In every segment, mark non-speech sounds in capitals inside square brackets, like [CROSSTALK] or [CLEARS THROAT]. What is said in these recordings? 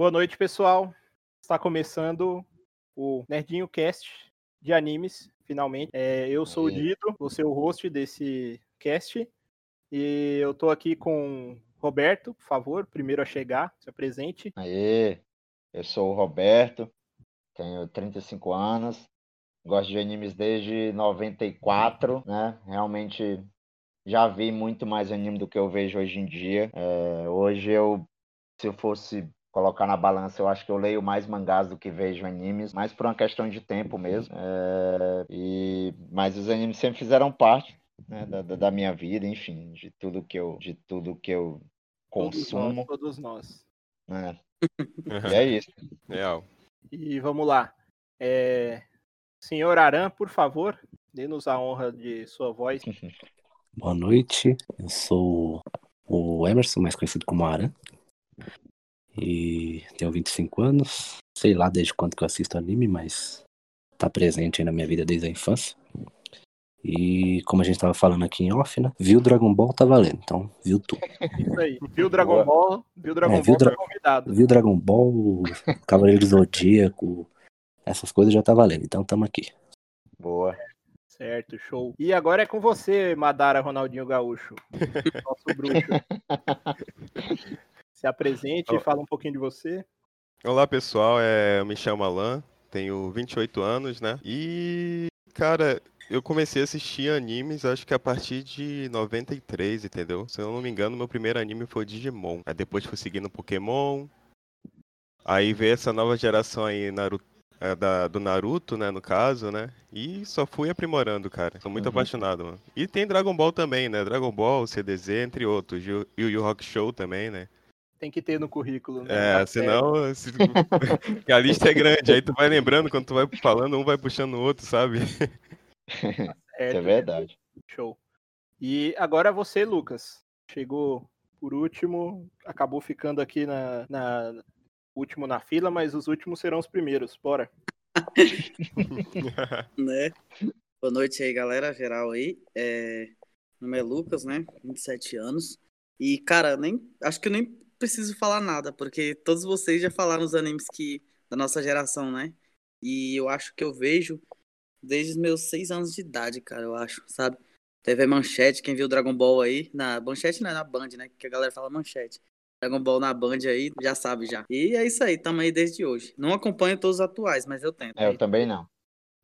Boa noite, pessoal. Está começando o Nerdinho Cast de animes, finalmente. É, eu sou o Dido, vou ser o host desse cast. E eu tô aqui com Roberto, por favor, primeiro a chegar, se apresente. Aê, eu sou o Roberto, tenho 35 anos, gosto de animes desde 94, né? Realmente já vi muito mais anime do que eu vejo hoje em dia. É, hoje eu, se eu fosse colocar na balança, eu acho que eu leio mais mangás do que vejo animes, mais por uma questão de tempo mesmo. É, e, mas os animes sempre fizeram parte né, da, da, minha vida, enfim, de tudo que eu, de tudo que eu consumo. Todos nós. Todos nós. É. [LAUGHS] e é isso. Real. E vamos lá. É... Senhor Aran, por favor, dê-nos a honra de sua voz. [LAUGHS] Boa noite, eu sou o Emerson, mais conhecido como Aran. E tenho 25 anos. Sei lá desde quando que eu assisto anime, mas tá presente aí na minha vida desde a infância. E como a gente tava falando aqui em off, né? Viu Dragon Ball tá valendo, então viu tudo. Isso aí. Viu Dragon Ball, viu Dragon é, viu Ball, Dra convidado. Viu Dragon Ball, Cavaleiro do Zodíaco, essas coisas já tá valendo, então tamo aqui. Boa. Certo, show. E agora é com você, Madara Ronaldinho Gaúcho. [LAUGHS] Nosso bruxo. [LAUGHS] Se apresente e fala um pouquinho de você. Olá, pessoal. É, eu me chamo Alan, tenho 28 anos, né? E, cara, eu comecei a assistir animes, acho que a partir de 93, entendeu? Se eu não me engano, meu primeiro anime foi Digimon. Aí depois fui seguindo Pokémon. Aí veio essa nova geração aí, Naruto, é, da, do Naruto, né, no caso, né? E só fui aprimorando, cara. Sou muito uhum. apaixonado, mano. E tem Dragon Ball também, né? Dragon Ball, CDZ, entre outros. E o Yu Rock Show também, né? Tem que ter no currículo. Né? É, senão se... [LAUGHS] a lista é grande, aí tu vai lembrando, quando tu vai falando, um vai puxando o outro, sabe? [LAUGHS] Tá é verdade. Show. E agora você, Lucas. Chegou por último, acabou ficando aqui na, na último na fila, mas os últimos serão os primeiros. Bora. [LAUGHS] né? Boa noite aí, galera, geral aí. É... Meu nome é Lucas, né? 27 anos. E, cara, nem acho que eu nem preciso falar nada, porque todos vocês já falaram os animes que da nossa geração, né? E eu acho que eu vejo desde os meus seis anos de idade, cara, eu acho, sabe? Teve a Manchete, quem viu Dragon Ball aí, na Manchete não é na Band, né? Que a galera fala Manchete. Dragon Ball na Band aí, já sabe já. E é isso aí, tamo aí desde hoje. Não acompanho todos os atuais, mas eu tento. É, eu também não.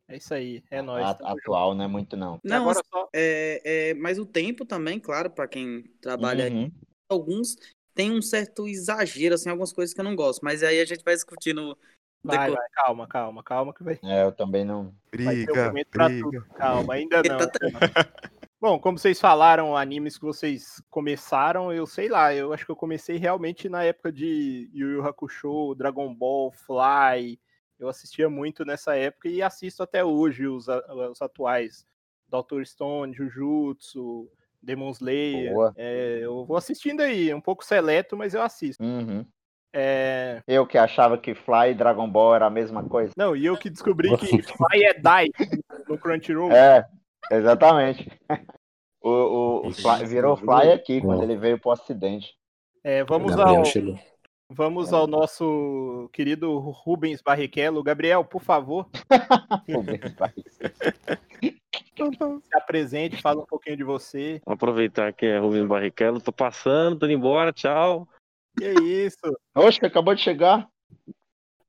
É isso aí, é nóis. atual não é muito não. Não, agora só... é, é, mas o tempo também, claro, para quem trabalha uhum. alguns tem um certo exagero, assim, algumas coisas que eu não gosto. Mas aí a gente vai discutir no. Vai, vai, calma, calma, calma que vai. É, eu também não. Briga, um briga. Calma, ainda não. [LAUGHS] Bom, como vocês falaram, animes que vocês começaram, eu sei lá, eu acho que eu comecei realmente na época de Yu Yu Hakusho, Dragon Ball, Fly. Eu assistia muito nessa época e assisto até hoje os, os atuais. Doctor Stone, Jujutsu, Demon Slayer. É, eu vou assistindo aí, um pouco seleto, mas eu assisto. Uhum. É... Eu que achava que Fly e Dragon Ball era a mesma coisa. Não, e eu que descobri que Fly é Dai no Crunchyroll. É, exatamente. O, o, o Fly, virou Fly aqui, quando ele veio pro ocidente. É, vamos ao, vamos ao nosso querido Rubens Barrichello. Gabriel, por favor. [LAUGHS] Rubens Barrichello. Se apresente, fala um pouquinho de você. Vou aproveitar que é Rubens Barrichello. Tô passando, tô indo embora, tchau. Que isso? Oxe, acabou de chegar.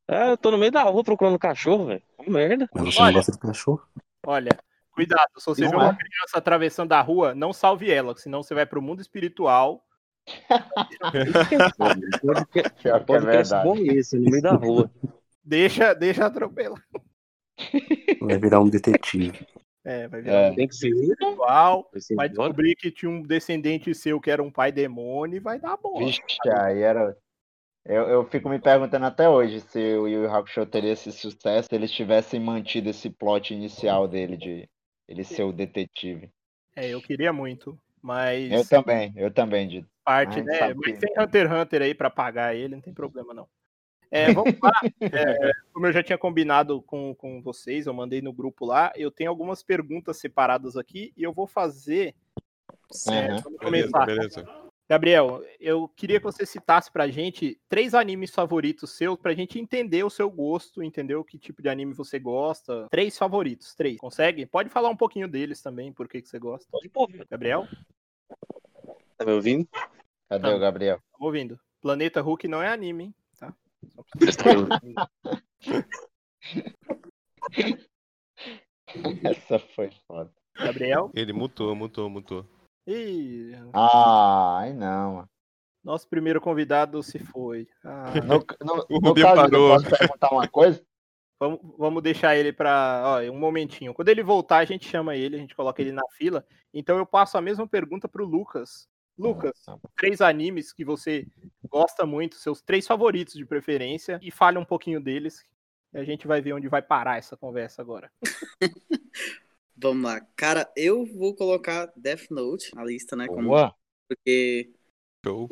É, eu tô no meio da rua procurando cachorro, velho. merda. Mas você olha, não gosta de cachorro? Olha, cuidado. Se você vê uma é. criança atravessando a rua, não salve ela, senão você vai pro mundo espiritual. pode [LAUGHS] que, é verdade. bom isso, no meio da rua. Deixa, deixa atropelar. Vai virar um detetive. É, vai virar é. um tem que ser igual. Vai descobrir que tinha um descendente seu que era um pai demônio e vai dar bom. Vixe, aí era. Eu, eu fico me perguntando até hoje se o Yu Yu Hakusho teria esse sucesso se eles tivessem mantido esse plot inicial dele de ele ser o detetive. É, eu queria muito, mas. Eu também, eu também, de parte, mas né? Mas tem Hunter x Hunter aí pra pagar ele, não tem problema não. É, vamos lá. É, como eu já tinha combinado com, com vocês, eu mandei no grupo lá. Eu tenho algumas perguntas separadas aqui e eu vou fazer. Uhum. vamos começar. Beleza, beleza. Gabriel, eu queria que você citasse pra gente três animes favoritos seus, pra gente entender o seu gosto, entender o que tipo de anime você gosta. Três favoritos, três. Consegue? Pode falar um pouquinho deles também, por que, que você gosta. Pode pôr. Gabriel? Tá me ouvindo? Cadê Ah. o Gabriel? Tô ouvindo. Planeta Hulk não é anime, hein? [LAUGHS] Essa foi foda. Gabriel? Ele mutou, mutou, mutou. Ih, Ah, ai não, mano. nosso primeiro convidado se foi. Ah, No, no, [LAUGHS] O Rubinho parou. posso perguntar uma coisa? vamos, vamos deixar ele pra. Ó, um momentinho. Quando ele voltar, a gente chama ele, a gente coloca ele na fila. Então eu passo a mesma pergunta pro Lucas. Lucas, três animes que você gosta muito, seus três favoritos de preferência, e fale um pouquinho deles. E a gente vai ver onde vai parar essa conversa agora. [LAUGHS] Vamos lá. Cara, eu vou colocar Death Note na lista, né? Como, Boa. porque Show.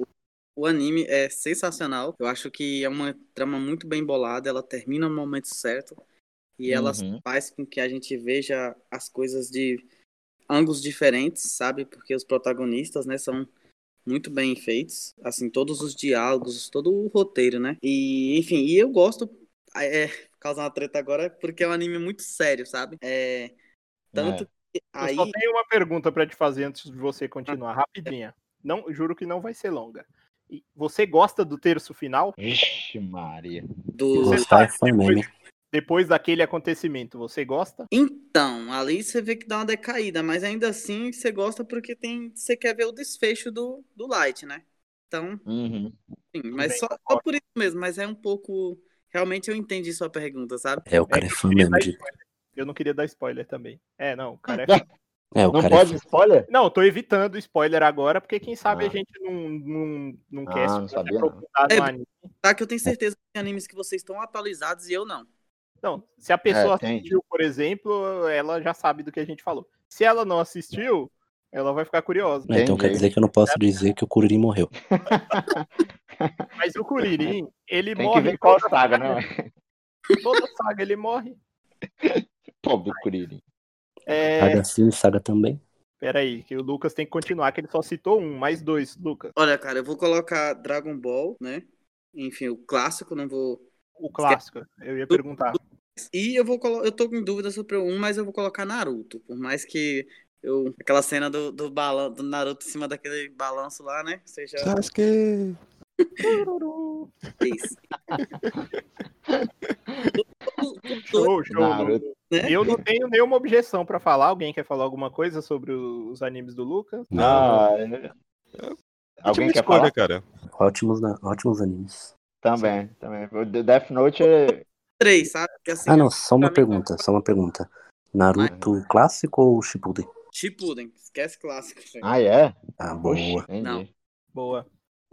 o anime é sensacional. Eu acho que é uma trama muito bem bolada. Ela termina no momento certo. E ela Uhum. faz com que a gente veja as coisas de ângulos diferentes, sabe? Porque os protagonistas, né, são muito bem feitos. Assim, todos os diálogos, todo o roteiro, né? E, enfim, e eu gosto. É, causar uma treta agora, porque é um anime muito sério, sabe? É. Tanto que Eu aí. só tenho uma pergunta pra te fazer antes de você continuar, rapidinha. Não, juro que não vai ser longa. E Você gosta do terço final? Vixe, Maria. Do... Gostar é fã depois- meme. Depois daquele acontecimento, você gosta? Então, ali você vê que dá uma decaída, mas ainda assim você gosta porque tem, você quer ver o desfecho do, do Light, né? Então, Uhum. sim, mas só, só por isso mesmo, mas é um pouco. Realmente eu entendi sua pergunta, sabe? É, o cara é fã mesmo de. Eu não queria dar spoiler também. É, não, o cara é. [LAUGHS] É, o Não cara é pode fã. spoiler? Não, tô evitando spoiler agora, porque quem sabe Ah. a gente não, não, não Ah, quer se aprofundar É, no anime. Tá que eu tenho certeza que tem animes que vocês estão atualizados e eu não. Não, se a pessoa É, tem. assistiu, por exemplo, ela já sabe do que a gente falou. Se ela não assistiu, ela vai ficar curiosa. É, então quer dizer que eu não posso dizer que o Kuririn morreu. [LAUGHS] Mas o Kuririn, ele Tem que morre ver em qual toda saga, né? Toda saga ele morre. Pobre do Kuririn. É, Saga sim, saga também. peraí, que o Lucas tem que continuar, que ele só citou um, mais dois, Lucas. Olha, cara, eu vou colocar Dragon Ball, né? Enfim, o clássico, não vou. O clássico, eu ia perguntar. E eu vou colocar. Eu tô com dúvida sobre um, mas eu vou colocar Naruto. Por mais que eu. Aquela cena do, do, balan... do Naruto em cima daquele balanço lá, né? Seja Sasuke! [LAUGHS] isso. Show, show. Naruto. Né? Eu não tenho nenhuma objeção pra falar. Alguém quer falar alguma coisa sobre os animes do Lucas? Não, Ah, é- Alguém quer escolha, falar? cara. Ótimos, na- ótimos animes. Também, também. O The Death Note é... Três, sabe? Porque assim, Ah, não, só uma pergunta, só uma pergunta. Naruto clássico ou Shippuden? Shippuden, esquece clássico. velho. Ah, é? Ah, boa. entendi. Não. Boa.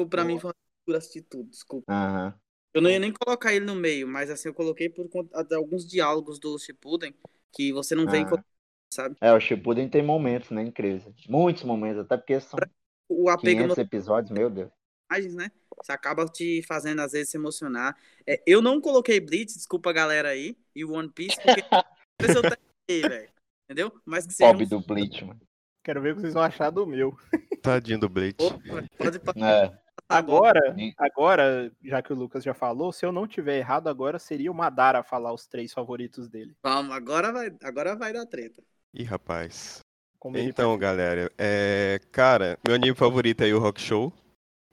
Pra mim foi uma loucura assistir tudo, desculpa. Aham. Eu não ia nem colocar ele no meio, mas assim, eu coloquei por conta de alguns diálogos do Shippuden que você não vê em Ah. sabe? É, o Shippuden tem momentos, né, incríveis. Muitos momentos, até porque são O apego 500 episódios, meu Deus. imagens, né? Você acaba te fazendo, às vezes, se emocionar. É, eu não coloquei Bleach, desculpa a galera aí, e o One Piece, porque [LAUGHS] eu terminei, velho. Entendeu? Mas que seja Pobre um... do Bleach, mano. Quero ver o que vocês vão achar do meu. Tadinho do Blade. Opa, pode É. Agora, Sim. agora, já que o Lucas já falou, se eu não tiver errado, agora seria o Madara falar os três favoritos dele. Calma, agora vai, agora vai dar treta. Ih, rapaz. Como Então, galera, é, cara, meu anime favorito é o Rock Show.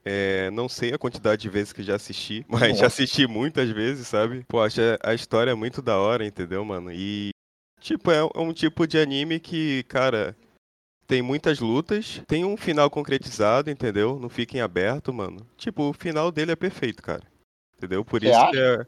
É, não sei a quantidade de vezes que já assisti, [LAUGHS] mas Nossa. já assisti muitas vezes, sabe? Pô, acho a história muito da hora, entendeu, mano? E, tipo, é é um tipo de anime que, cara, tem muitas lutas, tem um final concretizado, entendeu? Não fica em aberto, mano. Tipo, o final dele é perfeito, cara. Entendeu? Por Você isso acha? que é.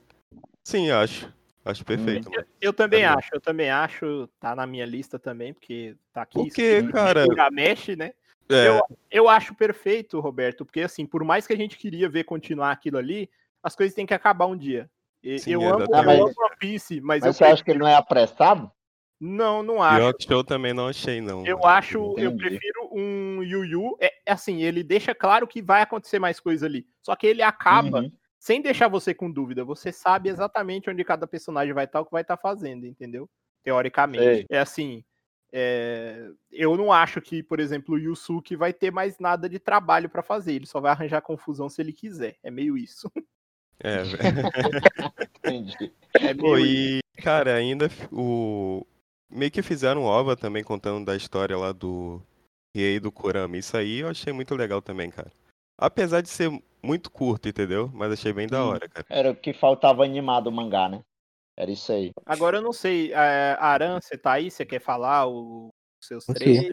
Sim, acho. Acho perfeito, Eu, mano. eu também bom. acho, eu também acho, tá na minha lista também, porque tá aqui. Porque, cara- Gilgamesh, né? É, Eu, eu acho perfeito, Roberto, porque assim, por mais que a gente queria ver continuar aquilo ali, as coisas têm que acabar um dia. E- Sim, eu, amo, eu exatamente. amo One Piece, mas, Mas eu você acha que ele não é apressado? não, não acho. Rock Show também não achei, não. Eu acho, eu Entendi. prefiro um Yu Yu. É é assim, ele deixa claro que vai acontecer mais coisa ali. Só que ele acaba Uhum. sem deixar você com dúvida. Você sabe exatamente onde cada personagem vai estar, o que vai estar fazendo, entendeu? Teoricamente. Sei. É assim, É, eu não acho que, por exemplo, o Yusuke vai ter mais nada de trabalho pra fazer. Ele só vai arranjar confusão se ele quiser. É meio isso. É, [LAUGHS] velho. Entendi. É Pô, meio isso. e, cara, ainda o. Meio que fizeram OVA também contando da história lá do Rei do Kurama. Isso aí eu achei muito legal também, cara. Apesar de ser muito curto, entendeu? Mas achei bem da Hum. hora, cara. Era o que faltava animado o mangá, né? Era isso aí. Agora eu não sei, é, Aran, você tá aí? Você quer falar o- os seus três?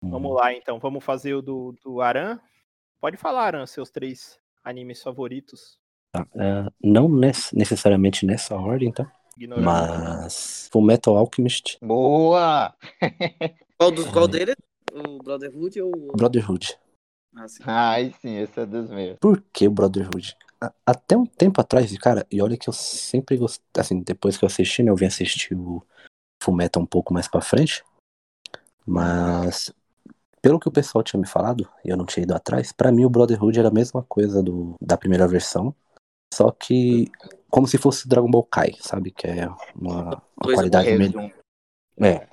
Vamos lá então, vamos fazer o do, do Aran. Pode falar, Aran, seus três animes favoritos. Tá, é, não necessariamente nessa ordem, tá? Ignorando. Mas Full Metal Alchemist, Boa! Qual, dos, qual deles? O Brotherhood ou o. Brotherhood. Ah, sim. Ai, sim, esse é dos meus. Por que o Brotherhood? A- Até um tempo atrás, cara, e olha que eu sempre gostei, assim, depois que eu assisti, né, eu vim assistir o Full Metal um pouco mais pra frente, mas pelo que o pessoal tinha me falado, e eu não tinha ido atrás, pra mim o Brotherhood era a mesma coisa do, da primeira versão, só que como se fosse Dragon Ball Kai, sabe? Que é uma, uma qualidade melhor. É.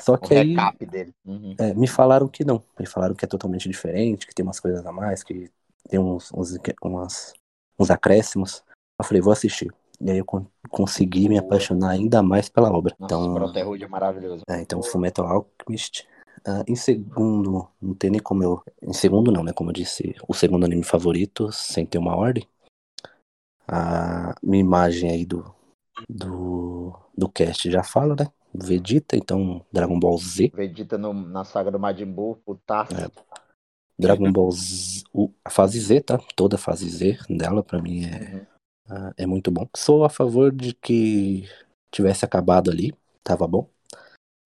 Só o que aí recap dele. Uhum. é, me falaram que não. Me falaram que é totalmente diferente, que tem umas coisas a mais, que tem uns, uns, umas- uns acréscimos. Eu falei, vou assistir. E aí eu con- consegui me apaixonar ainda mais pela obra. Nossa, Então, o Brotherhood é maravilhoso. é, então Fullmetal Alchemist. Ah, em segundo, não tem nem como eu. Em segundo, não, né? Como eu disse, o segundo anime favorito, sem ter uma ordem. A minha imagem aí do, do, do cast já fala, né? Vegeta, então Dragon Ball Z. Vegeta no- na saga do Majin Buu, putaço. É. Dragon Ball Z, o- a fase Z, tá? Toda a fase Z dela, pra mim, é, Uhum. ah, é muito bom. Sou a favor de que tivesse acabado ali, tava bom.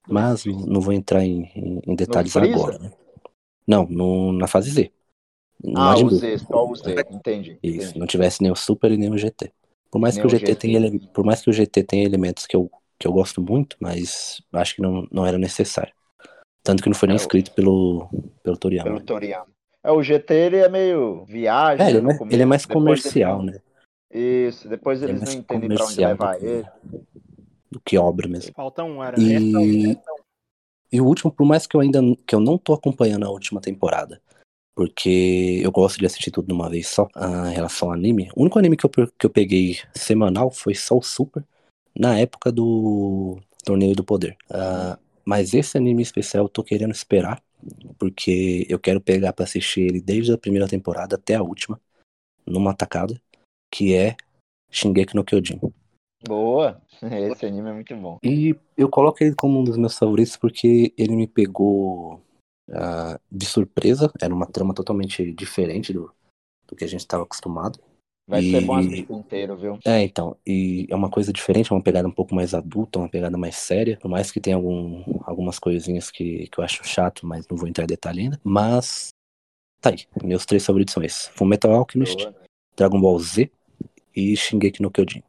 Mas não vou entrar em, em- em detalhes agora, né? Não, no- na fase Z. No Ah, Majin o. Z, só o Z, entendi. Isso, entendi. não tivesse nem o Super e nem o GT. Por mais Nem que o o GT tenha GT. por mais que o GT tenha elementos que eu, que eu gosto muito, mas acho que não, não era necessário. Tanto que não foi nem É, o- escrito pelo, pelo Toriyama. Pelo Toriyama. É, o GT ele é meio viagem. É, ele é mais, começo, ele é mais depois comercial, né? Isso, depois Ele é eles mais não entendem pra onde comercial levar do que- ele. Do que obra mesmo. Falta um, Aran. E- é é E o último, por mais que eu ainda que eu não tô acompanhando a última temporada, porque eu gosto de assistir tudo de uma vez só, ah, em relação ao anime, o único anime que eu, que eu peguei semanal foi só o Super, na época do Torneio do Poder. Ah, mas esse anime especial eu tô querendo esperar, porque eu quero pegar pra assistir ele desde a primeira temporada até a última, numa tacada, que é Shingeki no Kyojin. Boa! [LAUGHS] Esse anime é muito bom. E eu coloco ele como um dos meus favoritos porque ele me pegou ah, de surpresa. Era uma trama totalmente diferente do, do que a gente estava acostumado. Vai ser bom E- assistir inteiro, viu? É, então, e é uma coisa diferente, é uma pegada um pouco mais adulta, uma pegada mais séria. Por mais que tenha algum, algumas coisinhas que, que eu acho chato, mas não vou entrar em detalhe ainda. Mas, tá aí. Meus três favoritos são esses: Fullmetal Alchemist, Boa. Dragon Ball Z e Shingeki no Kyojin.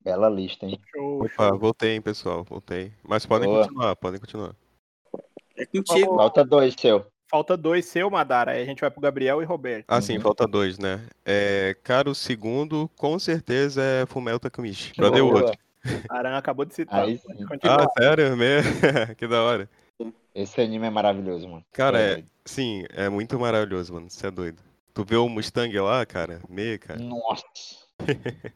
Bela lista, hein? Opa, voltei, hein, pessoal. Voltei. Mas podem Boa. continuar, podem continuar. É contigo. Falta dois, seu. Falta dois seu, Madara. Aí a gente vai pro Gabriel e Roberto. Ah, sim, Uhum. falta dois, né? É, cara, o segundo, com certeza, é Fullmetal Alchemist. Boa. Brotherhood. [LAUGHS] Aran acabou de citar. Aí. Ah, sério? Me- [LAUGHS] que da hora. Esse anime é maravilhoso, mano. Cara, é, É. sim, é muito maravilhoso, mano. Você é doido. Tu vê o Mustang lá, cara? Me, cara. Nossa! [LAUGHS]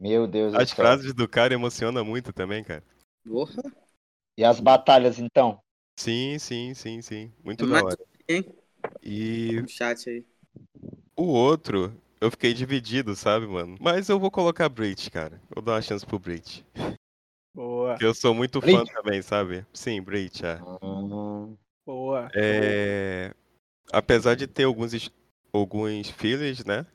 Meu Deus do As céu. frases do cara emocionam muito também, cara. Porra. E as batalhas, então? Sim, sim, sim, sim. Muito da hora. hein? E No chat aí. o outro, eu fiquei dividido, sabe, mano? Mas eu vou colocar Breach, cara. Vou dar uma chance pro Breach. Boa, Porque eu sou muito fã também, sabe? Sim, Breach, é. Hum, boa. É, Apesar de ter alguns, alguns fillers, né?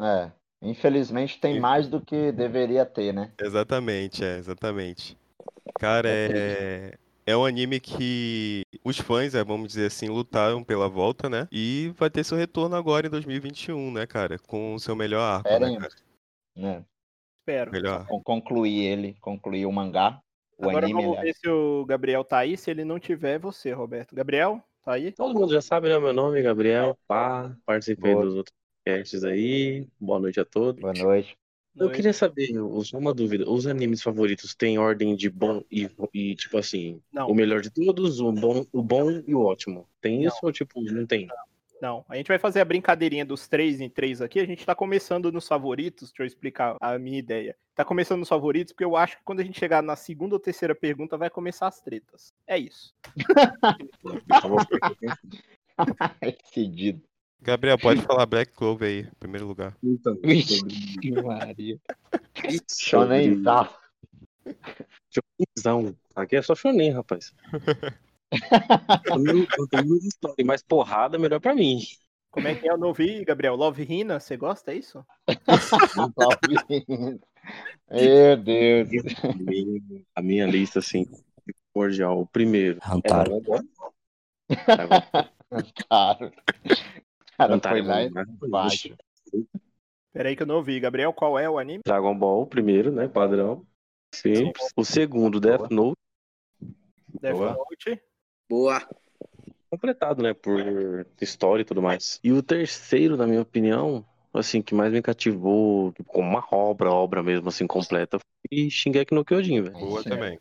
é. Infelizmente tem mais do que deveria ter, né? Exatamente, é, exatamente. Cara, é, é um anime que os fãs, é, vamos dizer assim, lutaram pela volta, né? E vai ter seu retorno agora em 2021, né, cara? Com o seu melhor arco, né, Esperem. cara? né? Espero. Melhor. Con- Concluir ele, concluir o mangá. O Agora anime, vamos aliás. ver se o Gabriel tá aí. Se ele não tiver, é você, Roberto. Gabriel, tá aí? Todo mundo já sabe, né? Meu nome é Gabriel, pá, participei Boa. dos outros podcasts aí. Boa noite a todos. Boa noite. Eu queria saber, os- uma dúvida, os animes favoritos têm ordem de bom e, e, tipo assim, Não. o melhor de todos, o bom, o bom e o ótimo. Tem Não. isso ou tipo, não tem? Não, a gente vai fazer a brincadeirinha dos três em três aqui. A gente tá começando nos favoritos. Deixa eu explicar a minha ideia. Tá começando nos favoritos, porque eu acho que quando a gente chegar na segunda ou terceira pergunta, vai começar as tretas. É isso. [LAUGHS] Decidido. Gabriel, pode falar Black Clover aí, em primeiro lugar. Então, [LAUGHS] sobre- Maria. sobre- Shonen Zaf. Shonenzão. Aqui é só shonen, rapaz. [LAUGHS] Não tem muita história, mas porrada é melhor pra mim. Como é que é? Eu não ouvi, Gabriel. Love Hina, você gosta? É isso? [LAUGHS] Meu Deus. A minha, a minha lista, assim, cordial. O primeiro é Hantaro. Dragon Ball. Cara, Hantaro foi lá né? embaixo. Peraí que eu não ouvi. Gabriel, qual é o anime? Dragon Ball, o primeiro, né? Padrão. Simples. O segundo, Death Note, Death Boa. Note. Boa. completado, né? Por história e tudo mais. E o terceiro, na minha opinião, assim, que mais me cativou, tipo, como uma obra, obra mesmo, assim, completa, foi Shingeki no Kyojin, velho. Boa Sim. também.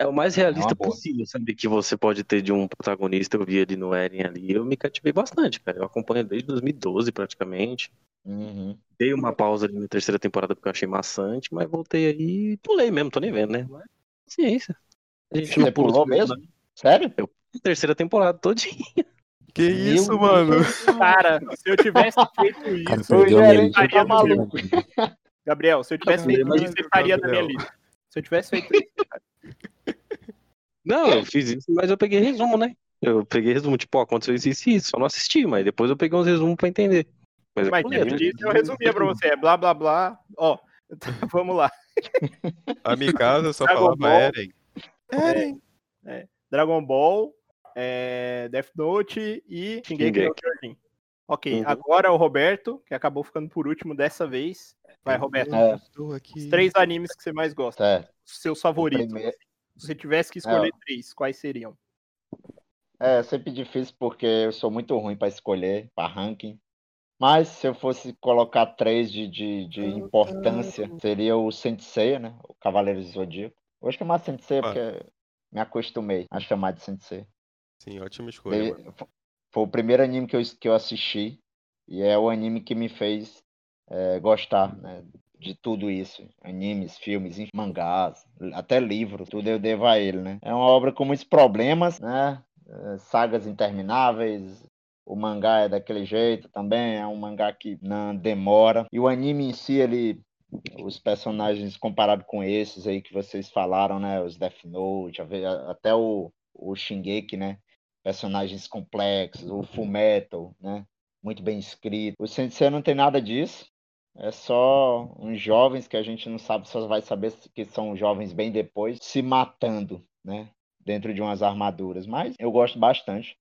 É o mais realista uma boa. possível, sabe? Que você pode ter de um protagonista. Eu vi ali no Eren ali. Eu me cativei bastante, cara. Eu acompanho desde 2012, praticamente. Uhum. Dei uma pausa ali na terceira temporada porque eu achei maçante, mas voltei aí e pulei mesmo, tô nem vendo, né? Mas, ciência. A gente Você não pulou mesmo? Sério? né? Terceira temporada todinha. Que Meu isso, mano? Cara, se eu tivesse feito Cara, isso, perdeu o a minha gerente lista. tá maluco. Gabriel, se eu tivesse feito isso, você estaria na minha lista. Se eu tivesse feito isso, [LAUGHS] Não, eu fiz isso, mas eu peguei resumo, né? Eu peguei resumo, tipo, ó, aconteceu isso e isso, isso. Só não assisti, mas depois eu peguei uns resumos pra entender. Mas eu mas pulei, dentro disso eu resumia pra você. É blá blá blá. Ó, [LAUGHS] vamos lá. A Mikasa só Dragon falava Ball. Eren. É, Dragon Ball, é, Death Note e Shingeki no. Kyojin. Ok, Uhum. agora o Roberto, que acabou ficando por último dessa vez. Vai, Roberto. É. Os três animes que você mais gosta. Certo. Seus favoritos. primeiro- Se você tivesse que escolher três, quais seriam? É sempre difícil porque eu sou muito ruim para escolher, para ranking. Mas se eu fosse colocar três de, de, de importância, seria o Sensei, né? O Cavaleiro do Zodíaco. Eu vou chamar Sensei Ah. porque me acostumei a chamar de Sensei. Sim, ótima escolha, mano. Foi o primeiro anime que eu, que eu assisti e é o anime que me fez é, gostar né, de tudo isso. Animes, filmes, mangás, até livros, tudo eu devo a ele, né? É uma obra com muitos problemas, né? É, Sagas intermináveis, o mangá é daquele jeito também, é um mangá que não demora. E o anime em si, ele os personagens comparado com esses aí que vocês falaram, né? Os Death Note, até o, o Shingeki, né? personagens complexos, o Full Metal, né? Muito bem escrito. O Sensei não tem nada disso. É só uns jovens que a gente não sabe, só vai saber que são jovens bem depois, se matando, né? Dentro de umas armaduras. Mas eu gosto bastante,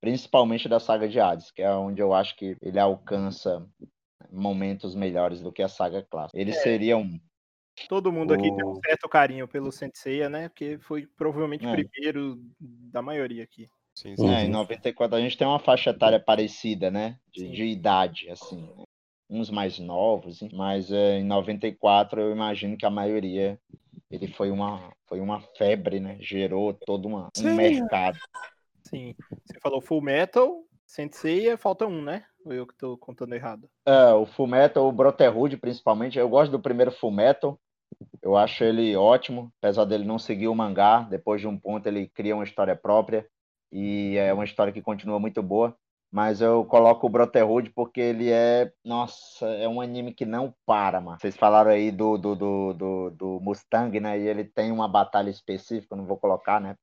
principalmente da saga de Hades, que é onde eu acho que ele alcança momentos melhores do que a saga clássica. Ele seria um. Todo mundo aqui tem um O- certo carinho pelo Senseiya, né? Porque foi provavelmente o É. primeiro da maioria aqui. Sim, sim. É, em Uhum. 94 a gente tem uma faixa etária parecida, né? De, de idade, assim. né? Uns mais novos, mas é, em 94 eu imagino que a maioria ele foi uma, foi uma febre, né? Gerou todo uma, um mercado. Sim. Você falou Full Metal, Senseiya, falta um, né? Ou eu que tô contando errado? É, o Fullmetal, o Brotherhood principalmente, eu gosto do primeiro Fullmetal, eu acho ele ótimo, apesar dele não seguir o mangá, depois de um ponto ele cria uma história própria, e é uma história que continua muito boa, mas eu coloco o Brotherhood porque ele é, nossa, é um anime que não para, mano. Vocês falaram aí do, do, do, do, do Mustang, né, e ele tem uma batalha específica, não vou colocar, né,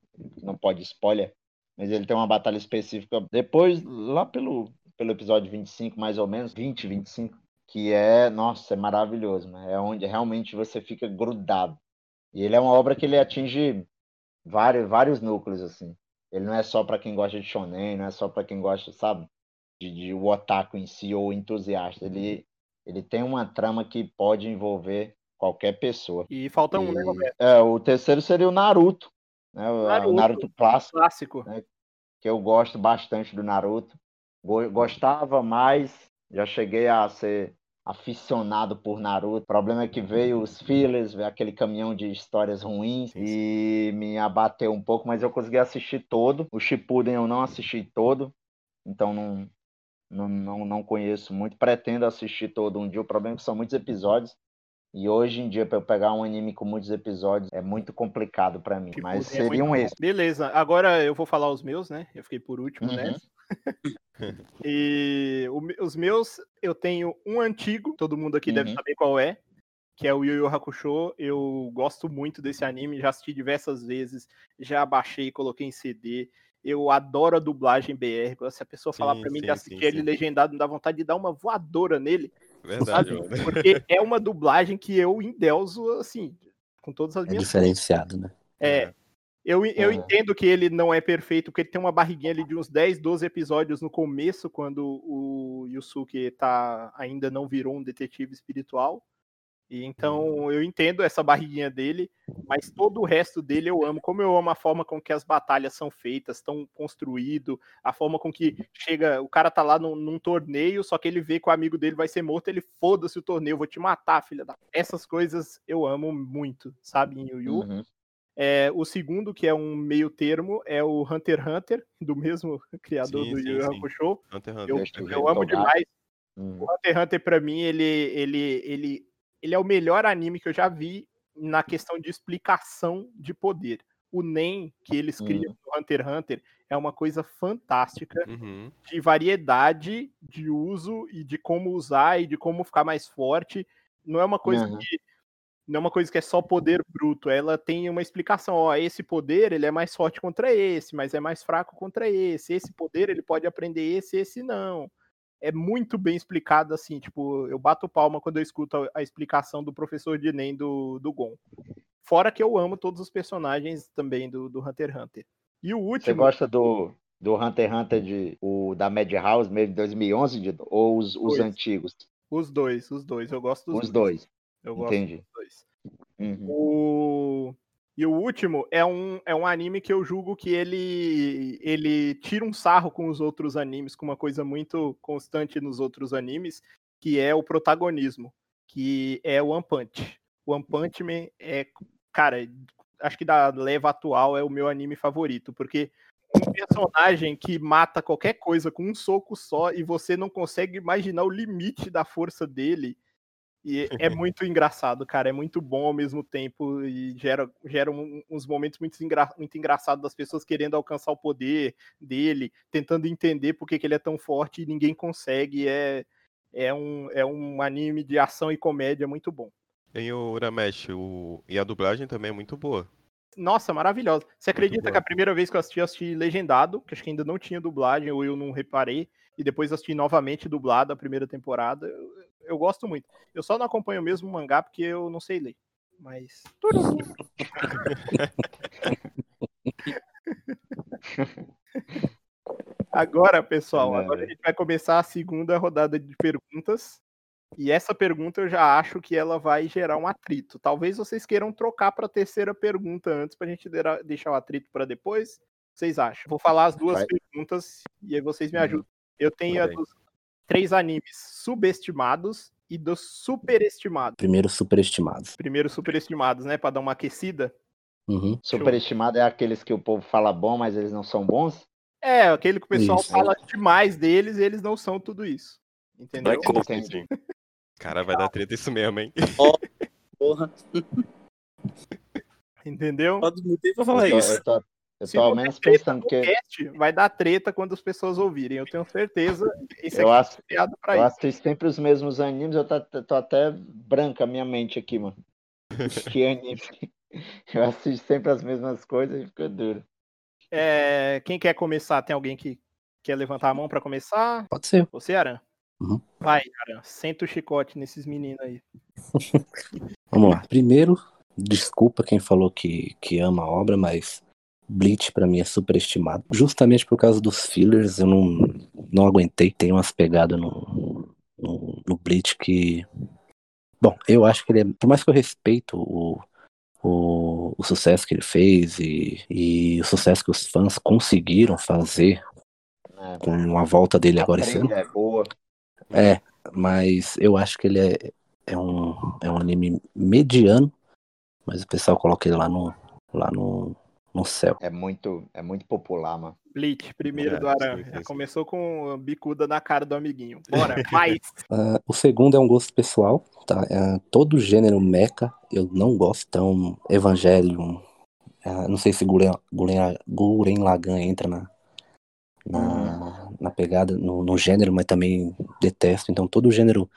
não pode spoiler, mas ele tem uma batalha específica, depois, lá pelo pelo episódio 25, mais ou menos, 20, 25, que é, nossa, é maravilhoso, né? É onde realmente você fica grudado. E ele é uma obra que ele atinge vários, vários núcleos, assim. Ele não é só para quem gosta de shonen, não é só para quem gosta, sabe, de, de o otaku em si ou entusiasta. Ele, ele tem uma trama que pode envolver qualquer pessoa. E falta um, né, Roberto? É, o terceiro seria o Naruto, né? O Naruto. o Naruto clássico Clássico. que eu gosto bastante do Naruto. Go- Gostava mais, já cheguei a ser aficionado por Naruto. O problema é que veio os fillers, veio aquele caminhão de histórias ruins e me abateu um pouco, mas eu consegui assistir todo. O Shippuden eu não assisti todo, então não, não, não, não conheço muito. Pretendo assistir todo um dia. O problema é que são muitos episódios. E hoje em dia, para eu pegar um anime com muitos episódios, é muito complicado para mim. Shippuden mas é seria um muito bom. esse. Beleza, agora eu vou falar os meus, né? Eu fiquei por último Uhum. nessa. [LAUGHS] e o os meus, eu tenho um antigo, todo mundo aqui deve Uhum. saber qual é, que é o Yu Yu Hakusho. Eu gosto muito desse anime, já assisti diversas vezes, já baixei, coloquei em CD. Eu adoro a dublagem BR. Se a pessoa falar Sim, pra mim sim, de assistir sim, ele sim. legendado, me dá vontade de dar uma voadora nele, Verdade, sabe? mano. Porque é uma dublagem que eu endeuso, assim, com todas as É minhas diferenciado, né? é, eu, eu É. entendo que ele não é perfeito, porque ele tem uma barriguinha ali de uns 10, 12 episódios no começo, quando o Yusuke tá, ainda não virou um detetive espiritual. E então eu entendo essa barriguinha dele, mas todo o resto dele eu amo. Como eu amo a forma com que as batalhas são feitas, tão construído, a forma com que chega, o cara tá lá num, num torneio, só que ele vê que o amigo dele vai ser morto, ele foda-se o torneio, vou te matar, filha da. Essas coisas eu amo muito, sabe, em Yu Yu. Uhum. É, o segundo, que é um meio termo, é o Hunter x Hunter, do mesmo [LAUGHS] criador Sim, do Yu Yu. Hakusho. Hunter Eu, eu vendo amo demais. Uhum. O Hunter x Hunter, pra mim, ele, ele, ele, ele é o melhor anime que eu já vi na questão de explicação de poder. O NEM que eles criam no Hunter x Hunter é uma coisa fantástica Uhum. de variedade de uso e de como usar e de como ficar mais forte. Não é uma coisa Uhum. que não é uma coisa que é só poder bruto, ela tem uma explicação, ó, esse poder ele é mais forte contra esse, mas é mais fraco contra esse. Esse poder ele pode aprender esse, esse não. É muito bem explicado assim, tipo, eu bato palma quando eu escuto a, a explicação do professor de Enem do, do Gon. Fora que eu amo todos os personagens também do, do Hunter x Hunter. E o Você último, gosta do, do Hunter x Hunter de, o, da Madhouse mesmo de 2011 de, ou os, os Dois. antigos? os dois, os dois, eu gosto dos Os dois. Eu gosto Entendi. Uhum. O... E o último é um, é um anime que eu julgo que ele, ele tira um sarro com os outros animes, com uma coisa muito constante nos outros animes, que é o protagonismo, que é o One Punch. O One Punch Man é, cara, acho que da leva atual é o meu anime favorito, porque um personagem que mata qualquer coisa com um soco só e você não consegue imaginar o limite da força dele. E é [LAUGHS] muito engraçado, cara. É muito bom ao mesmo tempo e gera, gera um- uns momentos muito, engra, muito engraçados das pessoas querendo alcançar o poder dele, tentando entender por que, que ele é tão forte e ninguém consegue. É, é, um, é um anime de ação e comédia muito bom. Em o Uramesh, o... e a dublagem também é muito boa. Nossa, maravilhosa. Você acredita que a primeira vez que eu assisti, eu assisti legendado, que acho que ainda não tinha dublagem, ou eu não reparei, e depois assisti novamente dublado a primeira temporada. Eu, eu gosto muito. Eu só não acompanho mesmo o mangá porque eu não sei ler. Mas. Agora, pessoal, agora a gente vai começar a segunda rodada de perguntas. E essa pergunta eu já acho que ela vai gerar um atrito. Talvez vocês queiram trocar para a terceira pergunta antes para a gente deixar o atrito para depois. Vocês acham? Vou falar as duas Vai. perguntas e aí vocês me Uhum. ajudam. Eu tenho a dos três animes subestimados e dos superestimados. Primeiro superestimados. Primeiro superestimados, né, para dar uma aquecida. Uhum. Superestimado é aqueles que o povo fala bom, mas eles não são bons? É, aquele que o pessoal Isso. fala demais deles e eles não são tudo isso. Entendeu? Vai como? Entendi. [LAUGHS] Cara, vai dar treta isso mesmo, hein? [LAUGHS] Porra. Entendeu? Pode me ter pra falar eu tô, isso. Eu tô, eu Se tô ao menos pensando que cast, vai dar treta quando as pessoas ouvirem. Eu tenho certeza. Esse eu, aqui acho, é criado pra eu isso. assisto sempre os mesmos animes, eu tô, tô até branca a minha mente aqui, mano. Que anime. [LAUGHS] Eu assisto sempre as mesmas coisas e fica duro. É, quem quer começar? Tem alguém que quer levantar a mão pra começar? Pode ser. Você, Aran? Uhum. Vai, Aran. Senta o chicote nesses meninos aí. [LAUGHS] Vamos lá. Primeiro, desculpa quem falou que, que ama a obra, mas Bleach pra mim é superestimado. Justamente por causa dos fillers, eu não, não aguentei. Tem umas pegadas no, no, no Bleach que. Bom, eu acho que ele é. Por mais que eu respeito o, o, o sucesso que ele fez e, e o sucesso que os fãs conseguiram fazer né? com a volta dele A agora esse ano. é boa. É, Mas eu acho que ele é, é, um, é um anime mediano, mas o pessoal coloca ele lá no, lá no, no céu. É muito, é muito popular, mano. Bleach, primeiro É, do Aran. começou com bicuda na cara do amiguinho. Bora, [LAUGHS] mais. Ah, o segundo é um gosto pessoal, tá? Ah, todo gênero mecha eu não gosto. Então, Evangelion, ah, não sei se Guren, Guren, Guren Lagann entra na, na, na pegada, no, no gênero, mas também detesto. Então, todo gênero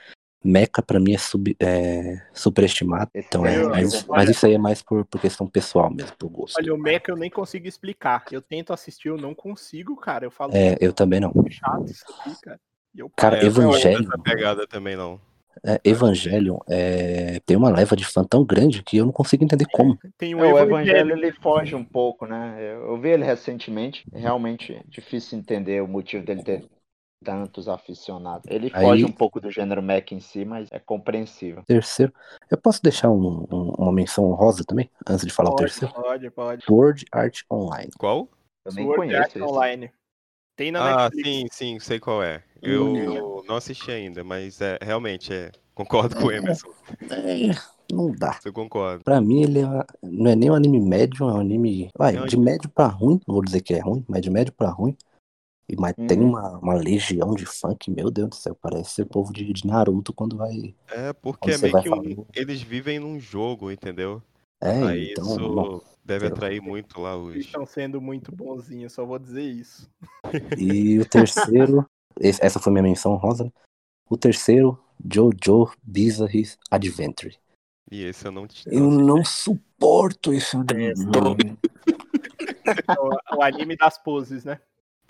mecha pra mim é, sub, é superestimado. Então, é, mas, olha- mas isso aí é mais por, por questão pessoal mesmo, por gosto. Olha, o Mecha eu nem consigo explicar. Eu tento assistir, eu não consigo, cara. Eu falo, É, eu também não. "É chato isso aqui, cara. E eu Cara, É, não Evangelho, pegada também, não. é, Evangelion é, tem uma leva de fã tão grande que eu não consigo entender como. tem um É, o evangelho. Ele foge um pouco, né? Eu, eu vi ele recentemente, é realmente difícil entender o motivo dele ter tantos aficionados. Ele Aí- foge um pouco do gênero Mac em si, mas é compreensível. Terceiro, eu posso deixar um- um- uma menção honrosa também, antes de falar o Pode, terceiro? pode, pode. Sword Art Online. Qual? Eu nem Sword conheço Art esse. Online. Tem na Ah, Netflix. sim, sim, sei qual é. Eu não assisti ainda, mas é, realmente é. Concordo com o Emerson. É, não dá. Eu concordo. Pra mim, ele é, não é nem um anime médio, é um anime. Vai, Não, de médio pra ruim, não vou dizer que é ruim, mas de médio pra ruim. E, mas tem Uhum. uma, uma legião de que, meu Deus do céu, parece o povo de, de Naruto quando vai. É porque Quando é você meio vai que um, eles vivem num jogo, entendeu? É, Aí então. isso deve lá. atrair muito lá Eles os. estão sendo muito bonzinhos, só vou dizer isso. E o terceiro, [LAUGHS] esse- essa foi minha menção rosa? O terceiro, Jojo Bizarre Adventure. E esse eu não te. Eu não suporto esse anime. [LAUGHS] o, o anime das poses, né?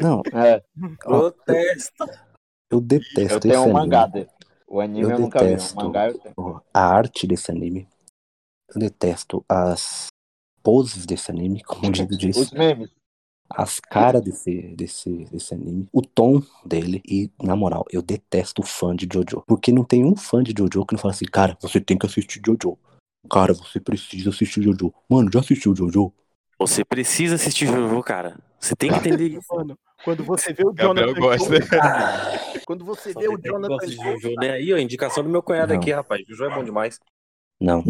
Não, [LAUGHS] É, Protesto. eu detesto eu tenho esse um anime. mangá dele. O anime eu, Eu nunca vi, detesto. o mangá eu tenho. A arte desse anime. Eu detesto as poses desse anime, como o Diego [LAUGHS] Os disse. memes. As caras desse, desse, desse anime. O tom dele. E, na moral, eu detesto o fã de Jojo. Porque não tem um fã de Jojo que não fala assim, cara, você tem que assistir Jojo. Cara, você precisa assistir Jojo. Mano, já assistiu Jojo? Você precisa assistir Jojo, cara. Você tem que entender isso. Mano, quando você vê o Gabriel Jonathan gosta. Joe- [LAUGHS] quando você Só vê o Jonathan gosta de Joe, Jojo, né? Aí, ó, indicação do meu cunhado Não. aqui, rapaz. Jojo é bom demais. Não.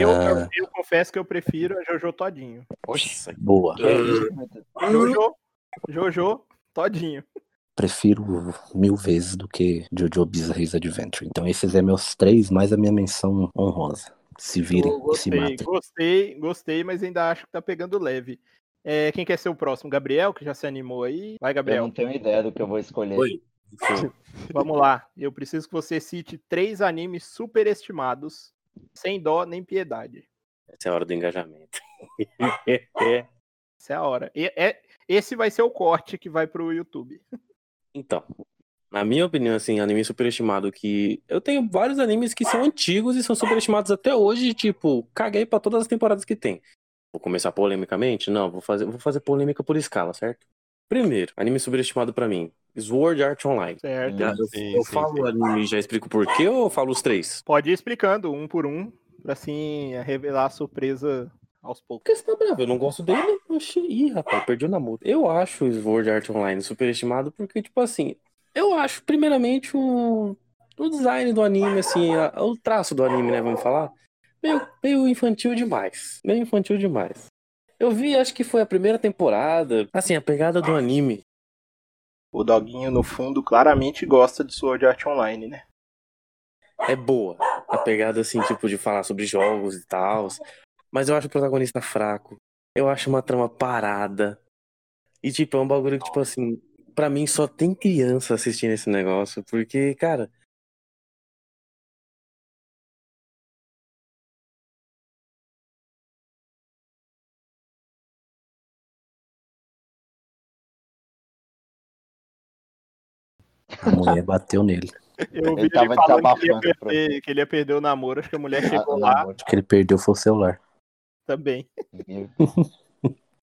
eu, Ah, eu, eu confesso que eu prefiro a Jojo todinho. Nossa. boa. É. Jojo, Jojo todinho. Prefiro mil vezes do que Jojo Bizarre Adventure. Então esses é meus três, mais a minha menção honrosa. Se virem Eu e se gostei, matem. gostei, gostei, mas ainda acho que tá pegando leve. É, quem quer ser o próximo? Gabriel, que já se animou aí. Vai, Eu Gabriel. não tenho ideia do que eu vou escolher. Oi. [LAUGHS] Vamos lá. Eu preciso que você cite três animes superestimados, sem dó nem piedade. essa é a hora do engajamento. Essa é a hora. E- é- esse vai ser o corte que vai pro YouTube. [LAUGHS] Então, na minha opinião, assim, anime superestimado que. Eu tenho vários animes que são antigos e são superestimados até hoje, tipo, caguei pra todas as temporadas que tem. Vou começar polemicamente? Não, vou fazer, vou fazer polêmica por escala, certo? Primeiro, anime superestimado pra mim. Sword Art Online. Certo? Já- eu Sim, eu sim, falo sim. anime e já explico por quê ou eu falo os três? Pode ir explicando um por um, pra assim revelar a surpresa aos poucos. Por que você tá bravo? Eu não gosto dele. Oxi, ih, rapaz, perdi o namoro. Eu acho o Sword Art Online superestimado porque, tipo assim, eu acho, primeiramente, o, o design do anime, assim, a- o traço do anime, né, vamos falar, meio, meio infantil demais. Meio infantil demais. Eu vi, acho que foi a primeira temporada. Assim, a pegada do anime. O Doguinho, no fundo, claramente gosta de Sword Art Online, né? é boa. A pegada, assim, tipo, de falar sobre jogos e tal. Mas eu acho o protagonista fraco. Eu acho uma trama parada. E, tipo, é um bagulho que, tipo assim, pra mim só tem criança assistindo esse negócio. Porque, cara. A mulher bateu nele. Eu ouvi Ele ele, tava falando que ele, perder, que ele ia perder o namoro, acho que a mulher Ah, chegou pelo lá amor O que ele perdeu foi o celular. também. Deus. [LAUGHS]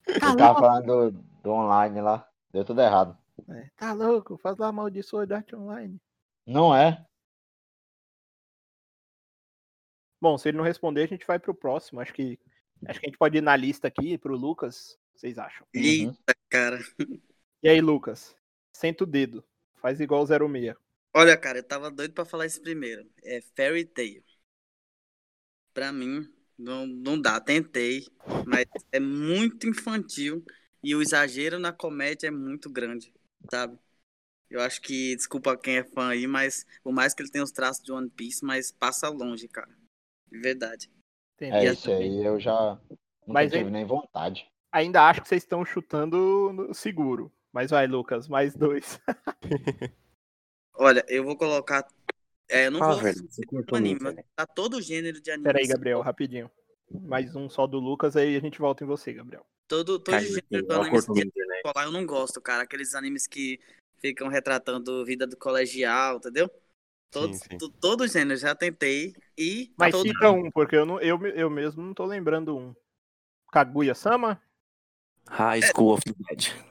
Eu tava falando do, do online lá. Deu tudo errado. É, tá louco, faz lá mal de Sword Art Online. Não é? Bom, se ele não responder, a gente vai pro próximo. Acho que acho que a gente pode ir na lista aqui pro Lucas. O que Vocês acham? Uhum. Eita, cara. E aí, Lucas? Senta o dedo. Faz igual o 06. Olha, cara, eu tava doido pra falar isso primeiro. É Fairy Tail. Pra mim, não, não dá. Tentei, mas é muito infantil e o exagero na comédia é muito grande, sabe? Eu acho que, desculpa quem é fã aí, mas por mais que ele tenha os traços de One Piece, mas passa longe, cara. De verdade. Entendi. É isso aí, eu já nunca Mas tive nem vontade. Ainda acho que vocês estão chutando no seguro. Mas vai, Lucas, mais dois. [LAUGHS] Olha, eu vou colocar. É, eu não Ah, vou velho, você um anime, mas tá todo o gênero de anime. Pera aí, assim, Gabriel, rapidinho. Mais um só do Lucas, aí a gente volta em você, Gabriel. Todo, todo Caiu gênero do anime escolar eu não gosto, cara. Aqueles animes que ficam retratando vida do colegial, entendeu? Todos, sim. to- todo gênero, já tentei. E Mas todo... cita um, porque eu, não, eu, eu mesmo não tô lembrando um. Kaguya-sama? High School of the Dead.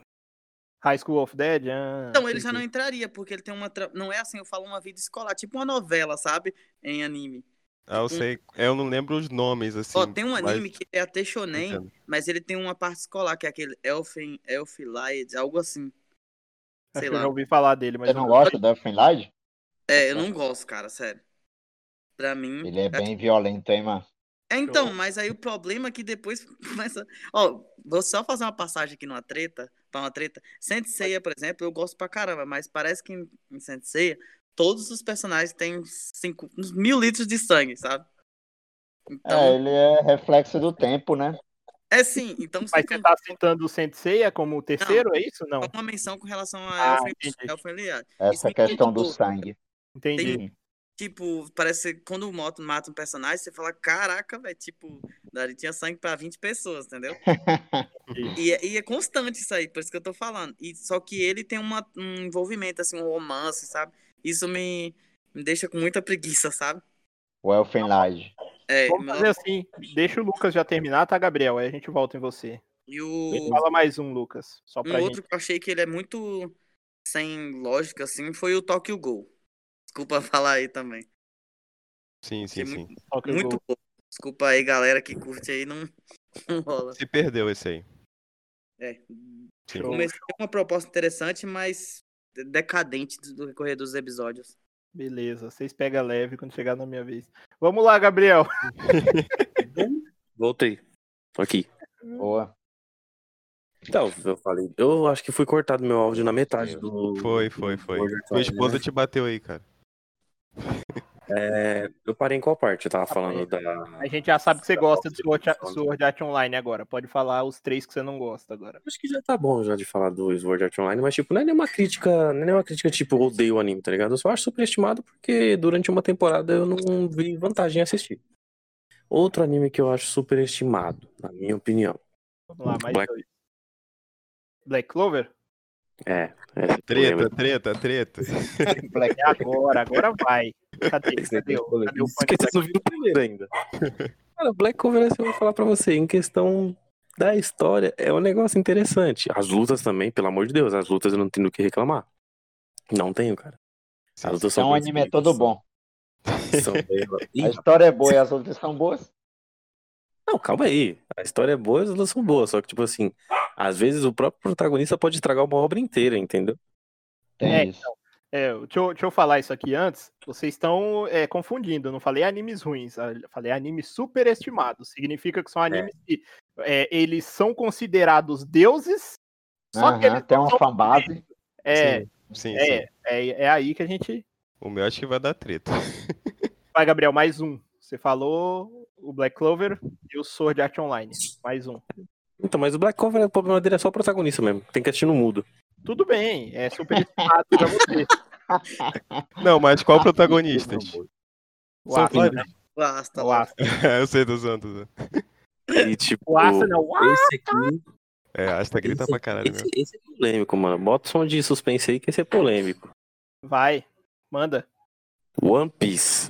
High School of Dead? Ah, Então, ele já não entraria, porque ele tem uma. tra- Não é assim, eu falo uma vida escolar, tipo uma novela, sabe? Em anime. Ah, eu sei. Eu não lembro os nomes, assim. Ó, tem um mas- anime que é até shonen, Entendo. mas ele tem uma parte escolar, que é aquele Elfen, Elfilied, algo assim. Acho sei que eu lá. já ouvi falar dele, mas Você não gosta do Elfen Light? É, eu não gosto, cara, sério. Pra mim. Ele é bem violento, hein, mano? É, então, mas aí o problema é que depois [LAUGHS] começa. Ó, vou só fazer uma passagem aqui numa treta, pra uma treta. Senseiya, por exemplo, eu gosto pra caramba, mas parece que em, em Senseiya, todos os personagens têm cinco, uns mil litros de sangue, sabe? É, Então, ele é reflexo do tempo, né? é, sim, então Mas você tá citando o Senseiya como o terceiro, é isso? Não. uma menção com relação a Ah, Elfen. Isso Essa me questão do sangue. Entendi. Sim. Tipo, parece que quando o Moto mata um personagem, você fala, caraca, velho, tipo, Dari tinha sangue pra 20 pessoas, entendeu? [LAUGHS] E é, e é constante isso aí, por isso que eu tô falando. E, só que ele tem uma, um envolvimento, assim, um romance, sabe? Isso me, me deixa com muita preguiça, sabe? O Elfen Light. É, Vamos fazer assim, deixa o Lucas já terminar, tá, Gabriel? Aí a gente volta em você. e o Fala mais um, Lucas, só um pra outro gente. que eu achei que ele é muito sem lógica, assim, foi o Tokyo Gol. Desculpa [LAUGHS] falar aí também. Sim, sim, Achei sim. muito, muito bom. Desculpa aí, galera que curte aí, não, [LAUGHS] não rola. Se perdeu esse aí. É, Sim. Comecei com uma proposta interessante, mas decadente do decorrer dos episódios. Beleza, vocês pegam leve quando chegar na minha vez. Vamos lá, Gabriel. [LAUGHS] Voltei. Tô aqui. Boa. Então, eu falei. Eu acho que fui cortado meu áudio na metade do. Foi, foi, foi. Warcraft, esposa né? te bateu aí, cara. É, eu parei em qual parte? Eu tava falando da. A gente já sabe que você gosta do Sword Art- Sword Art Online agora. Pode falar os três que você não gosta agora. Acho que já tá bom já de falar do Sword Art Online, mas tipo, não é nenhuma crítica, não é nenhuma crítica tipo, odeio o anime, tá ligado? Eu só acho superestimado porque durante uma temporada eu não vi vantagem em assistir. Outro anime que eu acho superestimado, na minha opinião. Vamos lá, mais Black- dois. Black Clover? É, é Treta, treta, treta. [LAUGHS] Black É agora, agora vai. Cadê? Cadê, o- cadê o de o primeiro ainda. Cara, Black Cover, assim, eu vou falar pra você, em questão da história, é um negócio interessante. As lutas também, pelo amor de Deus, as lutas eu não tenho do que reclamar. Não tenho, cara. As lutas Então o bem anime é todo bom. São A história é boa e as outras são boas. Não, calma aí. A história é boa, as lutas são boas. Só que, tipo assim, às vezes o próprio protagonista pode estragar uma obra inteira, entendeu? Tem É, isso. É, deixa eu, deixa eu falar isso aqui antes. Vocês estão é, confundindo. Eu não falei animes ruins, eu falei animes superestimados. Significa que são animes que é, eles são considerados deuses, só que Aham, eles tem uma fanbase. É, Sim, sim. é, é, é aí que a gente. O meu acho que vai dar treta. Vai, Gabriel, mais um. Você falou o Black Clover e o Sword Art Online. Mais um. Então, mas o Black Cover, o problema dele é só o protagonista mesmo. Tem que assistir no mudo. Tudo bem, é superestimado pra você. [LAUGHS] Não, mas qual protagonistas? O Asta, né? Basta. O Asta. [LAUGHS] eu sei dos Santos. E, tipo, O Asta não. O Asta. esse aqui, É, Asta grita esse, pra caralho esse, mesmo. esse é polêmico, mano. Bota o som de suspense aí que esse é polêmico. Vai, manda. One Piece.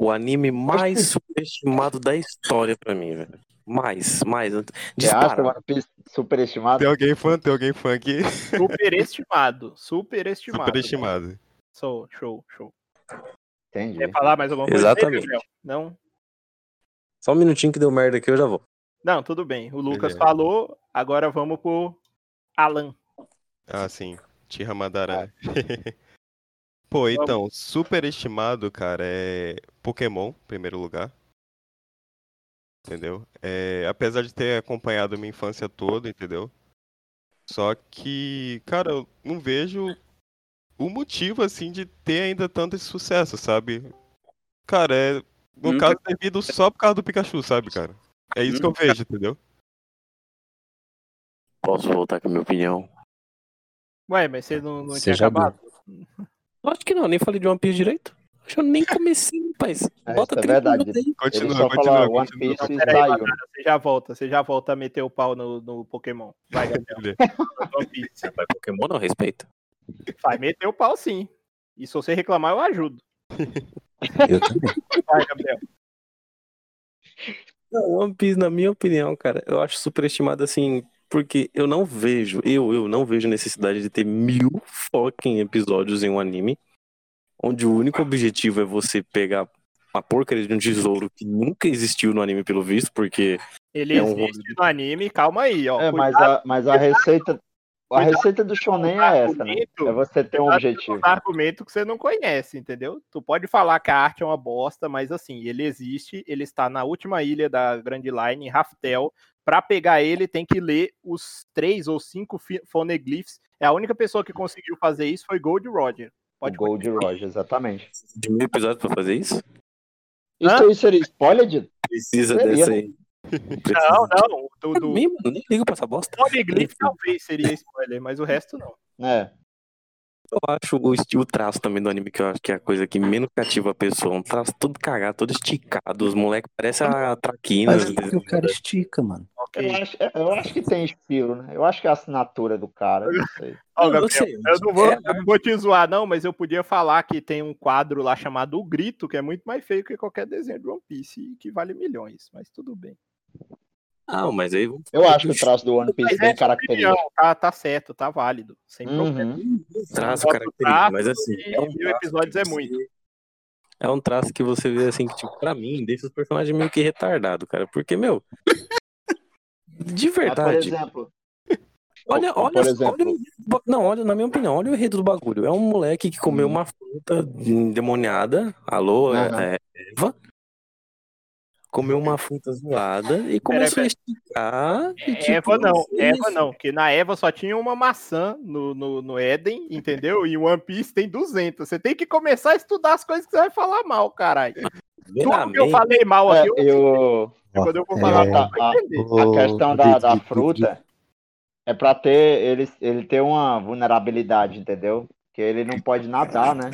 O anime mais superestimado da história pra mim, velho. Mais, mais. Disparado. One Piece superestimado? Tem alguém fã? Tem alguém fã aqui? Superestimado. [LAUGHS] Superestimado. Superestimado. Show, show, show. Entendi. Quer falar mais alguma coisa? Exatamente. Gabriel? Não? Só um minutinho que deu merda aqui, eu já vou. Não, tudo bem. O Lucas Beleza. falou, agora vamos pro Alan. Ah, sim. Tira Madara. [LAUGHS] Pô, então, superestimado, cara, é Pokémon, em primeiro lugar. Entendeu? É, apesar de ter acompanhado minha infância toda, entendeu? Só que, cara, eu não vejo o motivo, assim, de ter ainda tanto esse sucesso, sabe? Cara, é, no Hum. caso, devido só por causa do Pikachu, sabe, cara? É isso que eu vejo, entendeu? Posso voltar com a minha opinião? Ué, mas você não, não Você tinha já acabado? Acho que não, nem falei de One Piece direito. Acho que eu nem comecei, rapaz. É, Bota é 30 verdade. minutos aí. Ele Continua, continua, falou One continua. Piece e Peraí, saiu. Madara, você já volta, você já volta a meter o pau no, no Pokémon. Vai, [LAUGHS] Gabriel. One Piece. Mas Pokémon não respeita. Vai meter o pau sim. E se você reclamar, eu ajudo. [LAUGHS] Eu também. Vai, Gabriel. Não, One Piece, na minha opinião, cara, eu acho superestimado assim, porque eu não vejo, eu, eu não vejo necessidade de ter mil fucking episódios em um anime, onde o único objetivo é você pegar uma porcaria de um tesouro que nunca existiu no anime, pelo visto, porque Ele É um existe no anime, calma aí, ó. É, mas Cuidado a, mas a receita. A receita do Shonen é essa, né? argumento. É você ter um objetivo. com os argumentos que você não conhece, entendeu? Tu pode falar que a arte é uma bosta, mas assim, ele existe, ele está na última ilha da Grand Line, em Raftel. Pra pegar ele, tem que ler os três ou cinco phoneglyphs. É a única pessoa que conseguiu fazer isso foi Gold Roger. O Pode Gold Roger, exatamente. de mil episódios pra fazer isso, Isso Hã? aí seria spoiler, Dito? precisa Seria, dessa aí. Não, não. O do, Pra do mano, nem ligo pra essa bosta. phoneglyph talvez seria spoiler, mas o resto não. É. Eu acho o, o traço também do anime que eu acho que é a coisa que menos cativa a pessoa. Um traço todo cagado, todo esticado. Os moleques parecem a traquina. Mas porque o cara estica, mano. Ok. Eu acho, eu acho que tem estilo, né? Eu acho que é a assinatura do cara. eu Não sei. [LAUGHS] Ó, Não, eu Gabriel, sei, eu não vou, é eu não vou te zoar, não, mas eu podia falar que tem um quadro lá chamado O Grito, que é muito mais feio que qualquer desenho de One Piece e que vale milhões, mas tudo bem. Não, mas aí. Eu acho que o traço do One Piece Mas bem é opinião, característico. tá, tá certo, tá válido, sem problema. Uhum. traço Bota o característico, traço mas assim. e É um mil traço episódios é você- muito. É um traço que você vê assim, que, tipo, pra mim, deixa os personagens meio que retardado, cara. Porque, meu. De Mas, por verdade. exemplo, [LAUGHS] Olha, por olha, exemplo- olha Não, olha, na minha opinião, olha o enredo do bagulho. É um moleque que comeu Hum. uma fruta endemoniada. Alô, é- é Eva? Comeu uma fruta zoada e começou a esticar. E, tipo, Eva não, fez- Eva não, porque na Eva só tinha uma maçã no, no, no Éden, entendeu? E o One Piece tem 200. Você tem que começar a estudar as coisas que você vai falar mal, caralho. Tudo que eu falei mal é, aqui, eu, eu, quando eu vou É, falar a, mal, vai a- a questão da, da fruta é pra ter ele, ele ter uma vulnerabilidade, entendeu? Que ele não pode nadar, né?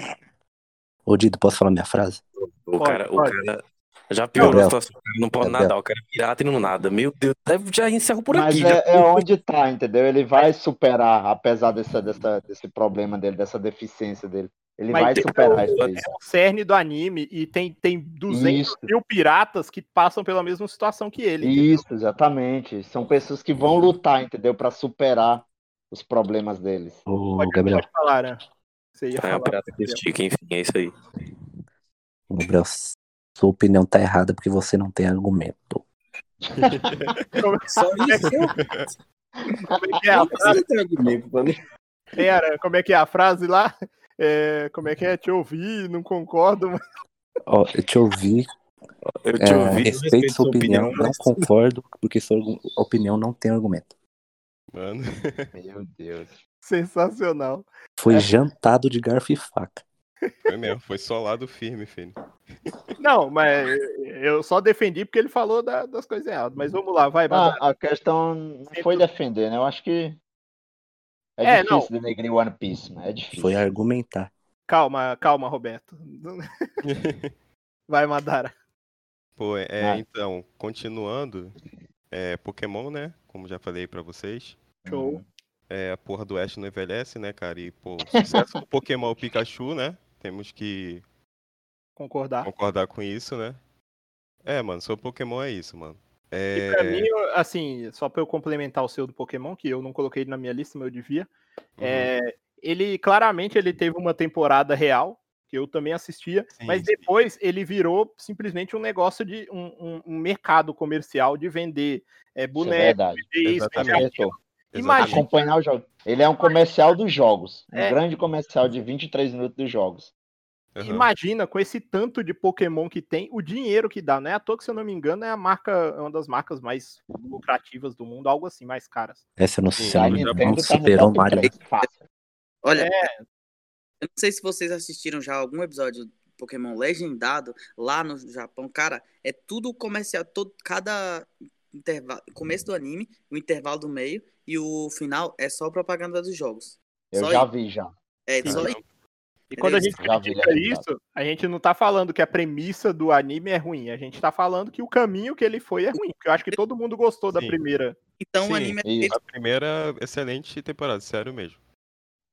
Ô, Dido, posso falar minha frase? O cara, o cara já piorou a situação. O cara não pode Gabriel. nadar, o cara é pirata e não nada. Meu Deus, já encerro por Mas aqui. já. é, é onde tá, entendeu? Ele vai superar, apesar dessa, dessa, desse problema dele, dessa deficiência dele. Ele Mas vai superar isso aí. É o cerne do anime e tem, tem 200 Isso. mil piratas que passam pela mesma situação que ele. Isso, exatamente. São pessoas que vão lutar, entendeu? Pra superar os problemas deles. Ô, Pode, Gabriel, pode falar, né? Você ia É falar. o pirata que estica, enfim, é isso aí. Gabriel, sua opinião tá errada porque você não tem argumento. Como, [LAUGHS] Só isso. como é que é a frase? tem argumento, mano. Era, como é que é a frase lá? É, como é que é? Te ouvi, não concordo. mas- Ó, eu te ouvi, Eu te é, ouvi, respeito sua opinião, não concordo porque sua opinião não tem argumento. Mano. Meu Deus. Sensacional. Foi jantado de garfo e faca. Foi mesmo, foi solado firme, filho. Não, mas eu só defendi porque ele falou da- das coisas erradas. Mas vamos lá, vai. Ah, a questão não foi defender, né? Eu acho que é, É, difícil denegrir One Piece, né? É difícil. Foi argumentar. Calma, calma, Roberto. [LAUGHS] Vai, Madara. Pô, é, Ah. então, continuando, é, Pokémon, né? Como já falei pra vocês. Show. É, a porra do Ash não envelhece, né, cara? E, pô, o sucesso do Pokémon Pikachu, né? Temos que Concordar. concordar com isso, né? É, mano, seu Pokémon é isso, mano. E É, pra mim, assim, só pra eu complementar o seu do Pokémon, que eu não coloquei na minha lista, mas eu devia. uhum, É, ele, claramente, ele teve uma temporada real, que eu também assistia, Sim, mas sim. depois ele virou simplesmente um negócio de um, um- um mercado comercial de vender é, é boneco, verdade. vender isso, vender Exatamente. aquilo. Acertou. Imagina. Acompanhar o jogo. Ele é um comercial dos jogos. Um É. grande comercial de 23 minutos dos jogos. Aham. Imagina, com esse tanto de Pokémon que tem, o dinheiro que dá, né? À toa que, se eu não me engano, é a marca, é uma das marcas mais lucrativas do mundo, algo assim, mais caras. Essa não, Sim, se eu A Nintendo Nintendo tá superou o Mario. 3, fácil. Olha, É. eu não sei se vocês assistiram já algum episódio do Pokémon legendado lá no Japão. Cara, é tudo comercial, todo, cada intervalo, começo do anime, o intervalo do meio e o final é só propaganda dos jogos. Eu Só já isso. vi já. É só isso. E quando a gente critica isso, a gente não tá falando que a premissa do anime é ruim, a gente tá falando que o caminho que ele foi é ruim, porque eu acho que todo mundo gostou da Sim. primeira. Então Sim, o anime é feito A primeira excelente temporada, sério mesmo.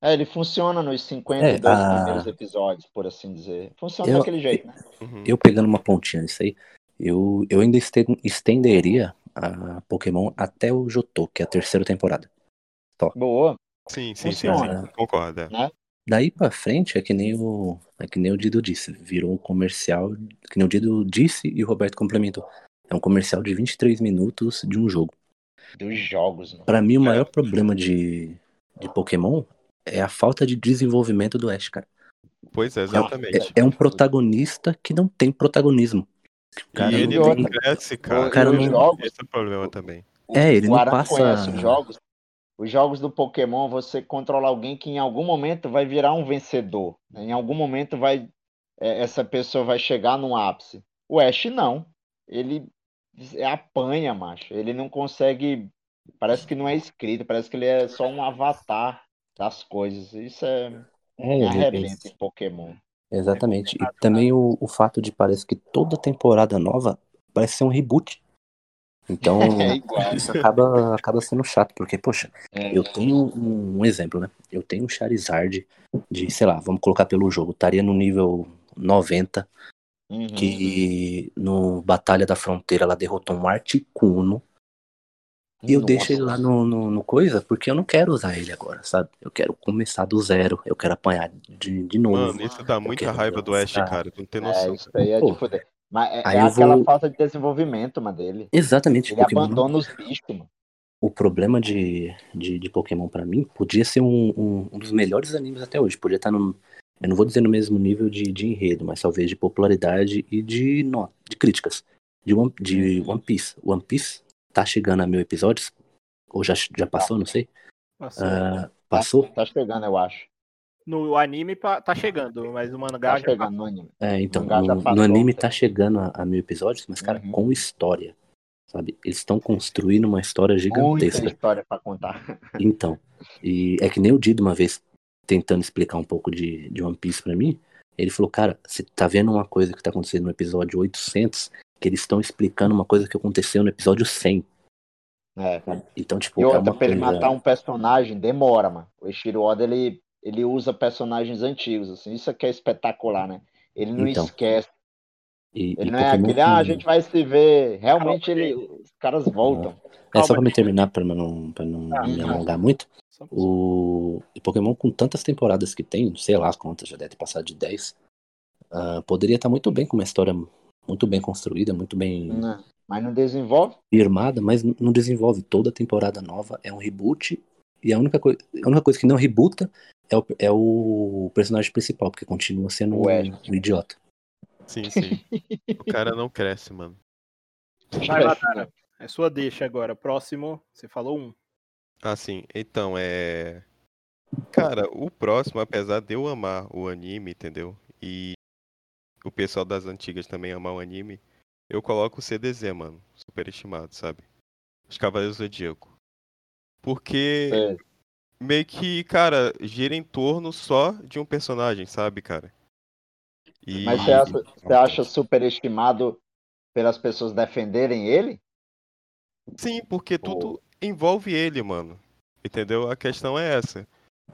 É, ele funciona nos 52 É, a- primeiros episódios, por assim dizer. Funciona Eu- daquele jeito, né? Uhum. Eu pegando uma pontinha nisso aí, eu, eu ainda esten- estenderia a Pokémon até o Jotô, que é a terceira temporada. Boa. Sim, sim, sim, Funciona. sim. Concordo. é. Daí pra frente é que nem o é que nem o Dido disse, virou um comercial, que nem o Dido disse e o Roberto complementou. É um comercial de 23 minutos de um jogo. Dos jogos, mano. Pra mim o É. maior problema de, de Pokémon é a falta de desenvolvimento do Ash, cara. Pois é, exatamente. É um protagonista que não tem protagonismo. Cara e ele não tem- cresce, cara. O cara não- jogos, Esse é o problema também. É, ele o não Aran passa- conhece os jogos. Os jogos do Pokémon, você controla alguém que em algum momento vai virar um vencedor. né? Em algum momento vai é, essa pessoa vai chegar no ápice. O Ash não. Ele apanha, macho. Ele não consegue. Parece que não é escrito, parece que ele é só um avatar das coisas. Isso é. É, Me ele- arrebenta em Pokémon. Exatamente. E também o, o fato de parece que toda temporada nova parece ser um reboot. Então, [LAUGHS] É isso acaba, acaba sendo chato, porque, poxa, É, eu tenho um, um exemplo, né? Eu tenho um Charizard de, sei lá, vamos colocar pelo jogo, estaria no nível 90, uhum. que no Batalha da Fronteira ela derrotou um Articuno, e eu deixo ele lá no, no, no coisa, porque eu não quero usar ele agora, sabe? Eu quero começar do zero, eu quero apanhar de, de novo. Mano, isso dá muita raiva do Ash, cara. Tu não tem É, noção. isso aí é Pô, de foder. Mas é, aí é aquela vou- falta de desenvolvimento, mano, dele. Exatamente, Ele Pokémon. abandona os bichos, mano. O problema de, de, de Pokémon pra mim podia ser um, um, um dos melhores animes até hoje. Podia estar no. Eu não vou dizer no mesmo nível de, de enredo, mas talvez de popularidade e de, no, de críticas. De One, de One Piece. One Piece tá chegando a mil episódios? Ou já, já passou, não sei. Nossa, Ah, passou? Tá chegando, eu acho. No anime tá chegando, mas o mangá Tá já chegando no anime. É, então, no, passou. no anime tá chegando a, a mil episódios, mas, cara, Uhum. com história. Sabe? Eles estão construindo uma história Muita gigantesca. história pra contar. [LAUGHS] Então, e é que nem o Dido uma vez tentando explicar um pouco de, de One Piece pra mim, ele falou, cara, você tá vendo uma coisa que tá acontecendo no episódio 800, que eles estão explicando uma coisa que aconteceu no episódio 100. É. sabe? Então, tipo, E é outra, uma pra ele coisa... matar um personagem, demora, mano. O Ishiro Oda, ele, ele usa personagens antigos, assim. Isso aqui é espetacular, né? Ele não Então, esquece. E, Ele e não é aquele, ah, a gente vai se ver. Realmente, Calma, ele, os caras voltam. É só pra me terminar, pra não, pra não Ah, me alongar muito. O Pokémon, com tantas temporadas que tem, sei lá quantas, já deve ter passado de 10, ah, poderia estar muito bem com uma história muito bem construída, muito bem Não, Mas não desenvolve. firmada, mas não desenvolve. Toda temporada nova é um reboot. E a única, a única coisa que não rebuta é o, é o personagem principal, porque continua sendo O um, um idiota. Sim, sim. o cara não cresce, mano. Vai lá, Dara. É sua deixa agora. Próximo, você falou um. Ah, sim. Então, é. Cara, o próximo, apesar de eu amar o anime, entendeu? E o pessoal das antigas também amar o anime, eu coloco o CDZ, mano. Superestimado, sabe? Os Cavaleiros do Zodíaco. Porque É, meio que, cara, gira em torno só de um personagem, sabe, cara? E... Mas você acha, você acha superestimado pelas pessoas defenderem ele? Sim, porque tudo envolve ele, mano. Entendeu? A questão é essa.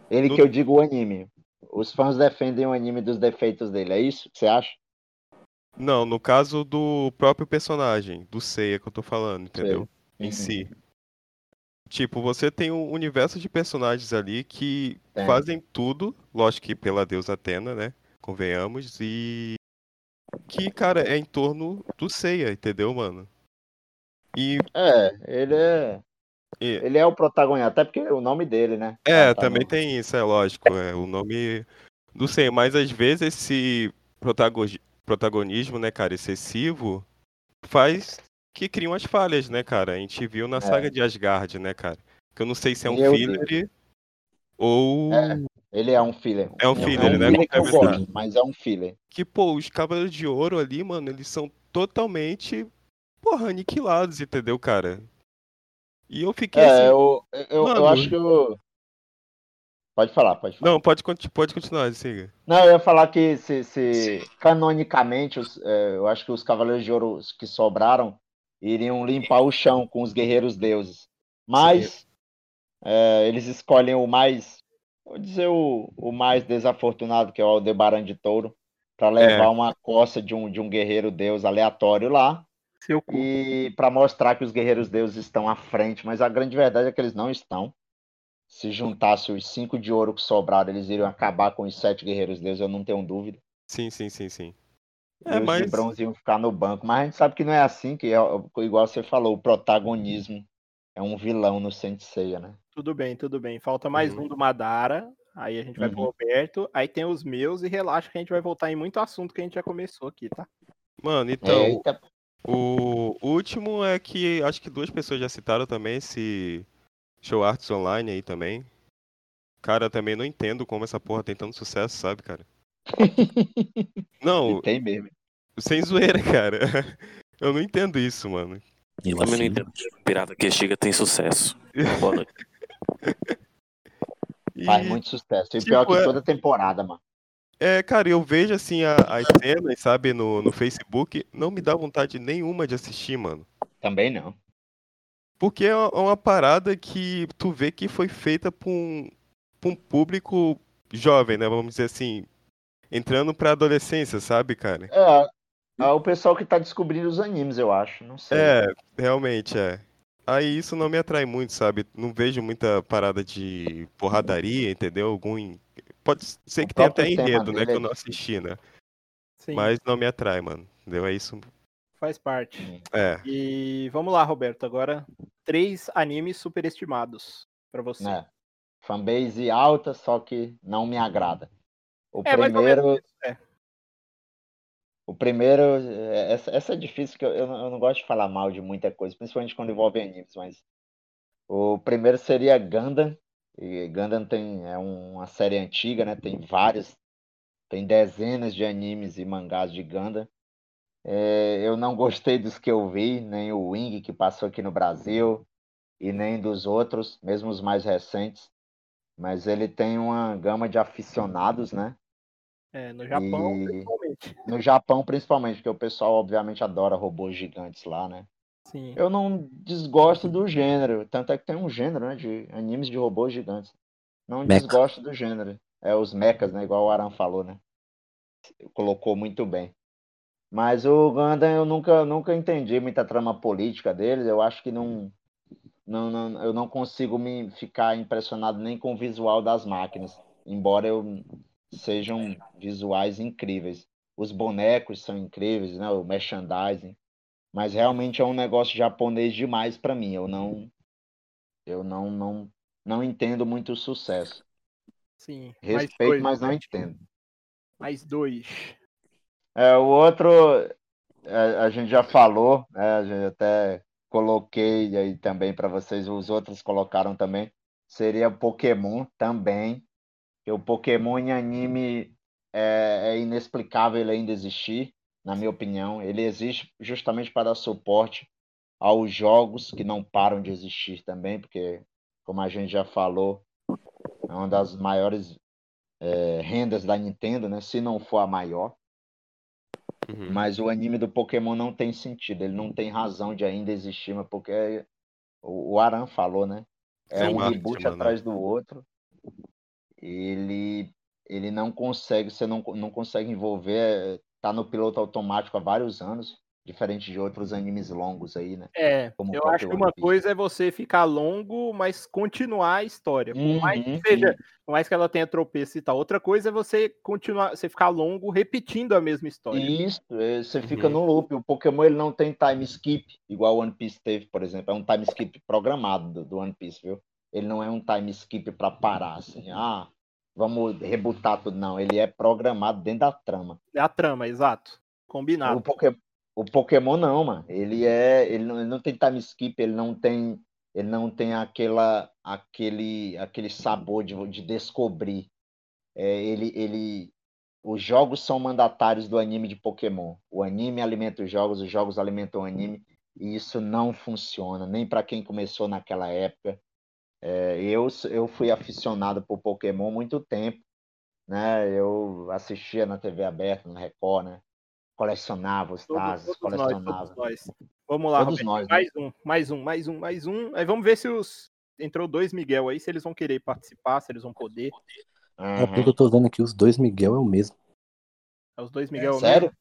Ele No- que eu digo o anime. Os fãs defendem o anime dos defeitos dele, é isso que você acha? Não, no caso do próprio personagem, do Seiya que eu tô falando, entendeu? Em Uhum. si. Tipo, você tem um universo de personagens ali que Tem. fazem tudo, lógico que pela deusa Atena, né? Convenhamos, e que, cara, é em torno do Seiya, entendeu, mano? E É, ele é. E- Ele é o protagonista, até porque o nome dele, né? É, Tá- tá também tem isso, é lógico. É, o nome. Não sei, mas às vezes esse protago- protagonismo, né, cara, excessivo, faz que cria umas falhas, né, cara? A gente viu na É. saga de Asgard, né, cara? Que eu não sei se é um Meu filler ou. É. Ele é um filler. É um filler, é um né? filler que eu gosto, mas é um filler. Que, pô, os Cavaleiros de Ouro ali, mano, eles são totalmente, porra, aniquilados, entendeu, cara? E eu fiquei É, assim. eu, eu, eu Mano. acho que eu... Pode falar, pode falar. Não, pode, pode continuar, siga. Não, eu ia falar que se, se canonicamente, os- é, eu acho que os Cavaleiros de Ouro que sobraram iriam limpar o chão com os guerreiros deuses. Mas é, eles escolhem o mais, vou dizer o, o mais desafortunado, que é o Aldebaran de Touro, para levar uma coça de um, de um guerreiro deus aleatório lá e para mostrar que os guerreiros deuses estão à frente, mas a grande verdade é que eles não estão. Se juntasse os cinco de ouro que sobraram, eles iriam acabar com os sete guerreiros deuses, eu não tenho dúvida. Sim, sim, sim, sim. É, os mas. ficar no banco. Mas a gente sabe que não é assim, que é, igual você falou, o protagonismo é um vilão no Senseiya, né? Tudo bem, tudo bem. Falta mais Uhum. um do Madara. Aí a gente vai pro Uhum. Roberto. Aí tem os meus e relaxa que a gente vai voltar em muito assunto que a gente já começou aqui, tá? Mano, então. Eita, O último é que acho que duas pessoas já citaram também esse Show Arts Online aí também. Cara, também não entendo como essa porra tem tanto sucesso, sabe, cara? [LAUGHS] Não, e tem mesmo. sem zoeira, cara. [LAUGHS] Eu não entendo isso, mano. Eu Também não assim, entendo. Pirata que chega tem sucesso. [LAUGHS] Boa noite. E, Faz muito sucesso. E tipo, pior que é- toda temporada, mano. é, cara, eu vejo assim a- as cenas, sabe, no, no Facebook, não me dá vontade nenhuma de assistir, mano. Também não. Porque é uma, é uma parada que tu vê que foi feita pra um, pra um público jovem, né? Vamos dizer assim, entrando pra adolescência, sabe, cara? É, é o pessoal que tá descobrindo os animes, eu acho. Não sei. É, realmente é. Aí isso não me atrai muito, sabe? Não vejo muita parada de porradaria, entendeu? Algum. Pode ser que tenha até enredo, né? Que é eu não assisti, né? Sim, Mas não me atrai, mano. Entendeu? É isso. faz parte. É. E vamos lá, Roberto. Agora, três animes superestimados pra você. né? Fanbase alta, só que não me agrada. O É, primeiro, é. o primeiro, é, essa, essa é difícil, que eu, eu, não, eu não gosto de falar mal de muita coisa, principalmente quando envolve animes, mas o primeiro seria Gundam. E Gundam tem, é um- uma série antiga, né? Tem vários, tem dezenas de animes e mangás de Gundam. É, eu não gostei dos que eu vi, nem o Wing que passou aqui no Brasil, e nem dos outros, mesmo os mais recentes. Mas ele tem uma gama de aficionados, né? É, no Japão, E- principalmente. No Japão, principalmente, porque o pessoal, obviamente, adora robôs gigantes lá, né? Sim. Eu não desgosto do gênero, tanto é que tem um gênero, né, de animes de robôs gigantes. Não Mecha. desgosto do gênero. É os mechas, né, igual o Aran falou, né? Colocou muito bem. Mas o Gundam eu nunca, nunca entendi muita trama política deles. Eu acho que não, não, não- eu não consigo me ficar impressionado nem com o visual das máquinas, embora eu sejam visuais incríveis. Os bonecos são incríveis, né? O merchandising. Mas realmente é um negócio japonês demais para mim. Eu não eu não, não não entendo muito o sucesso. Sim. Respeito, dois, mas não Roberto. entendo. Mais dois. É, o outro é, a gente já falou, né? A gente até coloquei aí também para vocês, os outros colocaram também. Seria Pokémon também. Que o Pokémon em anime é, é inexplicável ele ainda existir, na minha opinião. Ele existe justamente para dar suporte aos jogos que não param de existir também, porque, como a gente já falou, é uma das maiores é, rendas da Nintendo, né? Se não for a maior. Uhum. Mas o anime do Pokémon não tem sentido, ele não tem razão de ainda existir, mas porque o o Aran falou, né? É um reboot atrás do outro. Ele, ele não consegue, você não, não consegue envolver, tá no piloto automático há vários anos. Diferente de outros animes longos aí, né? É, Como eu acho que uma Piece. coisa é você ficar longo, mas continuar a história. Por mais que Uhum, seja, por mais que ela tenha tropeço e tal. Outra coisa é você continuar, você ficar longo repetindo a mesma história. Isso, é, você fica Uhum. no loop. O Pokémon ele não tem time skip, igual o One Piece teve, por exemplo. É um time skip programado do, do One Piece, viu? Ele não é um time skip para parar, assim. Ah, vamos rebutar tudo. Não, ele é programado dentro da trama. É a trama, exato. O, Combinado. Poké- o Pokémon não, mano. Ele é, ele não, ele não tem time skip, ele não tem, ele não tem aquela, aquele, aquele sabor de, de descobrir. É, ele, ele, os jogos são mandatários do anime de Pokémon. O anime alimenta os jogos, os jogos alimentam o anime. E isso não funciona, nem para quem começou naquela época. É, eu, eu fui aficionado por Pokémon há muito tempo. Né? Eu assistia na TV aberta, na Record, né? colecionava os tazos, todos nós, colecionava. todos nós. Vamos lá, nós, né? mais um, mais um, mais um, mais um. Aí vamos ver se os. Entrou dois Miguel aí, se eles vão querer participar, se eles vão poder. É Uhum. porque eu tô vendo aqui, os dois Miguel é o mesmo. É os dois Miguel. Sério?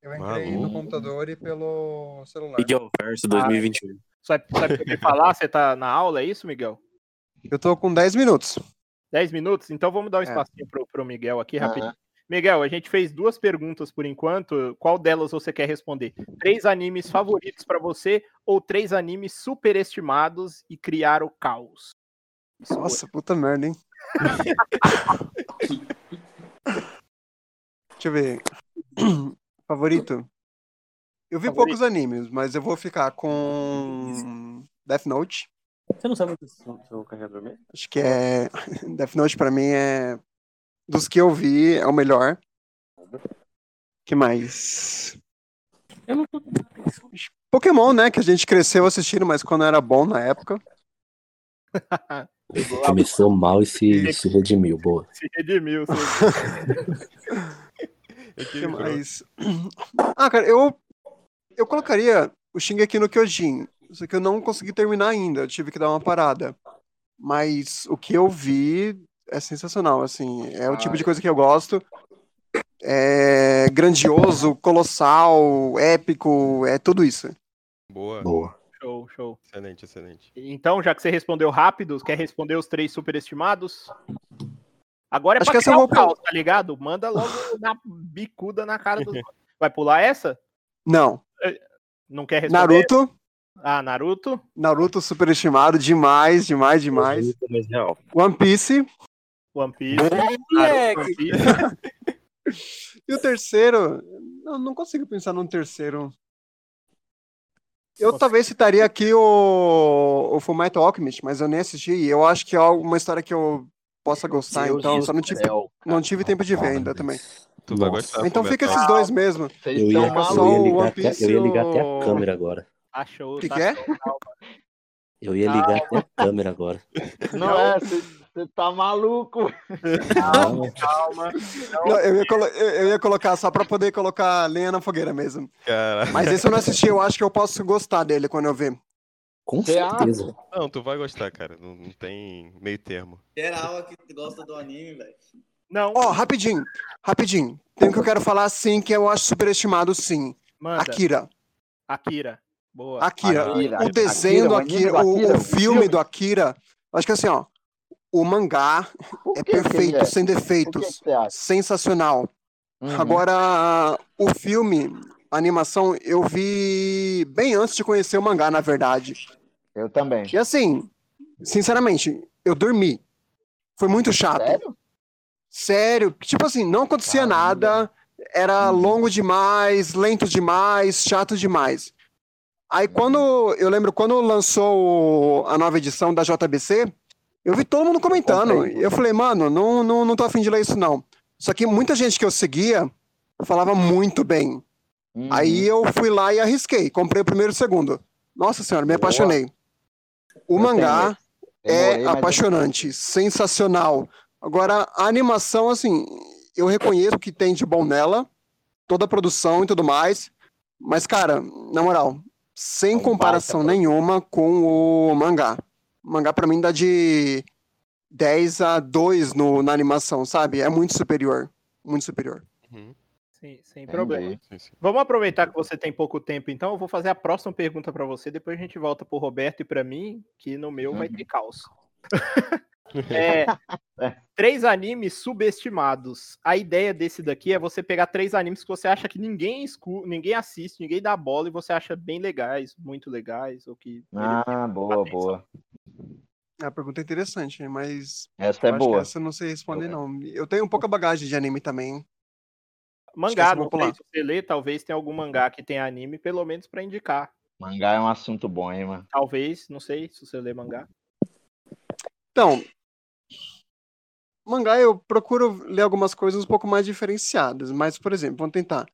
Eu entrei no Maluco. computador e pelo celular. Miguel Verso 2021. Só vai poder [LAUGHS] falar? Você tá na aula, é isso, Miguel? Eu tô com 10 minutos. 10 minutos? Então vamos dar um É. espacinho pro, pro Miguel aqui rapidinho. Miguel, a gente fez duas perguntas por enquanto. Qual delas você quer responder? Três animes favoritos pra você ou três animes superestimados e criar o caos? Escolha. Nossa, puta merda, hein? [LAUGHS] Deixa eu ver. [CLEARS THROAT] Favorito? Eu vi Favorito. poucos animes, mas eu vou ficar com Death Note. Você não sabe o seu, seu carregador mesmo? Acho que é. [LAUGHS] Death Note pra mim é. Dos que eu vi, é o melhor. que mais? Eu não tô. Pokémon, né? Que a gente cresceu assistindo, mas quando era bom na época. [LAUGHS] Começou mal e se, se redimiu, boa. Se redimiu. se- [LAUGHS] que mais? [CLEARS THROAT] Ah, cara, eu. Eu colocaria o Shingeki no Kyojin. Só que eu não consegui terminar ainda. Eu tive que dar uma parada. Mas o que eu vi é sensacional, assim. É o tipo de coisa que eu gosto. É grandioso, colossal, épico, é tudo isso. Boa. Boa. Show, show. Excelente, excelente. Então, já que você respondeu rápido, quer responder os três superestimados? Agora é Acho pra que criar o vou- caos, tá ligado? Manda logo na bicuda na cara dos. [LAUGHS] Vai pular essa? Não. Não quer responder? Naruto. Ah, Naruto. Naruto superestimado demais, demais, demais. Mais real. One Piece. One Piece. Naruto! One Piece. [LAUGHS] E o terceiro, não, não consigo pensar num terceiro. Eu Nossa. talvez citaria aqui o, o Fullmetal Alchemist, mas eu nem assisti. e Eu acho que é uma história que eu possa gostar, Deus então só não tive, céu, não tive tempo de ver ainda também. Tu vai gostar. Então fica esses dois mesmo. Eu ia, eu o ia até, eu ia ligar até o- a câmera agora. Achou. Que tá que é? Eu ia ligar até a câmera agora. Não é, você tá maluco. Calma. Calma. Não, eu, ia eu- ia colocar só pra poder colocar lenha na fogueira mesmo. Cara, Mas esse eu não assisti, eu acho que eu posso gostar dele quando eu ver. Com Você acha? certeza. não, tu vai gostar, cara. Não, não tem meio termo. Geral aqui que gosta do anime, velho. Não, Ó, rapidinho, rapidinho. Tem um que eu quero falar sim, que eu acho superestimado sim. manda. Akira. Akira. Boa. Akira. Akira, o desenho do Akira, Akira, o do o, Akira, o o filme filme. do Akira, acho que assim, ó, o mangá Por é que que perfeito, é? sem que defeitos, que acha? sensacional. Uhum. Agora, o filme, a animação, eu vi bem antes de conhecer o mangá, na verdade. Eu também. E assim, sinceramente, eu dormi. Foi muito chato. Sério? Sério, tipo assim, não acontecia Caramba. nada, era Uhum. longo demais, lento demais, chato demais. Aí quando, eu lembro quando lançou a nova edição da JBC, eu vi todo mundo comentando, eu falei, mano, não, não, não tô afim de ler isso não. Só que muita gente que eu seguia falava muito bem. Uhum. Aí eu fui lá e arrisquei, comprei o primeiro e o segundo. Nossa senhora, me Boa. apaixonei. O Eu mangá, Demorei, é mas- apaixonante, sensacional. Agora, a animação, assim, eu reconheço o que tem de bom nela, toda a produção e tudo mais, mas, cara, na moral, sem É um comparação baita nenhuma com o mangá. O mangá, pra mim, dá de 10 a 2 no, na animação, sabe? É muito superior. Muito superior. Uhum. Sem, sem problema. Sim, sim. Vamos aproveitar que você tem pouco tempo, então. Eu vou fazer a próxima pergunta pra você. Depois a gente volta pro Roberto e pra mim, que no meu vai Uhum. ter caos. [LAUGHS] [LAUGHS] É, três animes subestimados. A ideia desse daqui é você pegar três animes que você acha que ninguém escu ninguém assiste, ninguém dá bola e você acha bem legais, muito legais, ou que Ah, boa, atenção. boa. A pergunta é interessante, mas Essa é acho que boa. essa eu não sei responder, não. Eu tenho pouca bagagem de anime também. mangá, não sei se você lê, talvez tenha algum mangá que tenha anime, pelo menos pra indicar. Mangá é um assunto bom, hein, mano. Talvez, não sei se você lê mangá. Então, mangá eu procuro ler algumas coisas um pouco mais diferenciadas, mas, por exemplo, vamos tentar.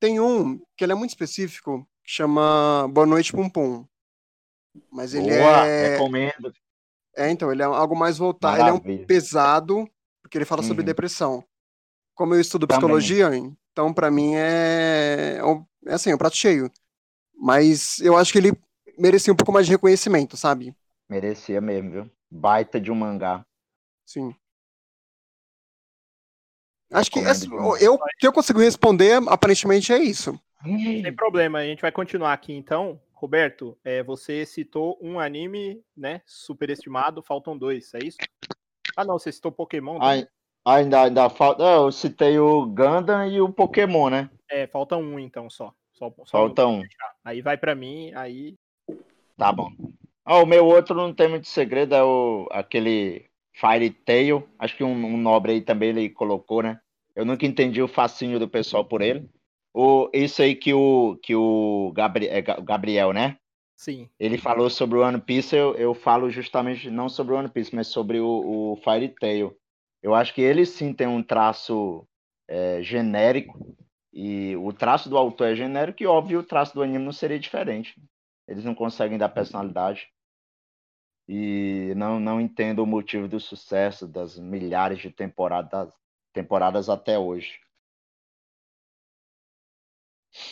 Tem um que ele é muito específico, que chama Boa Noite Pum Pum. Mas ele boa, é, recomendo. é, então, ele é algo mais voltado, ele é um Maravilha. pesado, porque ele fala sobre Uhum. depressão. Como eu estudo Também. psicologia, então pra mim é, é é assim, é um prato cheio. Mas eu acho que ele merecia um pouco mais de reconhecimento, sabe? Merecia mesmo, viu? Baita de um mangá. Sim. Acho que essa- eu que eu consigo responder aparentemente é isso. Sem problema, a gente vai continuar aqui então. Roberto, é, você citou um anime, né, superestimado, faltam dois, é isso? Ah não, você citou Pokémon, também. Ai- Ainda, ainda falta. Eu citei o Gundam e o Pokémon, né? é, falta um então só. só, só Falta um. um. Aí vai pra mim, aí Tá bom. Ah, o meu outro não tem muito segredo, é o, aquele Fire Tail. Acho que um, um nobre aí também ele colocou, né? Eu nunca entendi o fascínio do pessoal por ele. O, isso aí que o, que o Gabri, é, Ga- Gabriel, né? sim. Ele falou sobre o One Piece, eu, eu falo justamente não sobre o One Piece, mas sobre o, o Fire Tail. Eu acho que ele sim tem um traço é, genérico, e o traço do autor é genérico, e óbvio o traço do anime não seria diferente. Eles não conseguem dar personalidade. E não, não entendo o motivo do sucesso das milhares de temporadas, temporadas até hoje.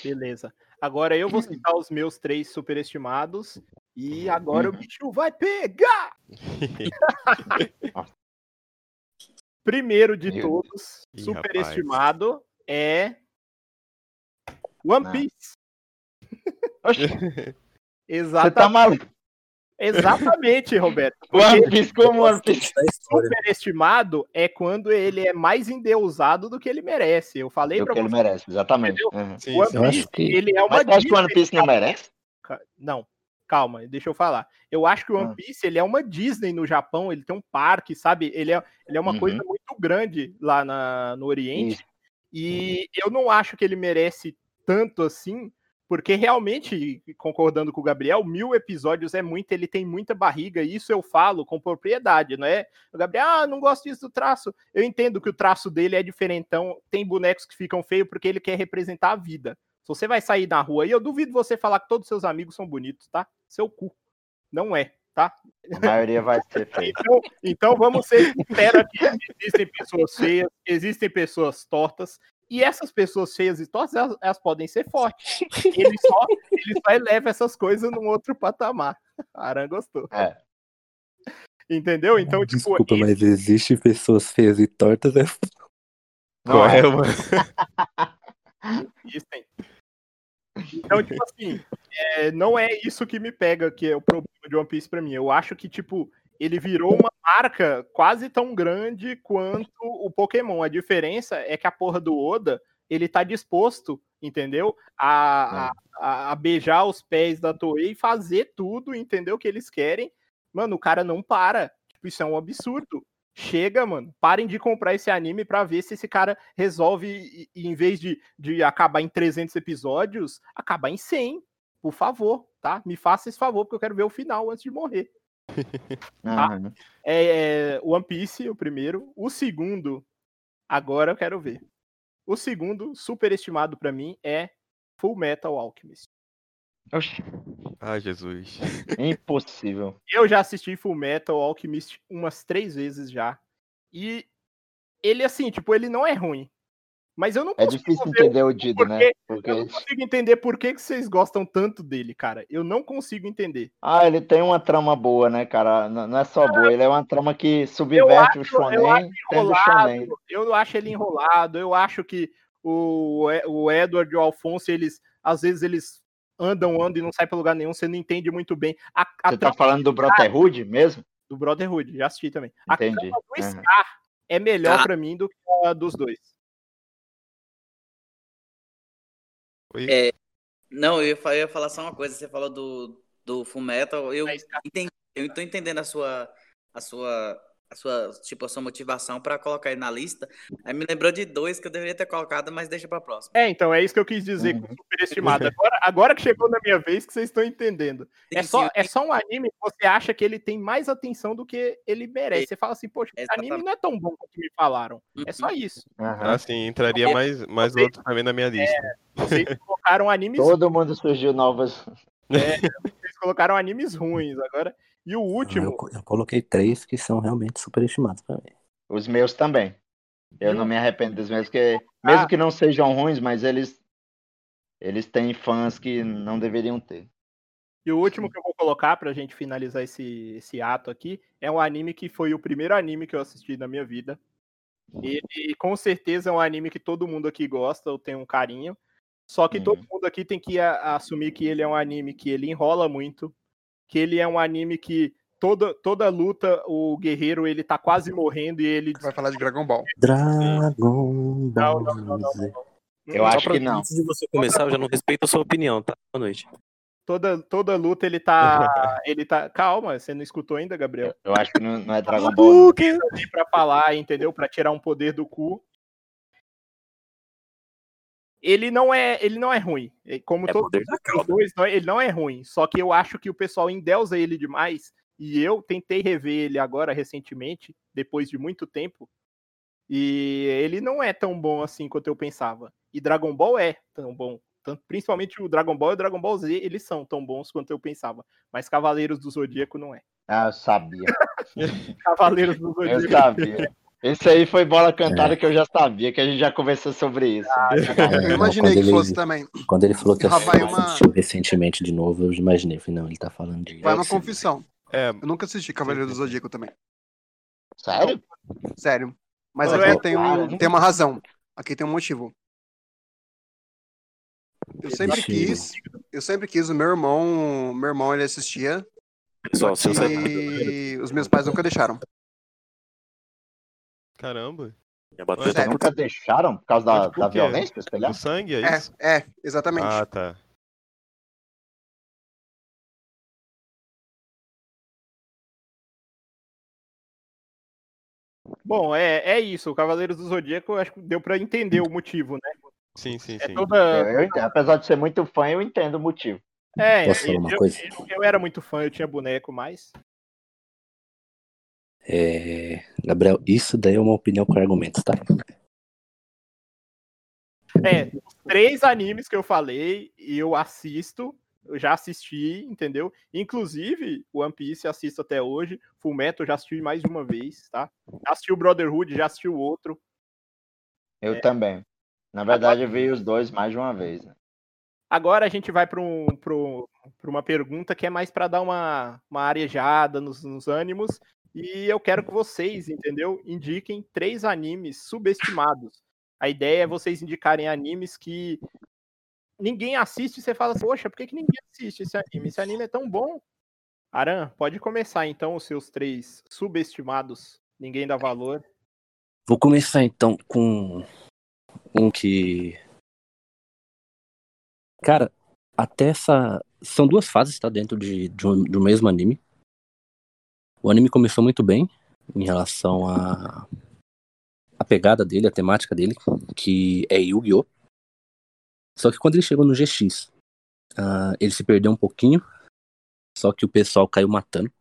Beleza. Agora eu vou citar os meus três superestimados. E agora o bicho vai pegar! [LAUGHS] Primeiro de Meu todos, superestimado é One. Piece. Oxe, [LAUGHS] você tá maluco? Exatamente, Roberto. One Porque Piece como One Piece? História. superestimado é quando ele é mais endeusado do que ele merece. Eu falei É pra que ele você. merece, exatamente. Uhum. Sim, One Piece, acho que- ele é uma Mas você acha que o One Disney, Piece não merece? Não, calma, deixa eu falar. Eu acho que o One Ah. Piece ele é uma Disney no Japão, ele tem um parque, sabe? Ele é, ele é uma Uhum. coisa muito grande lá na, no Oriente. Isso. E eu não acho que ele merece tanto assim, porque realmente, concordando com o Gabriel, mil episódios é muito, ele tem muita barriga, e isso eu falo com propriedade, não é? O Gabriel, ah, não gosto disso do traço. Eu entendo que o traço dele é diferentão, tem bonecos que ficam feios porque ele quer representar a vida. Se você vai sair na rua aí, eu duvido você falar que todos os seus amigos são bonitos, tá? Seu cu. Não é, tá? A maioria vai ser feio. Então, então vamos ser sinceros aqui. Existem pessoas feias, existem pessoas tortas, e essas pessoas feias e tortas, elas, elas podem ser fortes. [LAUGHS] Ele só, ele só eleva essas coisas num outro patamar. [LAUGHS] Aran gostou. É. Entendeu? Então, tipo, Desculpa, mas existe pessoas feias e tortas. É... Não é? é, mano? existem. Então, tipo assim, é, não é isso que me pega, que é o problema de One Piece pra mim. Eu acho que, tipo, ele virou uma marca quase tão grande quanto o Pokémon. A diferença é que a porra do Oda, ele tá disposto, entendeu? A, a, a- a beijar os pés da Toei e fazer tudo, entendeu? Que eles querem. Mano, o cara não para. Tipo, isso é um absurdo. Chega, mano. Parem de comprar esse anime pra ver se esse cara resolve, e- e em vez de, de acabar em 300 episódios, acabar em 100. Por favor, tá? Me faça esse favor, porque eu quero ver o final antes de morrer. Uhum. É, é, One Piece, o primeiro. O segundo, agora eu quero ver. O segundo, superestimado pra mim, é Full Metal Alchemist. Oxi, Ai, Jesus. impossível. Eu já assisti Full Metal Alchemist umas três vezes já. E ele, assim, tipo, ele não é ruim. Mas eu não É consigo difícil ver entender o Dido, né? porquê. Porque... Eu não consigo entender por que, que vocês gostam tanto dele, cara. Eu não consigo entender. Ah, ele tem uma trama boa, né, cara? Não não é só boa, ele é uma trama que subverte o acho- eu acho shonen, Enrolado, shonen. eu acho ele enrolado. Eu acho que o, o Edward e o Alfonso, eles às vezes eles andam, andam e não saem pra lugar nenhum. Você não entende muito bem. A, a Você tá falando do Brotherhood mesmo? do Brotherhood, já assisti também. A Entendi. trama do. Scar é melhor Tá. pra mim do que a dos dois. Oi? É, Não, eu ia, eu ia falar só uma coisa. Você falou do, do Fullmetal. Eu, Mas, cara, entendi, eu tô entendendo a sua, a sua, a sua, tipo, a sua motivação pra colocar ele na lista. Aí me lembrou de dois que eu deveria ter colocado, mas deixa pra próxima. É, então, é isso que eu quis dizer Uhum. com superestimado. Agora, agora que chegou na minha vez que vocês estão entendendo. É Sim, só, sim, é só um anime que você acha que ele tem mais atenção do que ele merece. Você fala assim, poxa, esse anime não é tão bom quanto me falaram. É só isso. Aham. Ah, sim, entraria mais, mais vocês- outros também na minha lista. Vocês colocaram animes, Todo mundo surgiu novas. vocês colocaram animes ruins agora. E o Eu, último, co- eu coloquei três que são realmente superestimados pra mim. Os meus também. Eu não me arrependo dos meus, porque mesmo Ah. que não sejam ruins, mas eles eles têm fãs que não deveriam ter. e o último que eu vou colocar pra gente finalizar esse, esse ato aqui é um anime que foi o primeiro anime que eu assisti na minha vida. Ele com certeza é um anime que todo mundo aqui gosta, eu tenho um carinho. Só que todo Uhum. mundo aqui tem que a- assumir que ele é um anime que ele enrola muito, que ele é um anime que toda, toda luta o guerreiro ele tá quase morrendo e ele Vai falar de Dragon Ball. Dragon Não, Ball não, não, não. Eu acho pra- que não. Antes de você começar, eu já não respeito a sua opinião, tá? Boa noite. toda toda luta ele tá ele tá calma, você não escutou ainda, Gabriel? Eu acho que não, não é Dragon Ball. não. pra falar, entendeu? Pra tirar um poder do cu. Ele não é, ele não é ruim. E Como É todos os dois, é- ele não é ruim. Só que eu acho que o pessoal endeusa ele demais. E eu tentei rever ele agora recentemente, depois de muito tempo. E ele não é tão bom assim quanto eu pensava. E Dragon Ball é tão bom. Tanto, principalmente o Dragon Ball e o Dragon Ball Z, eles são tão bons quanto eu pensava. Mas Cavaleiros do Zodíaco não é. Ah, eu sabia. [LAUGHS] Cavaleiros do Eu Zodíaco. sabia. Esse aí foi bola cantada que eu já sabia, que a gente já conversou sobre isso. Eu não, imaginei quando que ele- fosse também. Quando ele falou que Ah, assistiu uma- recentemente de novo, eu imaginei. Falei, não, ele tá falando de. Vai uma confissão. É, Eu nunca assisti Cavaleiro do Zodíaco também. Sério? Sério. Mas aqui é- tem, um, nunca- tem uma razão. Aqui tem um motivo. Eu sempre quis, eu sempre quis, o meu irmão, meu irmão ele assistia Pessoal, eu e os meus pais nunca deixaram. Caramba. Até Sério. Nunca deixaram por causa da, Mas por da quê? violência? Do sangue, é É, isso? é, exatamente. Ah, tá. Bom, é, é isso. O Cavaleiros do Zodíaco, eu acho que deu pra entender o motivo, né? Sim, sim, É sim. toda. Eu entendo. Apesar de ser muito fã, eu entendo o motivo. É, Posso falar eu, uma eu- coisa? eu- eu era muito fã, eu tinha boneco, mas. É, Gabriel, isso daí é uma opinião com argumentos, tá? É, os três animes que eu falei, eu assisto, eu já assisti, entendeu? Inclusive, One Piece eu assisto até hoje. Full Metal eu já assisti mais de uma vez, tá? Já assisti o Brotherhood, já assisti o outro. Eu É. também. Na verdade, eu vi os dois mais de uma vez. né? Agora a gente vai para um, pro- pra uma pergunta que é mais para dar uma, uma arejada nos, nos ânimos. E eu quero que vocês, entendeu? Indiquem três animes subestimados. A ideia é vocês indicarem animes que ninguém assiste e você fala assim, poxa, por que, que ninguém assiste esse anime? Esse anime é tão bom. Aran, pode começar então os seus três subestimados. Ninguém dá valor. Vou começar então com um que. Cara, até essa. São duas fases, tá? Dentro de, de, um, um mesmo anime. O anime começou muito bem em relação a. A pegada dele, a temática dele, que é Yu-Gi-Oh! Só que quando ele chegou no GX, ah, ele se perdeu um pouquinho. Só que o pessoal caiu matando.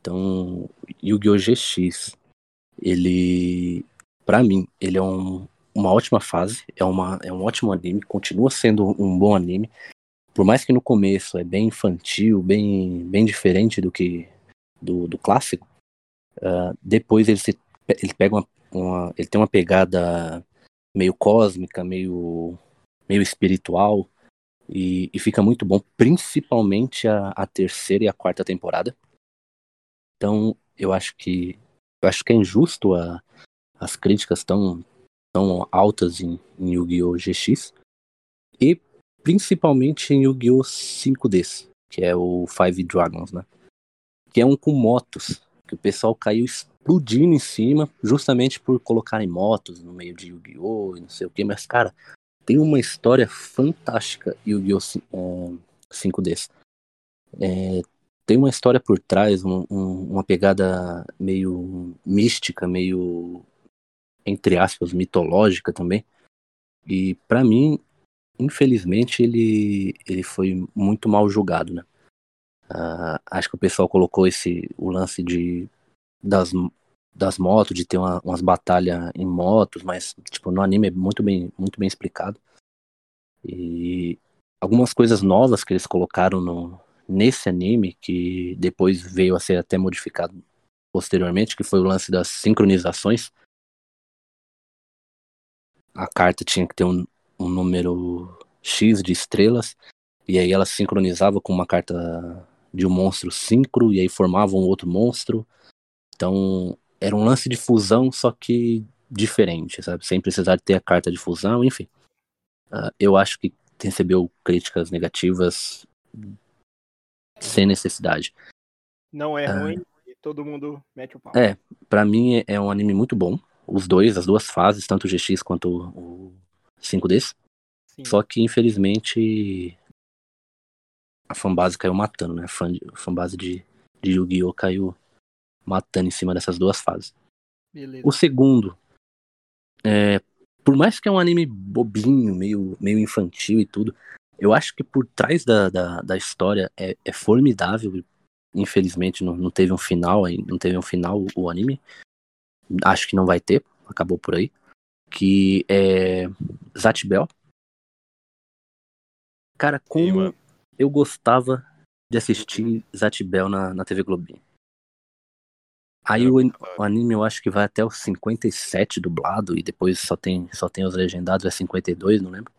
Então, Yu-Gi-Oh! GX, ele Pra mim, ele é um- uma ótima fase, é, uma, é um ótimo anime, continua sendo um bom anime. Por mais que no começo é bem infantil, bem, bem diferente do que do, do clássico, ah, depois ele, se, ele pega uma, uma- ele tem uma pegada meio cósmica, meio, meio espiritual. E, e fica muito bom, principalmente a, a terceira e a quarta temporada. Então, eu acho que eu acho que é injusto a, as críticas tão, tão altas em, em Yu-Gi-Oh! GX e principalmente em Yu-Gi-Oh! 5D, que é o Five Dragons, né? Que é um com motos, que o pessoal caiu explodindo em cima, justamente por colocarem motos no meio de Yu-Gi-Oh! e não sei o que, mas cara, tem uma história fantástica Yu-Gi-Oh! 5D. É, tem uma história por trás, um, um, uma pegada meio mística, meio entre aspas mitológica também. E para mim, infelizmente, ele ele foi muito mal julgado, né? Uh, acho que o pessoal colocou esse o lance de das, das motos, de ter uma, umas batalhas em motos, mas tipo no anime é muito bem muito bem explicado. E algumas coisas novas que eles colocaram no, nesse anime, que depois veio a ser até modificado posteriormente, que foi o lance das sincronizações. A carta tinha que ter um, um número X de estrelas, e aí ela sincronizava com uma carta de um monstro sincro, e aí formava um outro monstro. Então, era um lance de fusão, só que diferente, sabe? Sem precisar ter a carta de fusão, enfim. Uh, eu acho que recebeu críticas negativas sem necessidade. Não é ah. ruim e todo mundo mete o pau. É, pra mim é, um anime muito bom. Os dois, as duas fases, tanto o GX quanto o 5D. Sim. Só que, infelizmente, a fanbase caiu matando, né? A fan, fanbase de, de Yu-Gi-Oh! caiu matando em cima dessas duas fases. Beleza. O segundo, é, por mais que é um anime bobinho, meio, meio infantil e tudo, eu acho que por trás da, da, da história é, é, formidável. Infelizmente não, não teve um final, não teve um final o anime. Acho que não vai ter, acabou por aí. Que é Zatibel. Cara, como eu gostava de assistir Zatibel na, na TV Globinho. Aí o, o, anime eu acho que vai até o 57 dublado e depois só tem, só tem os legendados, é 52, não lembro.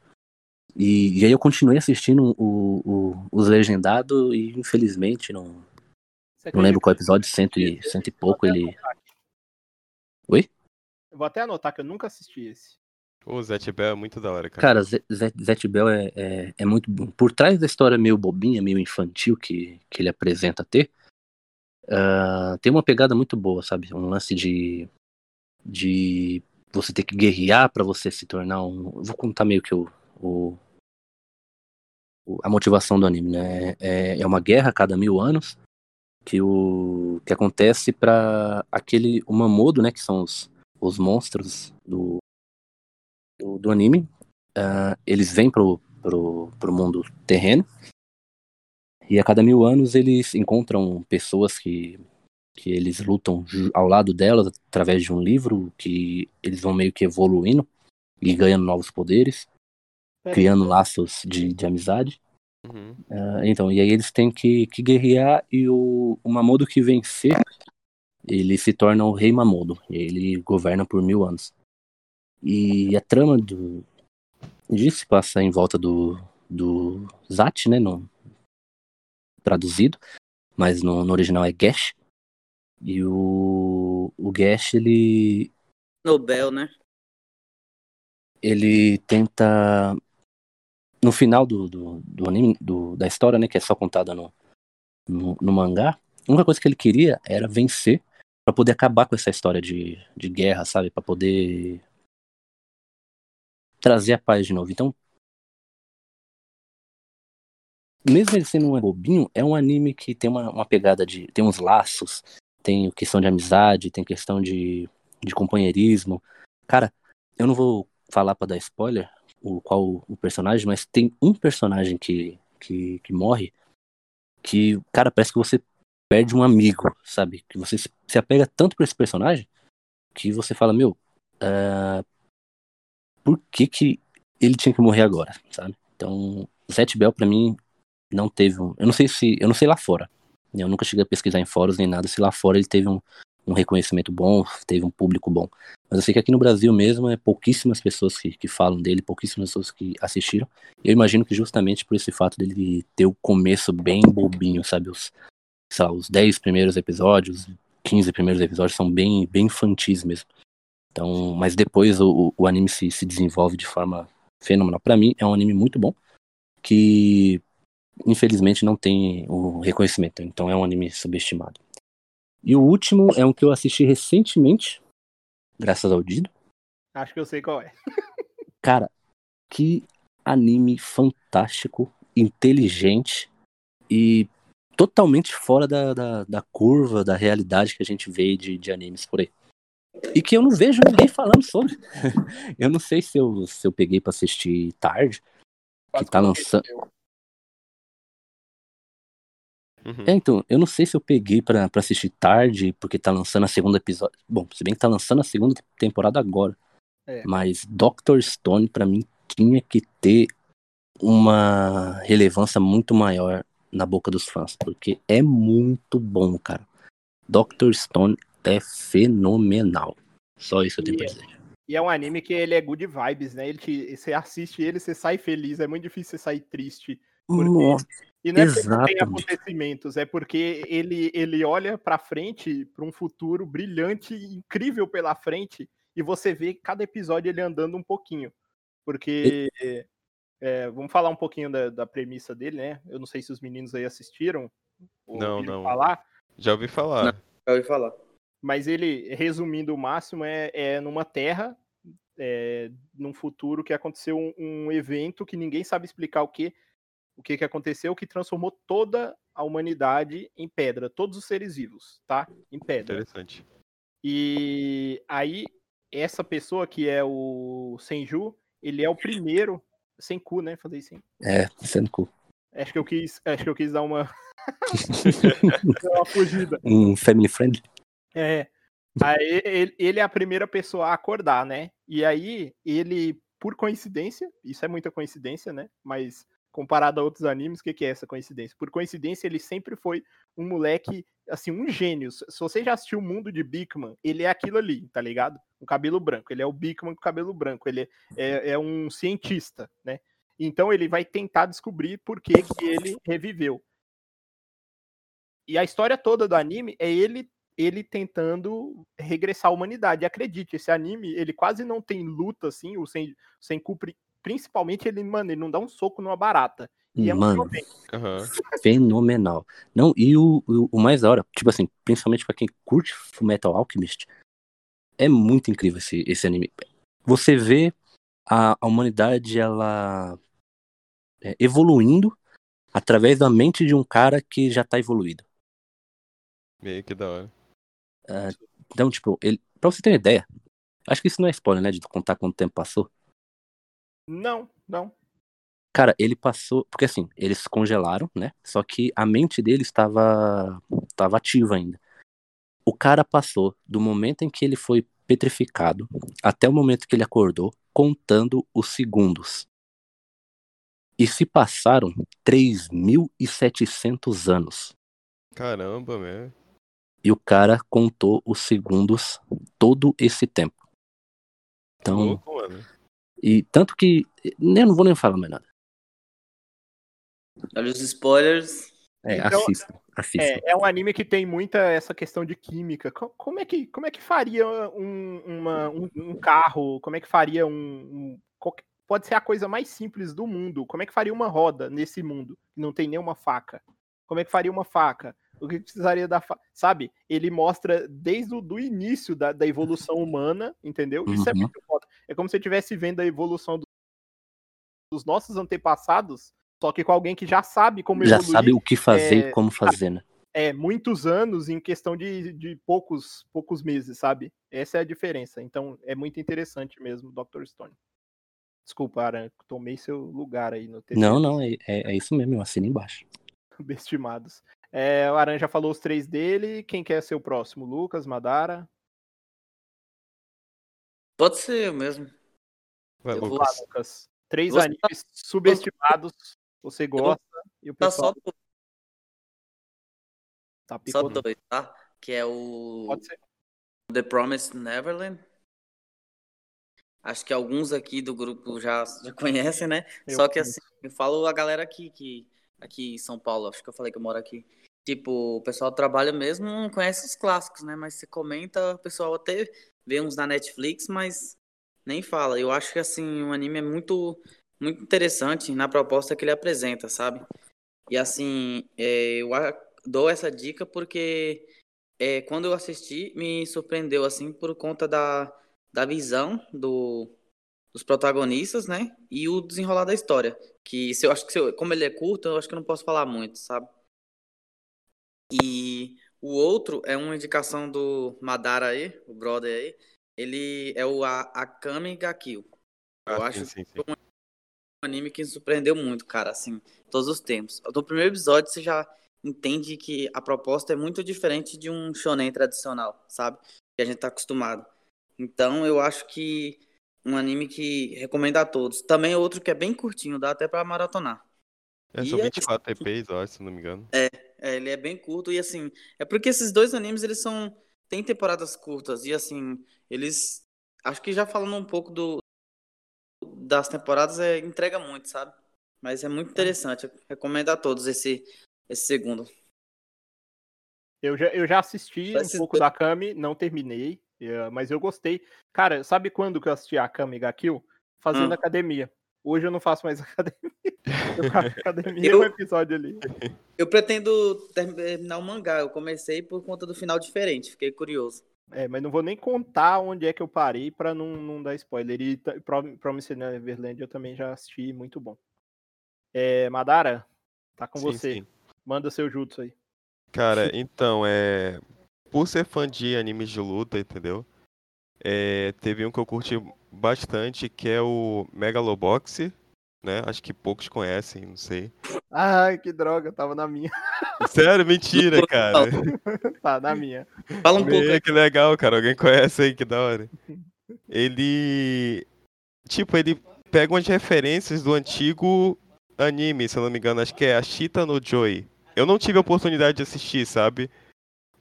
E, e aí eu continuei assistindo o, o, os legendados e infelizmente não. Não lembro qual episódio, cento e, cento e pouco ele. Oi? Eu vou até anotar que eu nunca assisti esse. O Zet Bell é muito da hora, cara. Cara, Zet Bell é, é, é, muito bom. Por trás da história meio bobinha, meio infantil que, que ele apresenta ter, uh, tem uma pegada muito boa, sabe? Um lance de. de você ter que guerrear para você se tornar um. Vou contar meio que o, o, a motivação do anime, né? É, é uma guerra a cada mil anos que o que acontece para aquele o Mamodo, né? Que são os, os monstros do, do, do anime. Uh, eles vêm pro, pro, pro mundo terreno e a cada mil anos eles encontram pessoas que que eles lutam ao lado delas através de um livro que eles vão meio que evoluindo e ganhando novos poderes criando laços de, de amizade. Uhum. Uh, então, e aí eles têm que, que guerrear e o, o Mamodo que vencer, ele se torna o rei Mamodo. E ele governa por mil anos. E a trama do, disso se passa em volta do, do Zat, né, no, traduzido, mas no, no original é Gesh. E o, o Gesh, ele... Nobel, né? Ele tenta no final do, do, do anime, do, da história, né, que é só contada no, no, no, mangá, a única coisa que ele queria era vencer para poder acabar com essa história de, de guerra, sabe? para poder trazer a paz de novo. Então, mesmo ele sendo um bobinho, é um anime que tem uma, uma pegada de. tem uns laços, tem questão de amizade, tem questão de, de companheirismo. Cara, eu não vou falar para dar spoiler, o qual o personagem, mas tem um personagem que, que, que morre que, cara, parece que você perde um amigo, sabe? Que você se apega tanto pra esse personagem que você fala, meu, uh, por que que ele tinha que morrer agora, sabe? Então, Zet Bell pra mim não teve um, eu não sei se, eu não sei lá fora. Eu nunca cheguei a pesquisar em fóruns nem nada se lá fora ele teve um, um reconhecimento bom, teve um público bom. Mas eu sei que aqui no Brasil mesmo é pouquíssimas pessoas que, que falam dele, pouquíssimas pessoas que assistiram. Eu imagino que justamente por esse fato dele ter o começo bem bobinho, sabe? Os, lá, os 10 primeiros episódios, 15 primeiros episódios são bem, bem infantis mesmo. Então, mas depois o, o anime se, se desenvolve de forma fenomenal. Para mim, é um anime muito bom, que infelizmente não tem o reconhecimento. Então é um anime subestimado. E o último é um que eu assisti recentemente, graças ao Dido. Acho que eu sei qual é. [LAUGHS] Cara, que anime fantástico, inteligente e totalmente fora da, da, da, curva, da realidade que a gente vê de, de animes por aí. E que eu não vejo ninguém falando sobre. [LAUGHS] eu não sei se eu, se eu peguei para assistir tarde, que tá lançando. Uhum. É, então, eu não sei se eu peguei pra, pra assistir tarde, porque tá lançando a segunda episódio. Bom, se bem que tá lançando a segunda temporada agora. É. Mas Doctor Stone, para mim, tinha que ter uma relevância muito maior na boca dos fãs, porque é muito bom, cara. Doctor Stone é fenomenal. Só isso eu tenho pra é dizer. E é um anime que ele é good vibes, né? Ele te, você assiste ele, você sai feliz. É muito difícil você sair triste. Porque Nossa. E não é porque não tem acontecimentos, é porque ele, ele olha para frente, para um futuro brilhante, incrível pela frente, e você vê cada episódio ele andando um pouquinho. Porque. É, vamos falar um pouquinho da, da, premissa dele, né? Eu não sei se os meninos aí assistiram. Não, não. Falar. Já ouvi falar. Não, já ouvi falar. Mas ele, resumindo o máximo, é, é numa terra, é, num futuro que aconteceu um, um evento que ninguém sabe explicar o que, o que, que aconteceu que transformou toda a humanidade em pedra, todos os seres vivos, tá? Em pedra. Interessante. E aí, essa pessoa que é o Senju, ele é o primeiro. Sem cu, né? Falei assim. É, sem cu. Acho que eu quis, acho que eu quis dar uma. [LAUGHS] [LAUGHS] uma fugida. Um family friend. É. Aí, ele, ele é a primeira pessoa a acordar, né? E aí, ele, por coincidência, isso é muita coincidência, né? Mas comparado a outros animes, o que, que é essa coincidência? Por coincidência, ele sempre foi um moleque, assim, um gênio. Se você já assistiu o mundo de Bigman, ele é aquilo ali, tá ligado? O cabelo branco. Ele é o Bigman com cabelo branco. Ele é, é um cientista, né? Então ele vai tentar descobrir por que, que ele reviveu. E a história toda do anime é ele ele tentando regressar à humanidade. acredite, esse anime, ele quase não tem luta, assim, o Sen, Senku principalmente ele, mano, ele não dá um soco numa barata. E é mano, uhum. fenomenal. Não, e o, o, o, mais da hora, tipo assim, principalmente para quem curte Metal Alchemist, é muito incrível esse, esse anime. Você vê a, a humanidade, ela é, evoluindo através da mente de um cara que já tá evoluído. Meio que da hora. Uh, então, tipo, ele, pra você ter uma ideia, acho que isso não é spoiler, né, de contar quanto tempo passou. Não, não. Cara, ele passou. Porque assim, eles congelaram, né? Só que a mente dele estava, estava ativa ainda. O cara passou do momento em que ele foi petrificado até o momento que ele acordou, contando os segundos. E se passaram 3.700 anos. Caramba, velho. E o cara contou os segundos todo esse tempo. Então, louco, mano. E tanto que. Eu não vou nem falar mais nada. Olha os spoilers. É, então, assista. assista. É, é, um anime que tem muita essa questão de química. Como é que, como é que faria um, uma, um, um carro? Como é que faria um, um, Pode ser a coisa mais simples do mundo. Como é que faria uma roda nesse mundo? Que não tem nenhuma faca. Como é que faria uma faca? O que precisaria da? Sabe? Ele mostra desde o do início da, da evolução humana, entendeu? Isso é uhum. é muito foda. É como se você estivesse vendo a evolução do, dos nossos antepassados, só que com alguém que já sabe como já evoluir. Já sabe o que fazer é, e como fazer, né? É, muitos anos em questão de, de poucos, poucos meses, sabe? Essa é a diferença. Então, é muito interessante mesmo, Dr. Stone. Desculpa, Aran, tomei seu lugar aí no texto. Não, não, é, é, é, isso mesmo, eu assino embaixo. [LAUGHS] Bestimados. É, o Aran já falou os três dele. Quem quer ser o próximo? Lucas, Madara? Pode ser eu mesmo. Vai, Lucas. Lá, Lucas. Três você animes tá... subestimados. Você gosta e o pessoal. Tá só, tá só dois, tá? Que é o. Pode ser. The Promised Neverland. Acho que alguns aqui do grupo já, já conhecem, né? Eu Só que conheço. assim, eu falo a galera aqui, que aqui em São Paulo, acho que eu falei que eu moro aqui. Tipo, o pessoal trabalha mesmo, não conhece os clássicos, né? Mas você comenta, o pessoal até vê uns na Netflix, mas nem fala. Eu acho que assim, o anime é muito, muito interessante na proposta que ele apresenta, sabe? E assim, é, eu dou essa dica porque é, quando eu assisti, me surpreendeu assim por conta da, da visão do, dos protagonistas, né? E o desenrolar da história. Que se eu acho que se eu- como ele é curto, eu acho que eu não posso falar muito, sabe? E o outro é uma indicação do Madara aí, o brother aí. Ele é o A- Akame ga Kill. Eu Ah, acho sim, sim, sim. um anime que me surpreendeu muito, cara, assim, todos os tempos. No primeiro episódio você já entende que a proposta é muito diferente de um shonen tradicional, sabe? Que a gente tá acostumado. Então eu acho que um anime que recomendo a todos. Também é outro que é bem curtinho, dá até pra maratonar. É, são é 24 EPs, eu acho, se não me engano. É, ele é bem curto e assim, é porque esses dois animes eles são têm temporadas curtas e assim, eles acho que já falando um pouco do das temporadas é, entrega muito, sabe? Mas é muito interessante, eu recomendo a todos esse esse segundo. Eu já, eu já assisti Só um pouco da Kami, não terminei, mas eu gostei. Cara, sabe quando que eu assisti a Kami ga Kill? Fazendo Hum. academia. Hoje eu não faço mais [LAUGHS] academia. Eu faço [LAUGHS] academia Eu- no episódio ali. [LAUGHS] Eu pretendo terminar o mangá, eu comecei por conta do final diferente, fiquei curioso. É, mas não vou nem contar onde é que eu parei pra não, não dar spoiler. E Promised Neverland eu também já assisti, muito bom. É, Madara, tá com Sim, você. sim. Manda seu jutsu aí. Cara, então, é. Por ser fã de animes de luta, entendeu? É, teve um que eu curti bastante, que é o Megalobox, né? Acho que poucos conhecem, não sei. Ai, que droga, tava na minha. [LAUGHS] Sério, mentira, cara. [LAUGHS] tá, na minha. Fala um pouco aí. que legal, cara. Alguém conhece aí, que da hora. [LAUGHS] Ele. Tipo, ele pega umas referências do antigo anime, se eu não me engano. Acho que é a Shita no Joy. Eu não tive a oportunidade de assistir, sabe?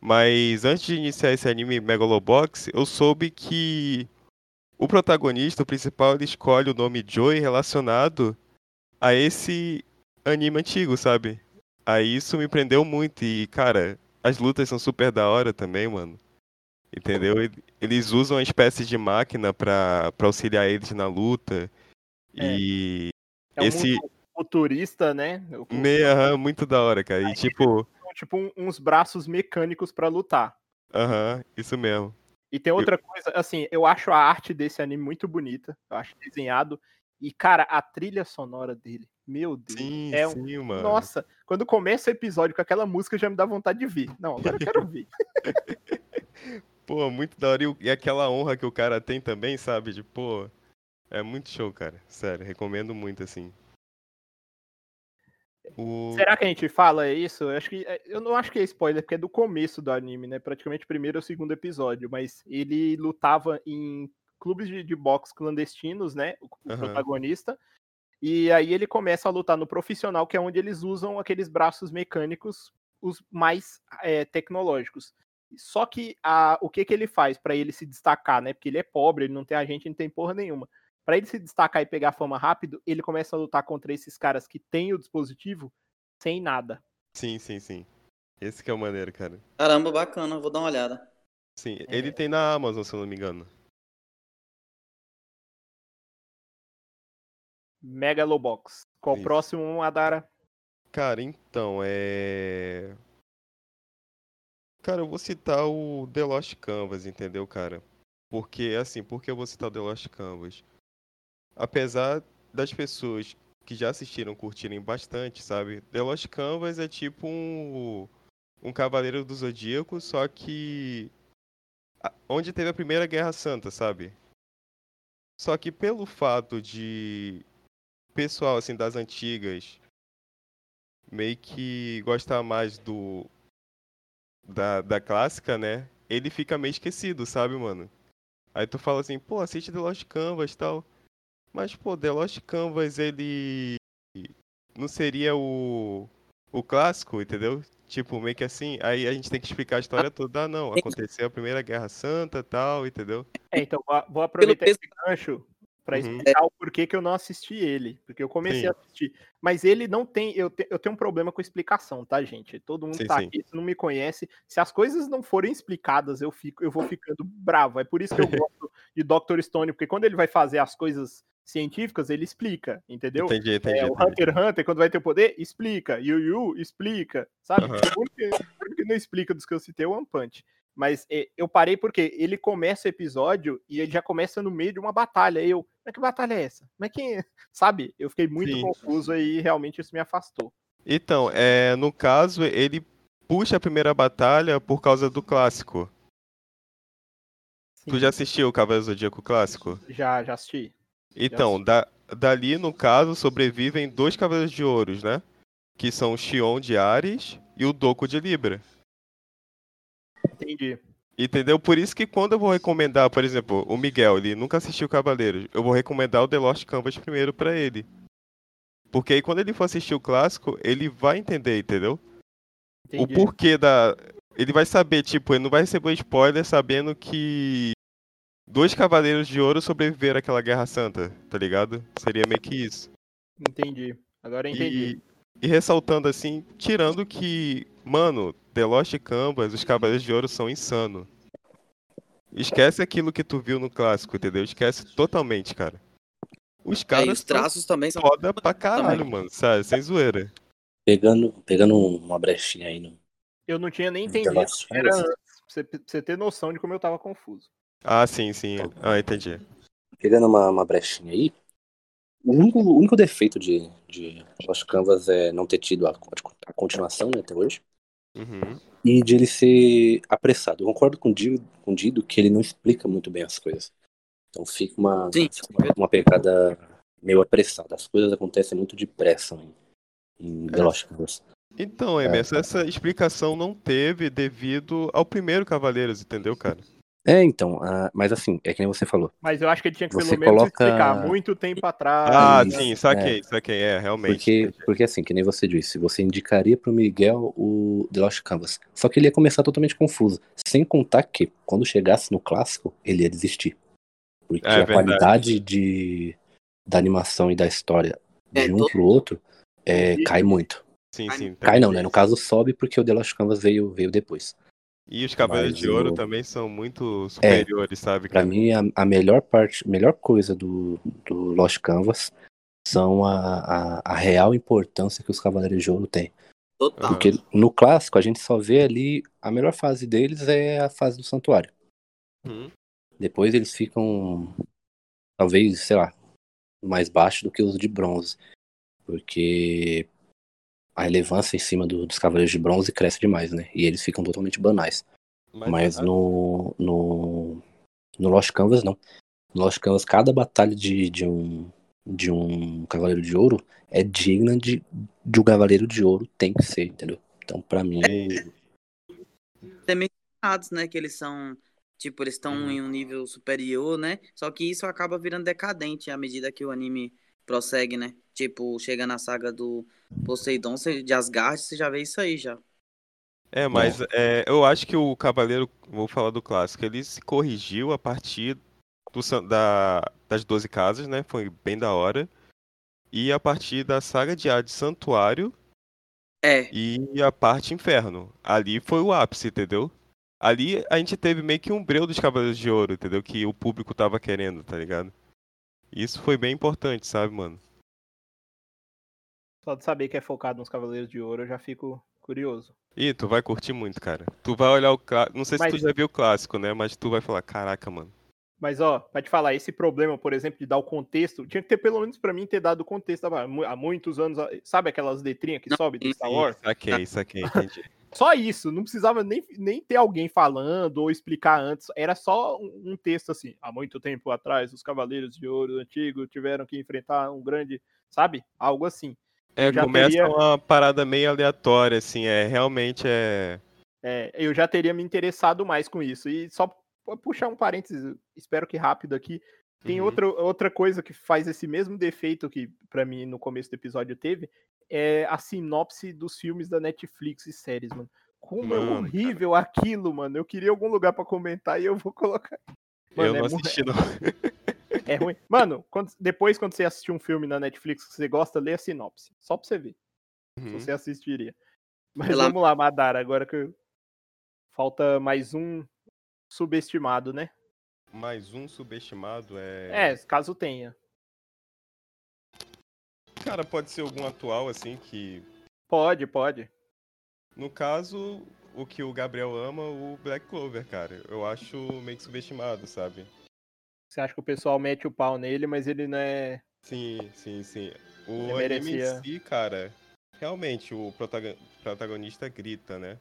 Mas antes de iniciar esse anime Megalobox, eu soube que o protagonista, o principal, ele escolhe o nome Joy relacionado a esse anime antigo, sabe? Aí isso me prendeu muito e, cara, as lutas são super da hora também, mano. Entendeu? Eles usam uma espécie de máquina pra, pra auxiliar eles na luta. É. E É um esse. futurista, né? Aham, muito da hora, cara. E tipo, Tipo um- uns braços mecânicos pra lutar. aham, isso mesmo. E tem outra coisa, assim, eu acho a arte desse anime muito bonita. Eu acho desenhado. E, cara, a trilha sonora dele, meu Deus. Sim, é um- sim, mano. Nossa, quando começa o episódio com aquela música já me dá vontade de ver. Não, agora eu quero [LAUGHS] ver. [LAUGHS] Pô, muito da hora. E aquela honra que o cara tem também, sabe? De, pô, é muito show, cara. Sério, recomendo muito, assim. O... Será que a gente fala isso? Eu acho que é, eu não acho que é spoiler, porque é do começo do anime, né? Praticamente o primeiro ou segundo episódio, mas ele lutava em clubes de, de boxe clandestinos, né? O, Aham. protagonista. E aí ele começa a lutar no profissional, que é onde eles usam aqueles braços mecânicos, os mais é, tecnológicos. Só que a, o que, que ele faz pra ele se destacar, né? Porque ele é pobre, ele não tem agente, não tem porra nenhuma. Pra ele se destacar e pegar fama rápido, ele começa a lutar contra esses caras que têm o dispositivo sem nada. Sim, sim, sim. Esse que é o maneiro, cara. Caramba, bacana, vou dar uma olhada. Sim, É. ele tem na Amazon, se eu não me engano. Megalobox. Qual o próximo, Adara? Cara, então, é. Cara, eu vou citar o The Lost Canvas, entendeu, cara? Porque, assim, por que eu vou citar o The Lost Canvas? Apesar das pessoas que já assistiram curtirem bastante, sabe? The Lost Canvas é tipo um, um Cavaleiro do Zodíaco, só que. Onde teve a Primeira Guerra Santa, sabe? Só que pelo fato de pessoal, assim, das antigas meio que gostar mais do da, da clássica, né? Ele fica meio esquecido, sabe, mano? Aí tu fala assim, pô, assiste The Lost Canvas e tal. Mas, pô, The Lost Canvas, ele não seria o, o clássico, entendeu? Tipo, meio que assim, aí a gente tem que explicar a história toda. Ah, não, aconteceu a Primeira Guerra Santa tal, entendeu? É, então vou- aproveitar esse gancho pra Uhum. explicar o porquê que eu não assisti ele. Porque eu comecei Sim. a assistir. Mas ele não tem. Eu, te- eu tenho um problema com explicação, tá, gente? Todo mundo Sim, tá sim. aqui, se não me conhece. Se as coisas não forem explicadas, eu, fico, eu vou ficando bravo. É por isso que eu gosto [LAUGHS] de Dr. Stone, porque quando ele vai fazer as coisas científicas, ele explica, entendeu? Entendi, entendi. É, o. Hunter x Hunter, quando vai ter poder, explica. Yu Yu, explica. Sabe? O único que- o único que não explica dos que eu citei é o One Punch. Mas é, eu parei porque ele começa o episódio e ele já começa no meio de uma batalha. Aí eu, mas que batalha é essa? Mas que. [LAUGHS] Sabe? Eu fiquei muito Sim. confuso e realmente isso me afastou. Então, é, no caso, ele puxa a primeira batalha por causa do clássico. Tu Sim, já assistiu o Cavaleiro do Zodíaco clássico? já, já assisti. Então, da, dali, no caso, sobrevivem dois Cavaleiros de Ouros, né? Que são o Xion de Ares e o Doku de Libra. Entendi. Entendeu? Por isso que quando eu vou recomendar, por exemplo, o Miguel, ele nunca assistiu Cavaleiros, eu vou recomendar o The Lost Canvas primeiro pra ele. Porque aí quando ele for assistir o clássico, ele vai entender, entendeu? O Entendi. porquê da. Ele vai saber, tipo, ele não vai receber spoiler sabendo que dois Cavaleiros de Ouro sobreviveram àquela Guerra Santa, tá ligado? Seria meio que isso. Entendi. Agora eu entendi. E, e ressaltando assim, tirando que, mano, The Lost Canvas, os Cavaleiros de Ouro são insano. Esquece aquilo que tu viu no clássico, entendeu? Esquece totalmente, cara. Os É, e caras os são traços também são. foda pra caralho, mano, sabe? Sem zoeira. Pegando, pegando uma brechinha aí no. Eu não tinha nem entendido era. Pra você, pra você ter noção de como eu tava confuso. Ah, sim, sim. Ah, entendi. Pegando uma, uma brechinha aí. O único, o único defeito de, de Lost Canvas é não ter tido a, a continuação né, até hoje. Uhum. E de ele ser apressado. Eu concordo com o Dido, com o Dido que ele não explica muito bem as coisas. Então fica uma, uma, uma pegada meio apressada. As coisas acontecem muito depressa em, em The É. Lost Canvas. Então, Emerson, essa explicação não teve devido ao primeiro Cavaleiros, entendeu, cara? É, então, ah, mas assim, é que nem você falou. Mas eu acho que ele tinha que Você pelo menos coloca- explicar muito tempo atrás. Ah, isso, sim, saquei, saquei, é, realmente. Porque, porque assim, que nem você disse, você indicaria pro Miguel o The Lost Canvas. Só que ele ia começar totalmente confuso. Sem contar que, quando chegasse no clássico, ele ia desistir. Porque É a verdade. qualidade de, da animação e da história de É, um pro outro é, cai muito. Sim, sim. Cai não, né? No caso, sobe porque o The Lost Canvas veio, veio depois. E os Cavaleiros Mas de Ouro o- também são muito superiores, sabe, Pra cara? mim, a, a melhor parte, a melhor coisa do, do Lost Canvas são a, a, a real importância que os Cavaleiros de Ouro têm. Total. Porque no clássico a gente só vê ali a melhor fase deles é a fase do santuário. Uhum. Depois eles ficam talvez, sei lá, mais baixo do que os de bronze. Porque a relevância em cima do- dos cavaleiros de bronze cresce demais, né? E eles ficam totalmente banais. Mas, ah, no, no, no Lost Canvas não. No Lost Canvas, cada batalha de, de, um, de um Cavaleiro de Ouro é digna de, de um Cavaleiro de Ouro tem que ser, entendeu? Então, pra mim, Até mencionados, né? Que eles são. Tipo, eles estão Uhum. em um nível superior, né? Só que isso acaba virando decadente à medida que o anime prossegue, né? Tipo, chega na saga do Poseidon, de Asgard, você já vê isso aí já. É, mas é, eu acho que o Cavaleiro, vou falar do clássico, ele se corrigiu a partir do da, das 12 casas, né? Foi bem da hora. E a partir da saga de Hades Santuário É, e a parte Inferno. Ali foi o ápice, entendeu? Ali a gente teve meio que um breu dos Cavaleiros de Ouro, entendeu? Que o público tava querendo, tá ligado? Isso foi bem importante, sabe, mano? Só de saber que é focado nos Cavaleiros de Ouro, eu já fico curioso. Ih, tu vai curtir muito, cara. Tu vai olhar o clássico. Não sei se Mas- tu já viu o clássico, né? Mas tu vai falar, caraca, mano. Mas, ó, pra te falar, esse problema, por exemplo, de dar o contexto, tinha que ter, pelo menos pra mim, ter dado o contexto há mu- há muitos anos. Sabe aquelas letrinhas que sobe do Star Wars? saquei, saquei, entendi. Só isso, não precisava nem, nem ter alguém falando ou explicar antes. Era só um, um texto assim. Há muito tempo atrás, os Cavaleiros de Ouro antigos tiveram que enfrentar um grande. Sabe? Algo assim. É, Já começa teria- uma parada meio aleatória, assim, é, realmente é... É, eu já teria me interessado mais com isso. E só puxar um parênteses, espero que rápido aqui. Tem Uhum. outra, outra coisa que faz esse mesmo defeito que, pra mim, no começo do episódio teve, é a sinopse dos filmes da Netflix e séries, mano. Como é Mano, horrível aquilo, mano. Eu queria algum lugar pra comentar e eu vou [LAUGHS] colocar. Mano, eu é não mu- assisti, não. [LAUGHS] É ruim. Mano, quando- depois, quando você assistir um filme na Netflix que você gosta, lê a sinopse. Só pra você ver. Se Uhum. você assistiria. Mas Pela- vamos lá, Madara. Agora que eu- falta mais um subestimado, né? Mais um subestimado é. É, caso tenha. Cara, pode ser algum atual, assim, que. Pode, pode. No caso, o que o Gabriel ama, o Black Clover, cara. Eu acho meio que subestimado, sabe? Você acha que o pessoal mete o pau nele, mas ele não é. Sim, sim, sim. O Ele anime merecia- si, cara, realmente o protago- protagonista grita, né?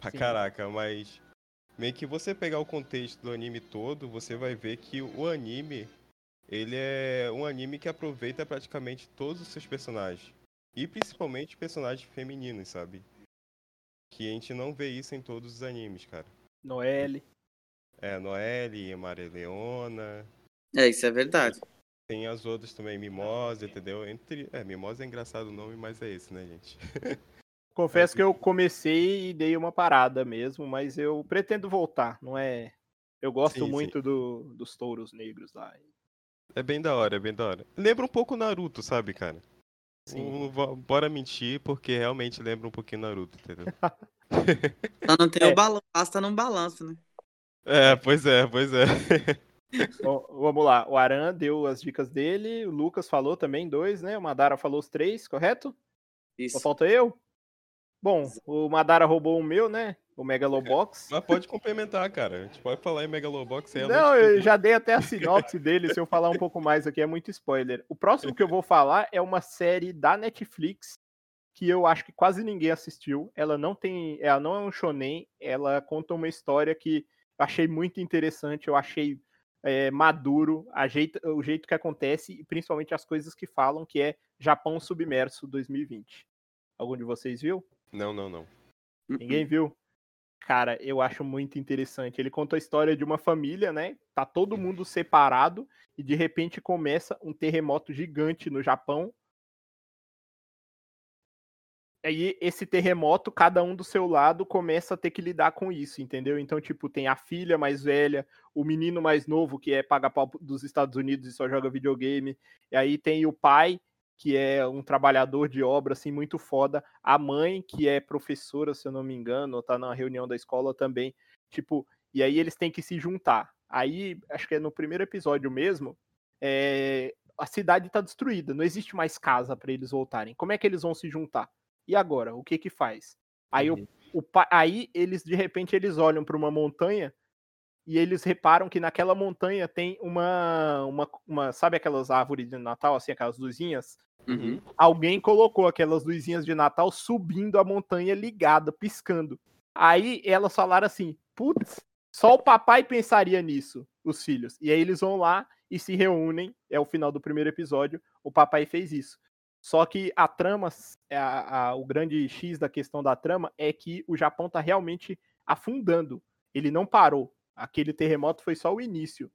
Pra Sim. caraca, mas meio que você pegar o contexto do anime todo, você vai ver que o anime, ele é um anime que aproveita praticamente todos os seus personagens. E principalmente personagens femininos, sabe? Que a gente não vê isso em todos os animes, cara. Noelle. É, Noelle, Maria Leona, É, isso é verdade. tem as outras também, Mimosa, entendeu? Entre... É, Mimosa é engraçado o nome, mas é esse, né, gente? [LAUGHS] Confesso que eu comecei e dei uma parada mesmo, mas eu pretendo voltar, não é? Eu gosto Sim, sim. muito do- dos touros negros lá. É bem da hora, é bem da hora. Lembra um pouco Naruto, sabe, cara? Sim. Vo- bora mentir, porque realmente lembra um pouquinho Naruto, entendeu? [LAUGHS] Só não tem É. o balanço, basta não balanço, né? é, pois é, pois é. [LAUGHS] Ó, vamos lá, o Aran deu as dicas dele, o Lucas falou também dois, né? O Madara falou os três, correto? Só Isso. falta eu? Bom, o Madara roubou o meu, né? O Megalobox. [LAUGHS] Mas pode complementar, cara. A gente pode falar em Megalobox é Não, eu já dei até a sinopse dele. Se eu falar um pouco mais aqui, é muito spoiler. O próximo que eu vou falar é uma série da Netflix que eu acho que quase ninguém assistiu. Ela não tem, ela não é um shonen. Ela conta uma história que eu achei muito interessante. Eu achei é, maduro, a jeito- o jeito que acontece e principalmente as coisas que falam, que é Japão Submerso 2020. Algum de vocês viu? Não, não, não. Ninguém viu? Cara, eu acho muito interessante. Ele conta a história de uma família, né? Tá todo mundo separado e de repente começa um terremoto gigante no Japão. Aí esse terremoto, cada um do seu lado começa a ter que lidar com isso, entendeu? Então, tipo, tem a filha mais velha, o menino mais novo que é paga-pau dos Estados Unidos e só joga videogame. E aí tem o pai que é um trabalhador de obra, assim, muito foda. A mãe, que é professora, se eu não me engano, ou tá na reunião da escola também. Tipo, e aí eles têm que se juntar. Aí, acho que é no primeiro episódio mesmo, é, a cidade tá destruída, não existe mais casa para eles voltarem. Como é que eles vão se juntar? E agora? O que que faz? Aí, o, o aí eles, de repente, eles olham para uma montanha e eles reparam que naquela montanha tem uma, uma, uma, sabe aquelas árvores de Natal, assim, aquelas luzinhas? Uhum. alguém colocou aquelas luzinhas de Natal subindo a montanha ligada, piscando. Aí elas falaram assim: putz, só o papai pensaria nisso, os filhos. E aí eles vão lá e se reúnem. É o final do primeiro episódio. O papai fez isso. Só que a trama, a- a- o grande X da questão da trama é que o Japão tá realmente afundando. Ele não parou. Aquele terremoto foi só o início.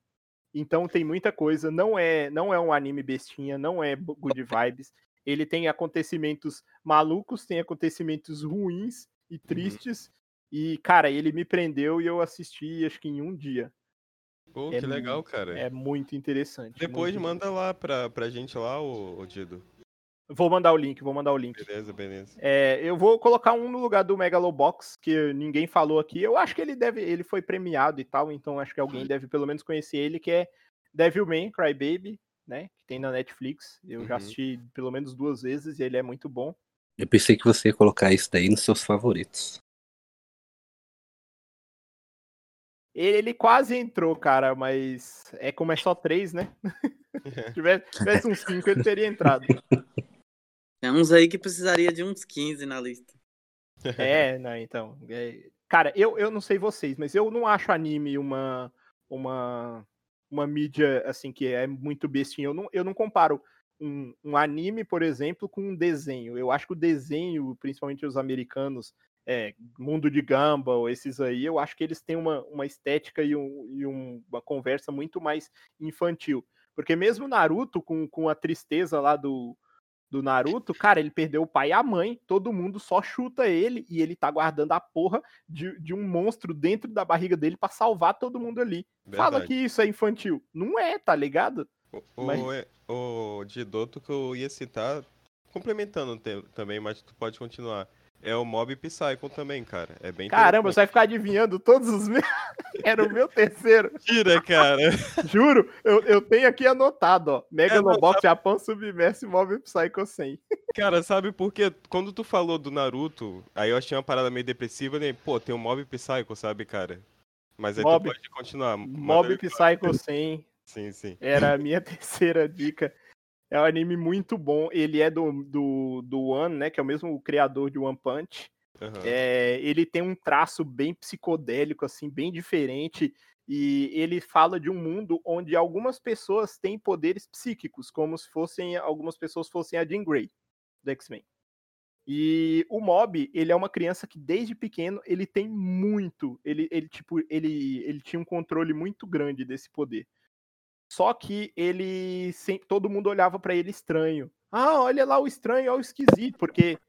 Então tem muita coisa, não é, não é um anime bestinha, não é good vibes. Ele tem acontecimentos malucos, tem acontecimentos ruins e tristes. E, cara, ele me prendeu e eu assisti, acho que em um dia. Pô, É que legal, cara. É muito interessante. Depois muito manda lá pra, pra gente lá, ô, ô Dido. Vou mandar o link, vou mandar o link. Beleza, beleza. É, eu vou colocar um no lugar do Megalobox, que ninguém falou aqui. Eu acho que ele deve, ele foi premiado e tal, então acho que alguém deve pelo menos conhecer ele, que é Devilman Crybaby, né? Que tem na Netflix. Eu já Uhum. assisti pelo menos duas vezes e ele é muito bom. Eu pensei que você ia colocar isso daí nos seus favoritos. Ele quase entrou, cara, mas é como é só três, né? [LAUGHS] Se tivesse, tivesse uns cinco, ele teria entrado. [LAUGHS] Tem uns aí que precisaria de uns 15 na lista. [LAUGHS] É, não, então. é- Cara, eu, eu não sei vocês, mas eu não acho anime uma, uma, uma mídia assim que é muito bestinha. Eu não, eu não comparo um, um anime, por exemplo, com um desenho. Eu acho que o desenho, principalmente os americanos, é, Mundo de Gumball, esses aí, eu acho que eles têm uma, uma estética e, um- e um- uma conversa muito mais infantil. Porque mesmo Naruto, com, com a tristeza lá do, do Naruto, cara, ele perdeu o pai e a mãe, todo mundo só chuta ele e ele tá guardando a porra de, de um monstro dentro da barriga dele pra salvar todo mundo ali. Fala Verdade. que isso é infantil. Não é, tá ligado? O, Mas- o, o Didoto que eu ia citar, complementando também, mas tu pode continuar. É o Mob Psycho também, cara. É bem Caramba, você vai ficar adivinhando todos os meus. [LAUGHS] Era o meu terceiro. Tira, cara. [LAUGHS] Juro, eu, eu tenho aqui anotado, ó. Megalobox não, Japão Submerse Mob Psycho 100. [LAUGHS] Cara, sabe por quê? Quando tu falou do Naruto, aí eu achei uma parada meio depressiva, né? Pô, tem o Mob Psycho, sabe, cara? Mas aí Mob- tu pode continuar. Mob Psycho 100 Sim, sim. era a minha terceira dica. É um anime muito bom. Ele é do, do, do One, né? Que é o mesmo criador de One Punch. Aham. É, ele tem um traço bem psicodélico, assim, bem diferente. E ele fala de um mundo onde algumas pessoas têm poderes psíquicos, como se fossem algumas pessoas fossem a Jean Grey do X-Men. E o Mob, ele é uma criança que desde pequeno ele tem muito, ele, ele tipo, ele, ele tinha um controle muito grande desse poder. Só que ele sempre, todo mundo olhava pra ele estranho. Ah, olha lá o estranho, olha o esquisito, porque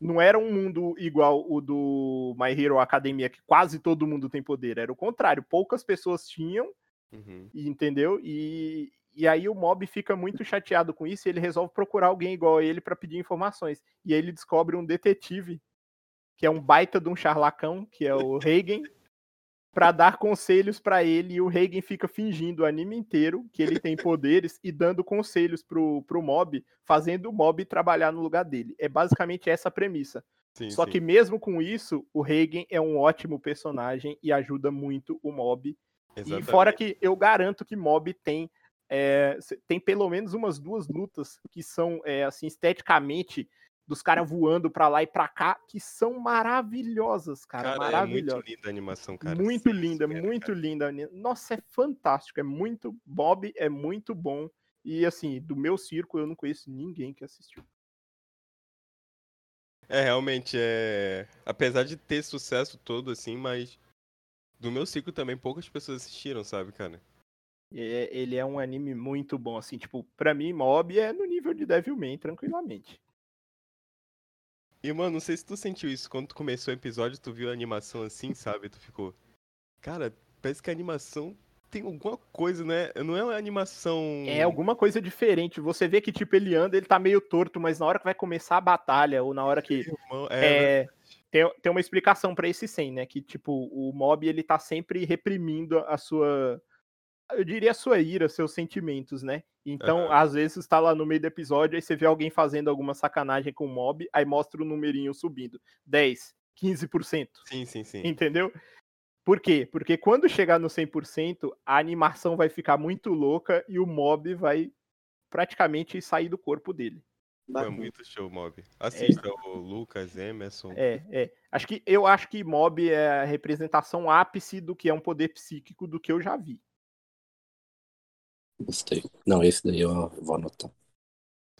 não era um mundo igual o do My Hero Academia, que quase todo mundo tem poder. Era o contrário, poucas pessoas tinham, Uhum. entendeu? E, e aí o mob fica muito chateado com isso e ele resolve procurar alguém igual a ele pra pedir informações. E aí ele descobre um detetive, que é um baita de um charlacão, que é o [LAUGHS] Reagan, pra dar conselhos pra ele. E o Reagan fica fingindo o anime inteiro que ele tem [LAUGHS] poderes e dando conselhos pro, pro mob, fazendo o mob trabalhar no lugar dele. É basicamente essa a premissa. Sim, Só sim. que mesmo com isso, o Reagan é um ótimo personagem e ajuda muito o mob e Exatamente. fora que eu garanto que Mob tem é, tem pelo menos umas duas lutas que são é, assim esteticamente dos caras voando pra lá e pra cá que são maravilhosas, cara, Cara, é maravilhosas. muito linda a animação, cara. muito Sem linda, zoeira, muito cara. linda. Nossa, é fantástico, é muito Bob é muito bom e assim do meu círculo eu não conheço ninguém que assistiu. É, realmente, é. Apesar de ter sucesso todo, assim, mas. Do meu ciclo também poucas pessoas assistiram, sabe, cara? É- ele é um anime muito bom, assim, tipo, pra mim, Mob é no nível de Devilman, tranquilamente. E, mano, não sei se tu sentiu isso. Quando tu começou o episódio, tu viu a animação assim, [LAUGHS] sabe? Tu ficou. Cara, parece que a animação tem alguma coisa, né? Não é uma animação. É alguma coisa diferente. Você vê que, tipo, ele anda, ele tá meio torto, mas na hora que vai começar a batalha, ou na hora que. [LAUGHS] Irmão, é, É, tem, tem uma explicação pra esse 100, né? Que, tipo, o mob, ele tá sempre reprimindo a sua. Eu diria a sua ira, seus sentimentos, né? Então, Aham. às vezes, tá lá no meio do episódio, aí você vê alguém fazendo alguma sacanagem com o mob, aí mostra o numerinho subindo. 10, 15%. Sim, sim, sim. Entendeu? Por quê? Porque quando chegar no 100%, a animação vai ficar muito louca e o mob vai praticamente sair do corpo dele. Foi Bacana. muito show, Mob. Assista o Lucas, Emerson. É, é. Acho que eu acho que mob é a representação ápice do que é um poder psíquico do que eu já vi. Gostei. Não, esse daí eu vou anotar.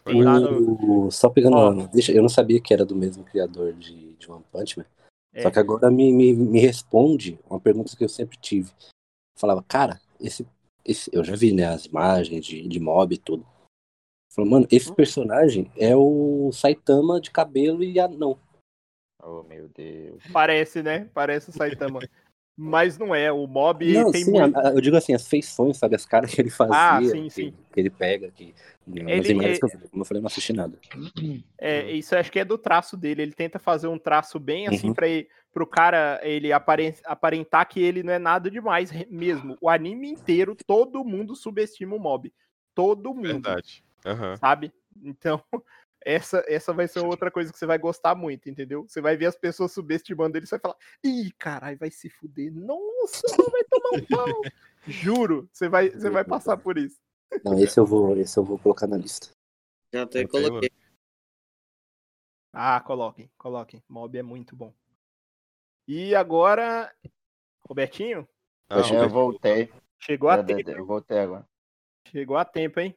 O- Só pegando. Ó. a- Deixa, eu não sabia que era do mesmo criador de, de One Punch Man. É, Só que agora me, me, me responde uma pergunta que eu sempre tive. Falava, cara, esse, esse. Eu já vi, né, as imagens de, de mob e tudo. Falou, mano, esse Hum. personagem é o Saitama de cabelo e anão. Oh, meu Deus. Parece, né? Parece o Saitama. Mas não é. O mob não, tem sim, muito. eu digo assim, as feições, sabe? As caras que ele fazia. Ah, sim, que, sim. que ele pega. Que, Ele- imagens é- que eu como eu falei, eu não assisti nada. É, isso acho que é do traço dele. Ele tenta fazer um traço bem assim Uhum. para pro cara ele aparen- aparentar que ele não é nada demais mesmo. O anime inteiro, todo mundo subestima o mob. Todo mundo, Verdade. Aham. sabe? Então, essa, essa vai ser outra coisa que você vai gostar muito, entendeu? Você vai ver as pessoas subestimando ele, você vai falar: ih, caralho, vai se fuder. Nossa, não vai tomar um pau. [LAUGHS] Juro, você vai, você vai passar por isso. Não, esse eu vou, esse eu vou colocar na lista. Já até coloquei. Ah, coloquem, coloquem. Mob é muito bom. E agora, Robertinho, Ah, eu Roberto, voltei. chegou a Eu, tempo. eu voltei agora. Chegou a tempo, hein?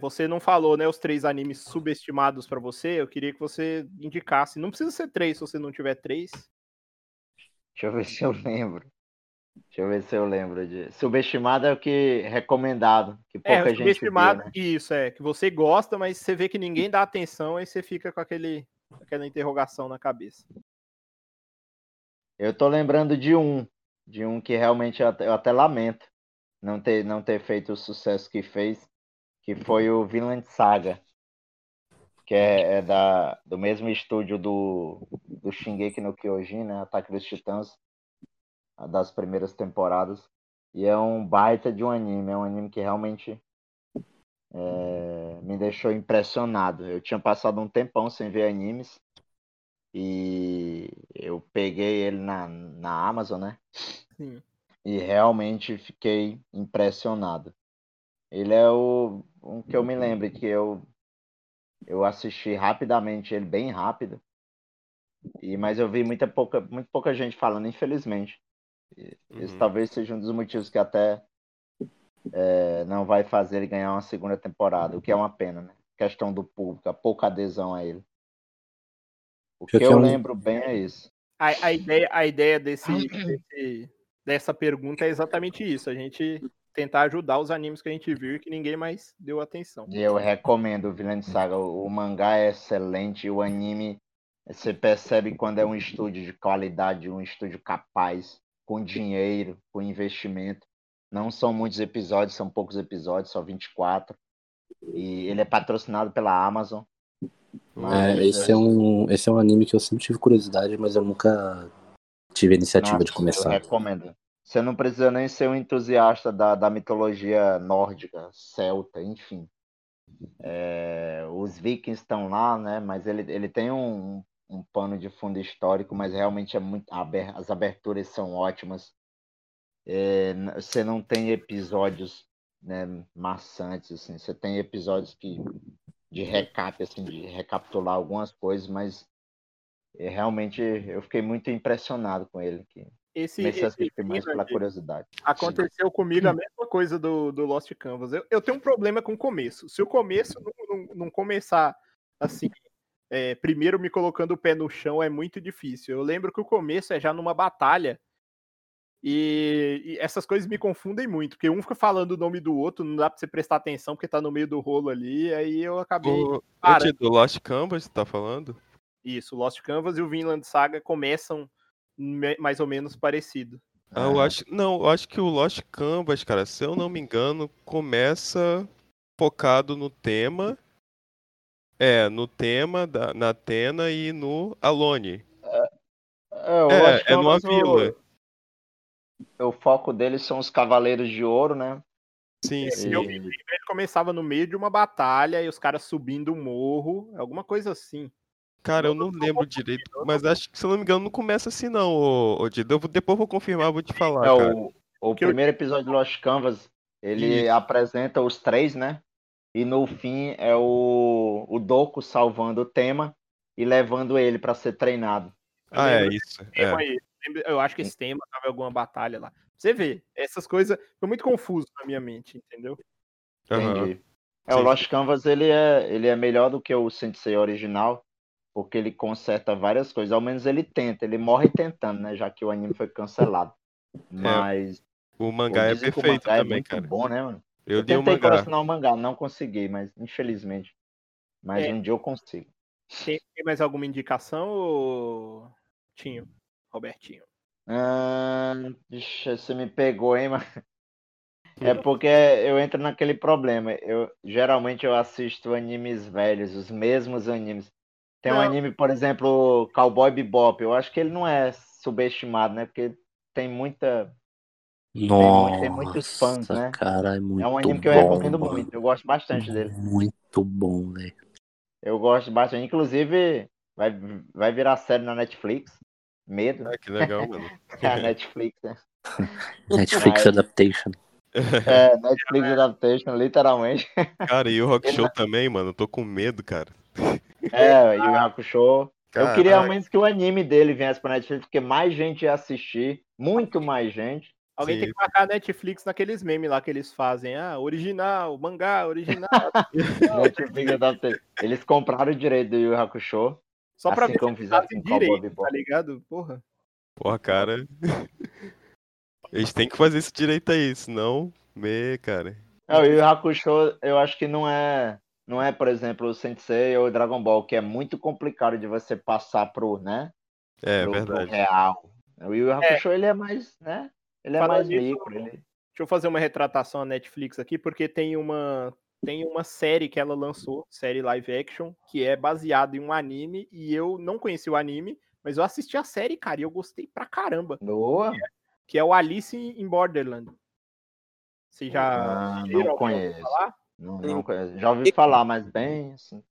Você não falou, né, os três animes subestimados pra você. Eu queria que você indicasse. Não precisa ser três se você não tiver três. Deixa eu ver [LAUGHS] se eu lembro. Deixa eu ver se eu lembro de. Subestimado é o que recomendado, que pouca É, gente vê, subestimado, né? isso, é, que você gosta, mas você vê que ninguém dá atenção, aí você fica com aquele, aquela interrogação na cabeça. Eu tô lembrando de um, de um que realmente eu até, eu até lamento não ter, não ter feito o sucesso que fez, que foi o Vinland Saga, que é, é da, do mesmo estúdio do, do Shingeki no Kyojin, né, Ataque dos Titãs, das primeiras temporadas, e é um baita de um anime, é um anime que realmente é, me deixou impressionado. Eu tinha passado um tempão sem ver animes, e eu peguei ele na, na Amazon, né? Sim. E realmente fiquei impressionado. Ele é o um que eu me lembro que eu eu assisti rapidamente ele bem rápido. E mas eu vi muita pouca muito pouca gente falando, infelizmente. Esse Uhum. talvez seja um dos motivos que até é, não vai fazer ele ganhar uma segunda temporada, o que é uma pena, né? Questão do público, a pouca adesão a ele. O que que eu é um- lembro bem é isso. A, a ideia, a ideia desse, desse- dessa pergunta é exatamente isso, a gente tentar ajudar os animes que a gente viu e que ninguém mais deu atenção. E eu recomendo o Vinland Saga. O, o mangá é excelente, o anime você percebe quando é um estúdio de qualidade, um estúdio capaz, com dinheiro, com investimento. Não são muitos episódios, são poucos episódios, só 24. E ele é patrocinado pela Amazon. Mas, É, esse, é um, esse é um anime que eu sempre tive curiosidade, mas eu nunca tive a iniciativa de Nossa, começar. Eu recomendo. Você não precisa nem ser um entusiasta da, da mitologia nórdica, celta, enfim. É, os vikings estão lá, né? Mas ele, ele tem um, um pano de fundo histórico, mas realmente é muito aber- as aberturas são ótimas. É, você não tem episódios né, maçantes, assim. Você tem episódios que de recap, assim, de recapitular algumas coisas, mas é, realmente eu fiquei muito impressionado com ele. Que Esse, esse mais pela curiosidade. aconteceu comigo a [LAUGHS] mesma coisa do, do Lost Canvas. Eu, eu tenho um problema com o começo. Se o começo não, não- não começar assim, é, primeiro me colocando o pé no chão, é muito difícil. Eu lembro que o começo é já numa batalha. E, e essas coisas me confundem muito, porque um fica falando o nome do outro, não dá pra você prestar atenção porque tá no meio do rolo ali, aí eu acabei. O, do Lost Canvas, você tá falando? Isso, o Lost Canvas e o Vinland Saga começam me- mais ou menos parecido. Ah, eu acho. Não, eu acho que o Lost Canvas, cara, se eu não me engano, começa focado no tema. É, no tema, da, na Atena e no Alone. É, eu É, que é numa o- vila. O foco deles são os Cavaleiros de Ouro, né? Sim, sim. eu E- Ele começava no meio de uma batalha e os caras subindo um morro, alguma coisa assim. Cara, eu não lembro direito, mas acho que, se eu não me engano, não começa assim não, ô, ô Dido. Eu vou- depois eu vou confirmar, vou te falar, É cara. o, o Que eu- primeiro episódio de Lost Canvas, ele Isso. apresenta os três, né? E no fim é o, o Doku salvando o tema e levando ele para ser treinado. Eu Ah, é isso. É. aí. Eu acho que esse tema tava em alguma batalha lá. Você vê, essas coisas foi muito confuso na minha mente, entendeu? Entendi. É, o Sim. Lost Canvas ele é, ele é melhor do que o Sensei original, porque ele conserta várias coisas. Ao menos ele tenta, ele morre tentando, né? Já que o anime foi cancelado. Mas O mangá é perfeito mangá é também, muito cara. bom, né, mano? Eu Eu tentei mangá. colecionar o mangá, não consegui, mas infelizmente. Mas É. um dia eu consigo. Tem, tem mais alguma indicação, ou... Tinho? Robertinho. Ah, Deixa, você me pegou, hein, [LAUGHS] mano? É porque eu entro naquele problema. Eu geralmente eu assisto animes velhos, os mesmos animes. Tem um Não. anime, por exemplo, Cowboy Bebop. Eu acho que ele não é subestimado, né? Porque tem muita. Nossa, tem muitos fãs, né? cara, é muito É um anime que eu bom, recomendo mano. muito. Eu gosto bastante dele. Muito bom, velho. Eu gosto bastante. Inclusive, vai, vai virar série na Netflix. Medo. Ah, que legal, mano. A [LAUGHS] Netflix, né? [LAUGHS] Netflix Mas- Adaptation. [LAUGHS] É, Netflix Adaptation, literalmente. Cara, e o Rock Show também, mano. Eu tô com medo, cara. É, [LAUGHS] e o Hakusho. Eu Caraca. queria ao menos que o anime dele viesse pra Netflix, porque mais gente ia assistir, muito mais gente. Alguém Sim. tem que marcar a Netflix naqueles memes lá que eles fazem. Ah, original, mangá, original. [LAUGHS] Eles compraram o direito do Yu Yu Hakusho. Só pra Assim ver como se fizeram com direito, tá ligado? Porra. Porra, cara. Eles têm que fazer isso direito aí, senão, me, cara. É, o Yu Yu Hakusho, eu acho que não é, não é, por exemplo, o Sensei ou o Dragon Ball, que é muito complicado de você passar pro, né? É, pro, pro verdade. real. O Yu Yu Hakusho, ele é mais, né? Ele é Falando mais micro. Ele... Deixa eu fazer uma retratação à Netflix aqui, porque tem uma tem uma série que ela lançou, série live action, que é baseada em um anime, e eu não conheci o anime, mas eu assisti a série, cara, e eu gostei pra caramba, Boa. que é o Alice in Borderland. Você já Ah, não conheço. falar? Não, não conheço. Já ouvi falar, mas bem assim.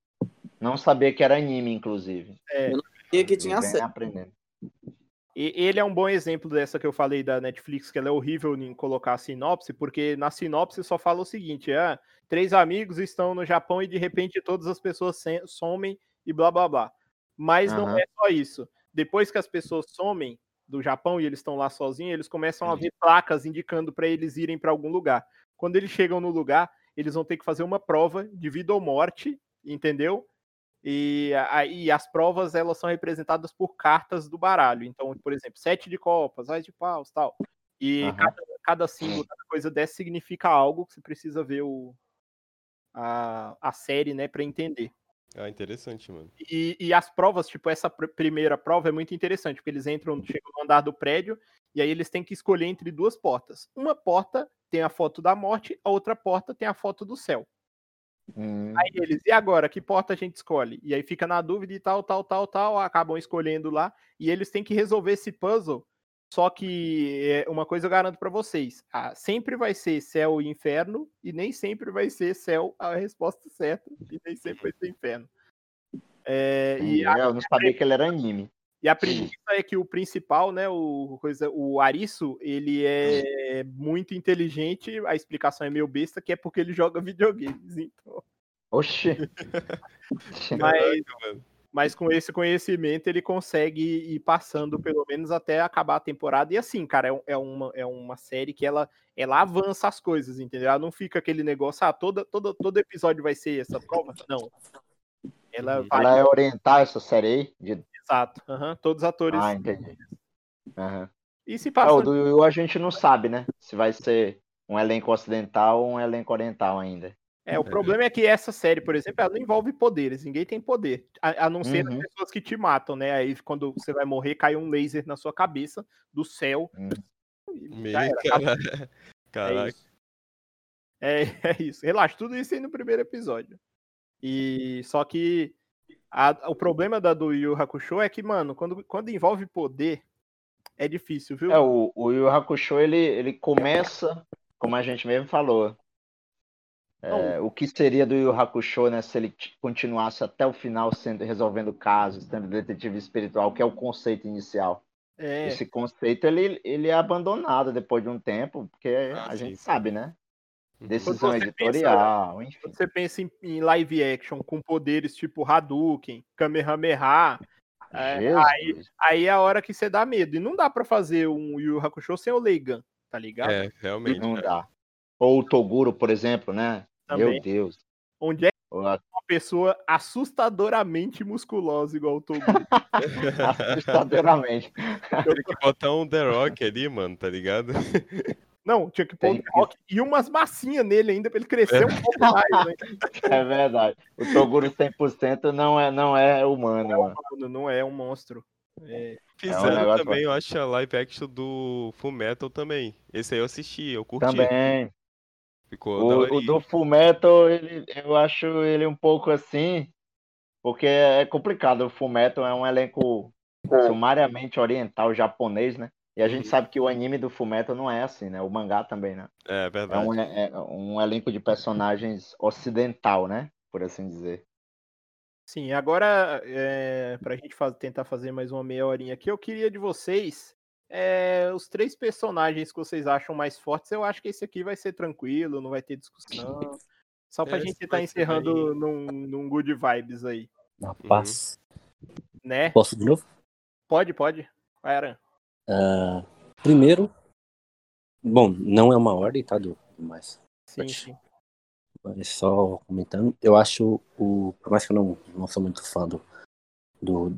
Não sabia que era anime, inclusive. É, E que tinha Bem série. aprendendo. E ele é um bom exemplo dessa que eu falei da Netflix, que ela é horrível em colocar a sinopse, porque na sinopse só fala o seguinte: ah, três amigos estão no Japão e de repente todas as pessoas sem- somem e blá blá blá. Mas não Aham. é só isso. Depois que as pessoas somem do Japão e eles estão lá sozinhos, eles começam a ver placas indicando para eles irem para algum lugar. Quando eles chegam no lugar, eles vão ter que fazer uma prova de vida ou morte, entendeu? E, a- e as provas elas são representadas por cartas do baralho. Então, por exemplo, sete de copas, ás de paus, tal. E Aham. cada, cada símbolo, cada coisa dessa significa algo que você precisa ver o, a, a série, né, para entender. Ah, interessante, mano. E, e as provas, tipo, essa pr- primeira prova é muito interessante, porque eles entram, chegam no andar do prédio, e aí eles têm que escolher entre duas portas. Uma porta tem a foto da morte, a outra porta tem a foto do céu. Hum, Aí eles, e agora, que porta a gente escolhe? E aí fica na dúvida e tal, tal, tal, tal, acabam escolhendo lá, e eles têm que resolver esse puzzle. Só que é, uma coisa eu garanto pra vocês: ah, sempre vai ser céu e inferno, e nem sempre vai ser céu a resposta certa, e nem sempre vai ser inferno. É, e, a, Eu não sabia que ele era anime. E a premissa é que o principal, né, o, coisa, o Arisu, ele é muito inteligente, a explicação é meio besta, que é porque ele joga [LAUGHS] videogames. Então. Oxi. [LAUGHS] Mas, mas com esse conhecimento ele consegue ir passando pelo menos até acabar a temporada. E assim, cara, é, é uma, é uma série que ela, ela avança as coisas, entendeu? Ela não fica aquele negócio, ah, toda, toda, todo episódio vai ser essa prova. Não. Ela Uhum. vai, Ela é orientar essa série aí? De... exato. aham, todos os atores. Ah, entendi. Aham. E se É, passa. o do Yu a gente não sabe, né? Se vai ser um elenco ocidental ou um elenco oriental ainda. É, o problema é que essa série, por exemplo, ela não envolve poderes, ninguém tem poder. A, a não ser as Uhum. pessoas que te matam, né? Aí quando você vai morrer, cai um laser na sua cabeça do céu. Hum. E Me, já era, acabou. [LAUGHS] cara... É Caraca. isso. É, [LAUGHS] é isso. Relaxa, tudo isso aí no primeiro episódio. E só que a- o problema da do Yu Hakusho é que, mano, quando, quando envolve poder, é difícil, viu? É, o, o Yu Hakusho, ele, ele começa, como a gente mesmo falou, é, o que seria do Yu Hakusho, né, se ele continuasse até o final sendo, resolvendo casos, sendo detetive espiritual, que é o conceito inicial. É, Esse conceito, ele, ele é abandonado depois de um tempo, porque Ah, a sim, gente sim. sabe, né? Uhum. Decisão você editorial, enfim. quando você pensa em, em live action com poderes tipo Hadouken, Kamehameha, é, Jesus. aí é a hora que você dá medo. E não dá pra fazer um Yu Hakusho sem o Leigan, tá ligado? É, realmente. Não cara. dá. Ou o Toguro, por exemplo, né? Também. Meu Deus. Onde é uma pessoa assustadoramente musculosa igual o Toguro? [LAUGHS] Assustadoramente. Tem que botar um The Rock ali, mano, tá ligado? [LAUGHS] Não, tinha que pôr um rock e umas massinhas nele ainda pra ele crescer um pouco mais, né? [LAUGHS] É verdade. O Toguro 100% não é, não é humano, mano. Mano, Não é um monstro. É, Fizeram negócio também, eu acho, a live action do Full Metal também. Esse aí eu assisti, eu curti. Também. Ficou O, o do Fullmetal, ele, eu acho ele um pouco assim, porque é complicado. O Fullmetal é um elenco sumariamente oriental, japonês, né? E a gente sabe que o anime do Fullmetal não é assim, né? O mangá também, né? É É verdade. um, é um elenco de personagens ocidental, né? Por assim dizer. Sim, agora, é, para a gente faz- tentar fazer mais uma meia horinha aqui, eu queria de vocês é, os três personagens que vocês acham mais fortes. Eu acho que esse aqui vai ser tranquilo, não vai ter discussão. [LAUGHS] Só pra É, gente estar ser encerrando num, num good vibes aí, Na paz. né? Posso de novo? Pode, pode. Vai, Aran. Ah, primeiro, bom, não é uma ordem, tá, do mas, Sim, sim. mas só comentando, eu acho o, por mais que eu não, não sou muito fã do, do,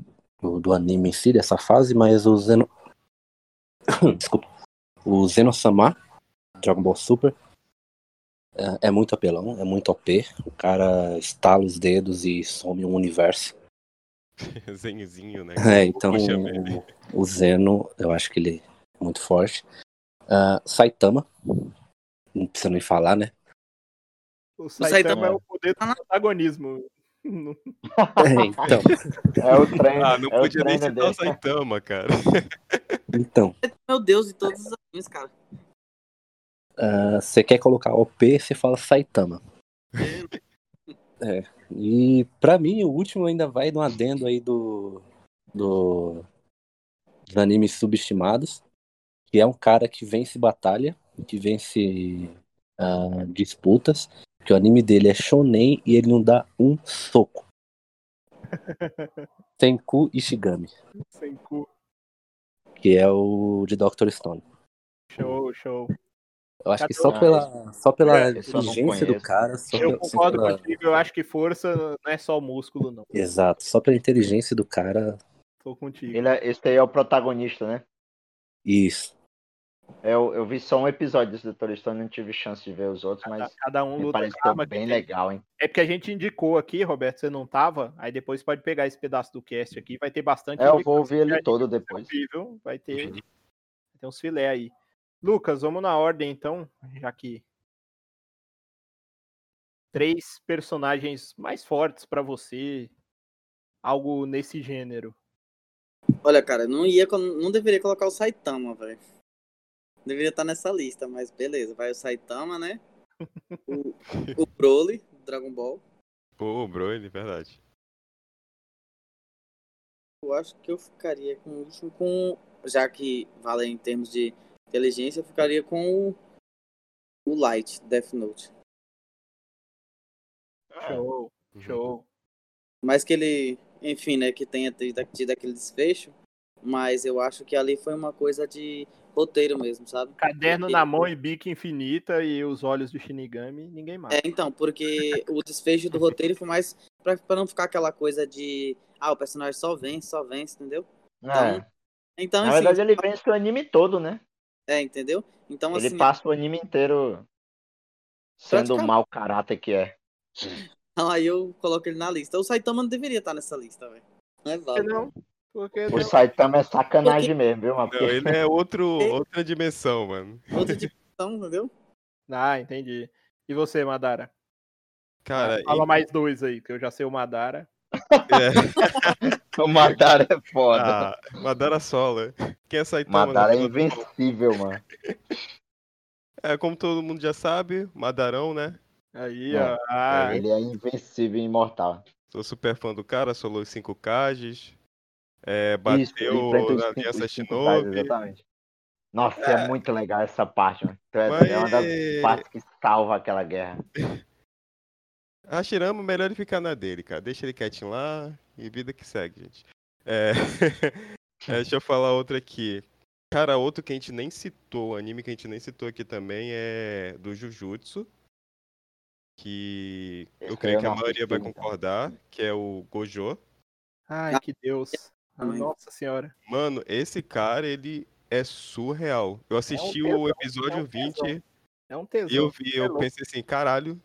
do, do anime em si, dessa fase, mas o Zeno, [COUGHS] desculpa, O Zeno-sama, Dragon Ball Super, é, é muito apelão, é muito OP. O cara estala os dedos e some um universo. [LAUGHS] Zenzinho, né? É, então o, o Zeno, eu acho que ele é muito forte. Ah, Saitama, não precisa nem falar, né? O Saitama- Saitama é o poder do protagonismo. Não- [LAUGHS] É, então, É o treino. Ah, não é o podia nem citar o. Saitama, cara. então Meu Deus, de todos os animes, cara. ah, você quer colocar OP, você fala Saitama. É, e pra mim o último ainda vai no adendo aí do, do dos animes subestimados, que é um cara que vence batalha, que vence ah, disputas, que o anime dele é shonen e ele não dá um soco. [LAUGHS] Senku Ishigami, Sem cu. que é o de Dr. Stone. Show, show. Eu acho que só o- pela, só pela inteligência do cara, só Eu concordo pela- contigo, eu acho que força não é só músculo, não. Exato, só pela inteligência do cara, Tô contigo. Ele é- esse aí é o protagonista, né? isso. Eu, eu vi só um episódio desse Dr. Stone, não tive chance de ver os outros, Cada, mas cada um luta a arma bem tem. legal, hein? É porque a gente indicou aqui, Roberto, você não tava, aí depois pode pegar esse pedaço do cast aqui, vai ter bastante É, eu vou ouvir ele todo depois. viu? Vai ter, vai ter uns filé aí. Lucas, vamos na ordem então, já que três personagens mais fortes pra você, algo nesse gênero. Olha, cara, não ia, não deveria colocar o Saitama, velho. Deveria estar nessa lista, mas beleza. Vai o Saitama, né? O, o [LAUGHS] Broly, do Dragon Ball. Pô, Broly, verdade. Eu acho que eu ficaria com isso com. Já que vale em termos de inteligência, eu ficaria com o, o Light, Death Note. Show, Uhum. show. Mais que ele, enfim, né, que tenha tido, tido aquele desfecho, mas eu acho que ali foi uma coisa de roteiro mesmo, sabe? Caderno Porque- na mão e bica infinita e os olhos do Shinigami, ninguém mais. É, então, porque o desfecho do roteiro foi mais pra, pra não ficar aquela coisa de. Ah, o personagem só vence, só vence, entendeu? É. Então, Na assim. verdade, ele vence o anime todo, né? É, entendeu? Então, Ele assim. passa o anime inteiro sendo o mau caráter que é. [LAUGHS] Aí eu coloco ele na lista. O Saitama não deveria estar nessa lista, velho. Não é válido. não? Porque O Saitama é sacanagem mesmo, viu, mano? Não, ele é outro, [LAUGHS] outra dimensão, mano. Outra [LAUGHS] dimensão, entendeu? Ah, entendi. E você, Madara? Cara, Fala mais dois aí, que eu já sei o Madara. é, O Madara é foda. ah, Madara Sola. Quem é Saitama? Madara é invencível, mano. É, como todo mundo já sabe, Madarão, né? Aí, É, ó. Ah, Ele é invencível e imortal. Sou super fã do cara, solo os 5 Kages. É, Isso, bateu os na Aliança Shinobi. Exatamente. Nossa, é. muito legal essa parte, mano. É Mas- uma das partes que salva aquela guerra. [LAUGHS] A Shirama, melhor ele ficar na dele, cara. Deixa ele quietinho lá e vida que segue, gente. É... [LAUGHS] é, deixa eu falar outra aqui. Cara, outro que a gente nem citou, anime que a gente nem citou aqui também é do Jujutsu. Que Esse eu creio que a maioria vai então. concordar, que é o Gojo. ai, que Deus. Ah, nossa senhora. Mano, esse cara, ele é surreal. Eu assisti tesão, o é episódio um tesão. 20 É um tesão. e eu vi, é eu louco. pensei assim, caralho,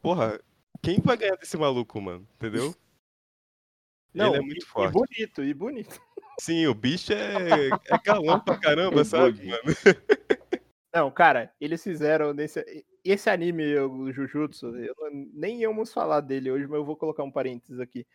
porra, quem vai ganhar desse maluco, mano? Entendeu? Não, ele é e- muito e, forte. bonito, e bonito. Sim, o bicho é, é galão pra caramba, Eu sabe, mano? Não, cara, eles fizeram nesse. Esse anime, o Jujutsu, eu não- nem íamos falar dele hoje, mas eu vou colocar um parênteses aqui.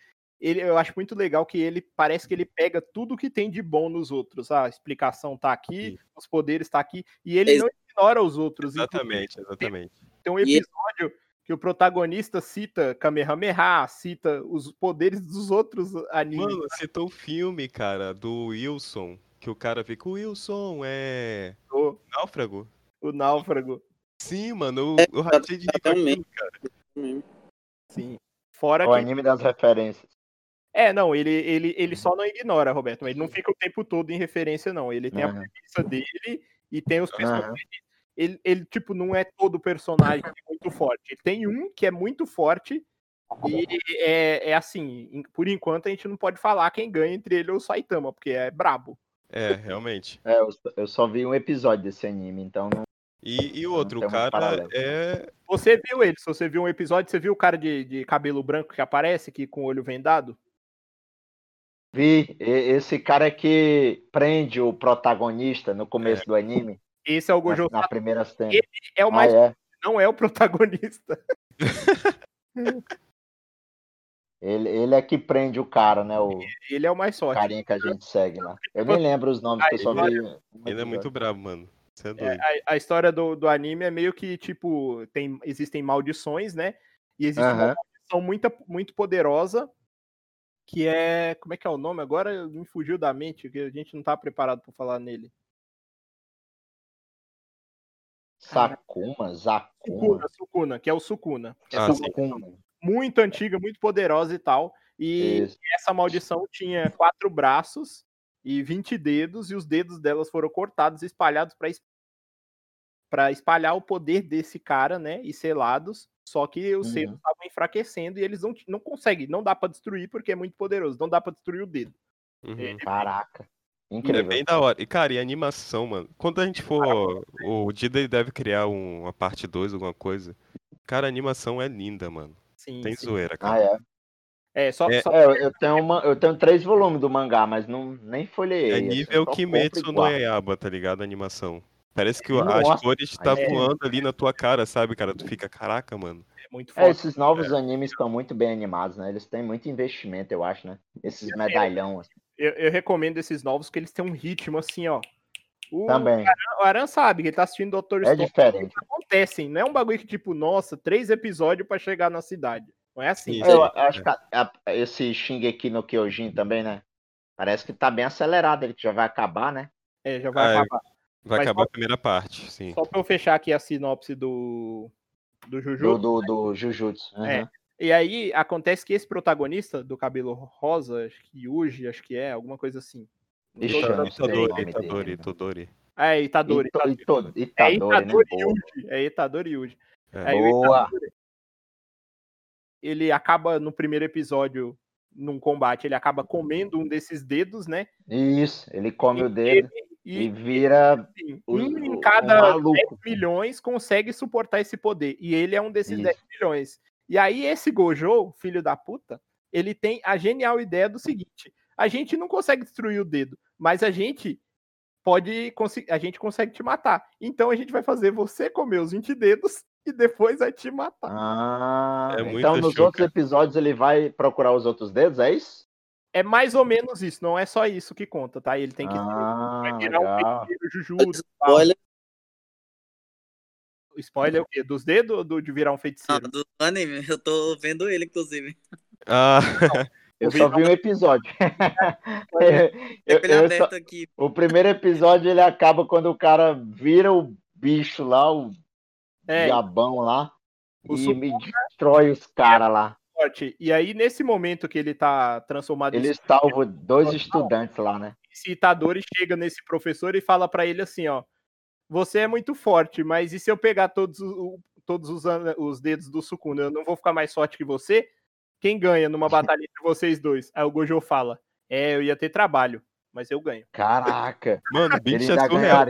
Ele, eu acho muito legal que ele parece que ele pega tudo que tem de bom nos outros. Ah, a explicação tá aqui, os poderes tá aqui, e ele Ex- não ignora os outros. Exatamente, exatamente. Tem um E ele- episódio que o protagonista cita Kamehameha, cita os poderes dos outros animes. Mano, citou o filme, cara, do Wilson, que o cara fica, o Wilson é o, náufrago? o náufrago. Sim, mano, É, eu, eu rachei de cara. Sim. Fora O que. anime das referências. É, não, ele, ele, ele só não ignora, Roberto, mas ele não fica o tempo todo em referência, não. Ele tem a Aham. premissa dele e tem os Aham. personagens. Ele, ele, tipo, não é todo personagem [LAUGHS] muito forte. Ele tem um que é muito forte e é, é assim, por enquanto a gente não pode falar quem ganha entre ele ou o Saitama, porque é brabo. É, realmente. É, eu, eu só vi um episódio desse anime, então não. E, e o outro, o cara paralelo. é. Você viu ele, se você viu um episódio, você viu o cara de, de cabelo branco que aparece aqui com o olho vendado? Vi, esse cara é que prende o protagonista no começo do anime, Esse é o na, Gojo na primeira cena. Ele é o Ah, mais. é. Não é o protagonista. [LAUGHS] Ele, ele é que prende o cara, né? O Ele é o mais forte. carinha que a gente segue lá. Eu nem lembro os nomes, que eu só vi. Ele é muito brabo, mano. Você é É, doido. a, a história do, do anime é meio que, tipo, tem, existem maldições, né? E existe uma Aham. maldição muito, muito poderosa, que é. Como é que é o nome? Agora me fugiu da mente, que a gente não tá preparado pra falar nele. Sakuma, Zakuma. Sukuna, Sukuna, que é o Sukuna. Ah. Sakuma. muito antiga, muito poderosa e tal. E Isso. essa maldição tinha quatro braços e 20 dedos, e os dedos delas foram cortados e espalhados para para espalhar o poder desse cara, né? E selados. Só que os Uhum. selos estavam enfraquecendo e eles não, não conseguem, não dá para destruir porque é muito poderoso, não dá para destruir o dedo. Uhum. Caraca. É Incrível. bem da hora. E, cara, e a animação, mano. Quando a gente for. O Dida ele deve criar um- uma parte 2, alguma coisa. Cara, a animação é linda, mano. Sim, Tem sim. zoeira, Ah, cara. é. É, só, É, só- É, eu, tenho uma, eu tenho três volumes do mangá, mas não, nem folhei. É assim, nível Kimetsu no. Yaiba, tá ligado? A animação. Parece que Nossa, as cores tá é. voando ali na tua cara, sabe, cara? Tu fica, caraca, mano. é muito É, forte. esses novos animes estão muito bem animados, né? Eles têm muito investimento, eu acho, né? Esses medalhão, assim, Eu, eu recomendo esses novos porque eles têm um ritmo assim, ó. O, também. o Aran sabe que ele tá assistindo Doutor É Stone. diferente. acontecem. Não é um bagulho que, tipo, nossa, três episódios pra chegar na cidade. Não é assim. Isso. Eu acho que a- a- esse Shingeki no Kyojin também, né? Parece que tá bem acelerado, ele que já vai acabar, né? É, já vai Ah, é. acabar. Vai Mas acabar só- a primeira parte, sim. Só pra eu fechar aqui a sinopse do, do Juju. Do, do, do Jujutsu. É. E aí acontece que esse protagonista do cabelo rosa, acho que Yuji, acho que é, alguma coisa assim. Itadori, Itadori, dele. Itadori. É Itadori. Itadori. É Itadori, né? Yuji. É Itadori Yuji. É. Boa. Itadori, ele acaba no primeiro episódio, num combate, ele acaba comendo um desses dedos, né? Isso, ele come o dedo E, e vira assim, o- um em cada maluco. 10 milhões consegue suportar esse poder. E ele é um desses Isso. 10 milhões. E aí, esse Gojo, filho da puta, ele tem a genial ideia do seguinte: a gente não consegue destruir o dedo, mas a gente pode. A gente consegue te matar. Então a gente vai fazer você comer os 20 dedos e depois vai te matar. Ah, É muito então nos show, outros episódios ele vai procurar os outros dedos, é isso? É mais ou menos isso, não é só isso que conta, tá? Ele tem que Ah, vai virar um legal. feiticeiro Jujutsu. tal. Spoiler O spoiler é o quê? Dos dedos ou do de virar um feiticeiro? do anime. [LAUGHS] Eu tô vendo ele, inclusive. Ah, Eu só vi um episódio. [LAUGHS] Eu- ele eu só- aqui. O primeiro episódio ele acaba quando o cara vira o bicho lá, o É, diabão lá, O e me destrói os caras lá. forte. E aí, nesse momento que ele tá transformado Ele em salva dois estudantes lá, né? esse Itadori chega nesse professor e fala pra ele assim, ó. Você é muito forte, mas e se eu pegar todos, o- todos os, os dedos do Sukuna, eu não vou ficar mais forte que você? Quem ganha numa [LAUGHS] batalha entre vocês dois? Aí o Gojo fala, é, eu ia ter trabalho, mas eu ganho. Caraca, mano, bicho é surreal.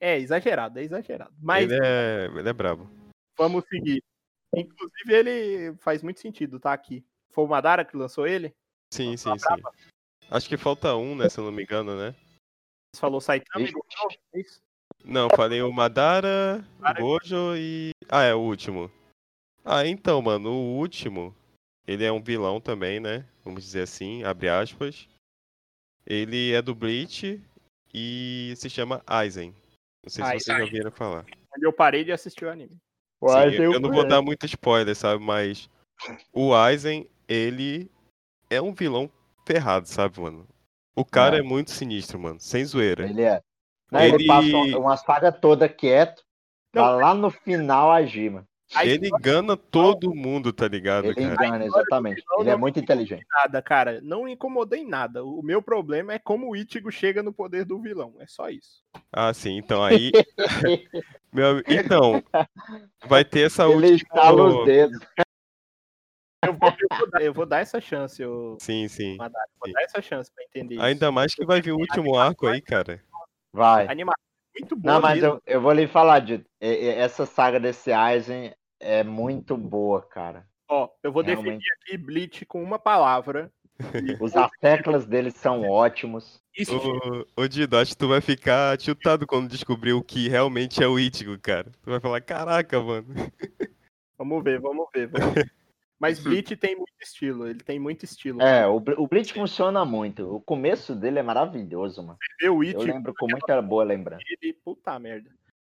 É exagerado, é exagerado. Mas Ele é, ele é brabo. vamos seguir. Inclusive, ele faz muito sentido, tá aqui. Foi o Madara que lançou ele? Sim, sim, sim. Acho que falta um, né, se eu não me engano, né? Você falou Saitama e. Gojo? É isso? Não, falei o Madara, Madara. Gojo e. Ah, é o último. Ah, então, mano, o último. Ele é um vilão também, né? Vamos dizer assim, abre aspas. Ele é do Bleach e se chama Aizen. Não sei se Aizen. vocês já ouviram falar. Eu parei de assistir o anime. Uai, Sim, eu, um eu não vou dar muito spoiler, sabe? Mas o Aizen, ele é um vilão ferrado, sabe, mano? O cara É. é, muito sinistro, mano. Sem zoeira. Ele é. Não, ele... Ele- passa uma, saga toda quieto, Não. pra lá no final agir, mano. A Ele engana todo mundo, tá ligado, Ele cara? engana, exatamente. Ele é muito inteligente. nada, cara. Não incomodei nada. O meu problema é como o Ichigo chega no poder do vilão. É só isso. Ah, sim, então aí. [LAUGHS] [LAUGHS] Meu, então, vai ter essa Ele última. estala os dedos. Eu vou, eu vou dar, eu vou dar essa chance, eu, Sim, sim. Madara. Vou Sim. dar essa chance pra entender Ainda isso. mais que vai vir o último arco aí, cara. Vai. Animação muito boa Não, mas eu, eu vou lhe falar, de essa saga desse Aizen é muito boa, cara. Ó, eu vou Realmente. definir aqui Bleach com uma palavra. [LAUGHS] Os teclas deles são ótimos. Ô, ô Dido, acho que tu vai ficar tiltado quando descobrir o que realmente é o Ichigo, cara. Tu vai falar, caraca, mano. Vamos ver, vamos ver. Vamos ver. [LAUGHS] Mas Bleach tem muito estilo, ele tem muito estilo. É, o, o Bleach funciona muito. O começo dele é maravilhoso, mano. Você vê o Eu lembro com muita boa lembrança. ele, puta merda.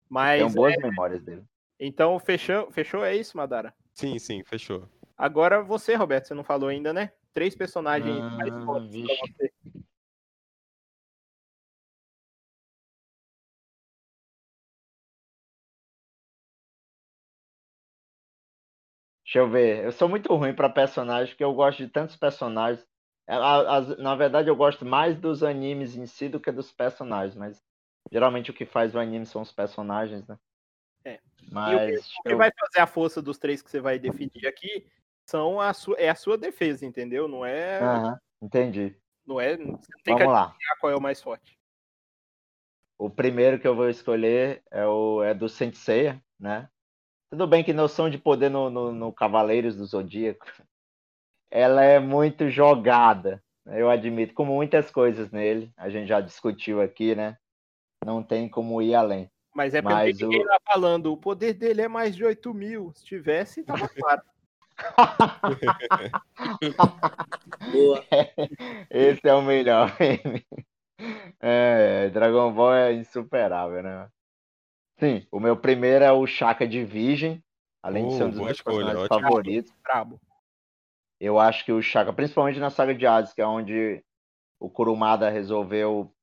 Mas, Tenho boas é, memórias dele. então, fechou, fechou, é isso, Madara? Sim, sim, fechou. Agora você, Roberto, você não falou ainda, né? Três personagens Ah, mais fortes pra você. Deixa eu ver. Eu sou muito ruim pra personagens, porque eu gosto de tantos personagens. É, na verdade, eu gosto mais dos animes em si do que dos personagens, mas geralmente o que faz o anime são os personagens, né? É. E o Mas que eu- vai fazer a força dos três que você vai definir aqui são a sua, é a sua defesa, entendeu? Não é. Aham, entendi. Não é. Você não tem que Vamos lá. adivinhar qual é o mais forte. O primeiro que eu vou escolher é o é do Sensei, né? Tudo bem que noção de poder no, no, no Cavaleiros do Zodíaco, ela é muito jogada, né? eu admito, como muitas coisas nele, a gente já discutiu aqui, né? Não tem como ir além. Mas é porque Mas ninguém o- tá falando, o poder dele é mais de 8 mil. Se tivesse, tava [LAUGHS] claro. Boa. [LAUGHS] Esse é o melhor. [LAUGHS] É, Dragon Ball é insuperável, né? Sim, o meu primeiro é o Shaka de Virgem, além de ser um dos meus escolha, personagens ótimo. favoritos. Brabo. Eu acho que o Shaka, principalmente na saga de Hades, que é onde o Kurumada resolveu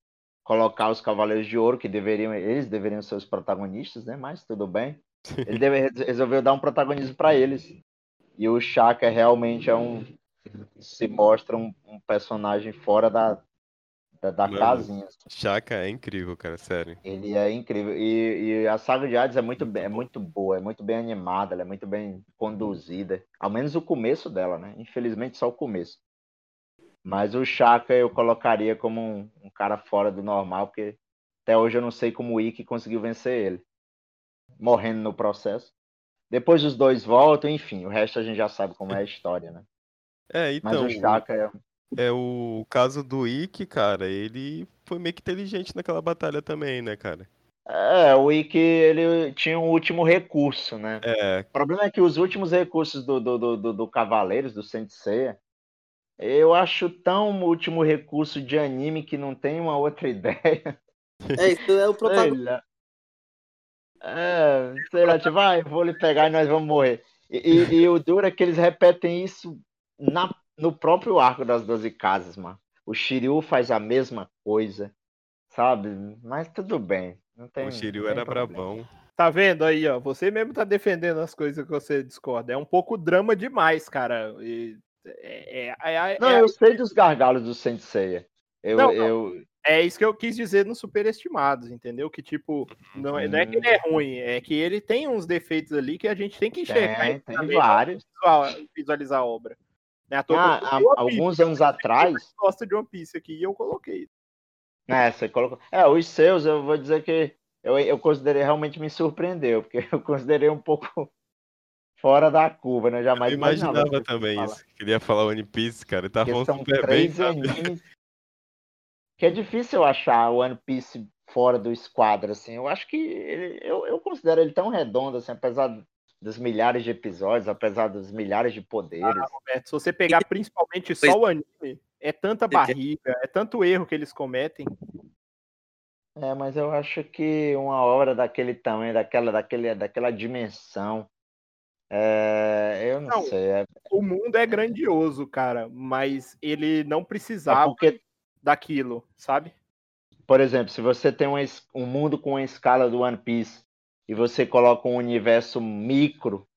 colocar os Cavaleiros de Ouro, que deveriam, eles deveriam ser os protagonistas, né? Mas tudo bem. Ele deve- resolveu dar um protagonismo para eles. E o Shaka realmente é um se mostra um, um personagem fora da da, da Mano. casinha. Chaka é incrível, cara, sério. Ele é incrível. E, e a saga de Hades é muito, bem- é muito boa, é muito bem animada, ela é muito bem conduzida. Ao menos o começo dela, né? Infelizmente só o começo. Mas o Shaka eu colocaria como um, um cara fora do normal, porque até hoje eu não sei como o Ikki conseguiu vencer ele. Morrendo no processo. Depois os dois voltam, enfim, o resto a gente já sabe como é a história, né? É, Mas então, o Shaka é. É o caso do Ikki, cara, ele foi meio que inteligente naquela batalha também, né, cara? É, o Ikki, ele tinha um último recurso, né? É, O problema é que os últimos recursos do, do, do, do, do Cavaleiros, do Sensei, eu acho tão último recurso de anime que não tem uma outra [LAUGHS] ideia. É, isso é o protagonista. É, sei lá, tipo, vai, vou lhe pegar e nós vamos morrer. E, e- e o duro é que eles repetem isso na, no próprio arco das 12 casas, mano. O Shiryu faz a mesma coisa, sabe? Mas tudo bem. Não tem, o Shiryu não tem era problema. brabão. Tá vendo aí, ó? Você mesmo tá defendendo as coisas que você discorda. É um pouco drama demais, cara. E é, é- é- é- Não, eu sei dos gargalos do Sensei. Eu, Não, não. eu, é isso que eu quis dizer nos superestimados, entendeu? Que, tipo, não, é- não é que ele é ruim, é que ele tem uns defeitos ali que a gente tem que enxergar tem, tem vários. visual- visualizar a obra. Né? Que Ah, há One Piece, alguns anos atrás, eu gosto de One Piece aqui e eu coloquei. né, você colocou. É, os seus, eu vou dizer que eu, eu considerei realmente me surpreendeu, porque [LAUGHS] eu considerei um pouco fora da curva, né? Eu Jamais imaginava que eu fosse também falar. isso. Queria falar One Piece, cara, ele tá falando são super bem, três animes que é difícil eu achar o One Piece fora do esquadro, assim. Eu acho que ele, eu, eu considero ele tão redondo, assim, apesar dos milhares de episódios, apesar dos milhares de poderes. Roberto. Se você pegar principalmente só o anime, é tanta barriga, é tanto erro que eles cometem. É, mas eu acho que uma obra daquele tamanho, daquela, daquele, daquela dimensão, é, eu não, Não, sei. É, O mundo é grandioso, cara, mas ele não é precisava porque, daquilo, sabe? por exemplo, se você tem um, um mundo com a escala do One Piece e você coloca um universo micro,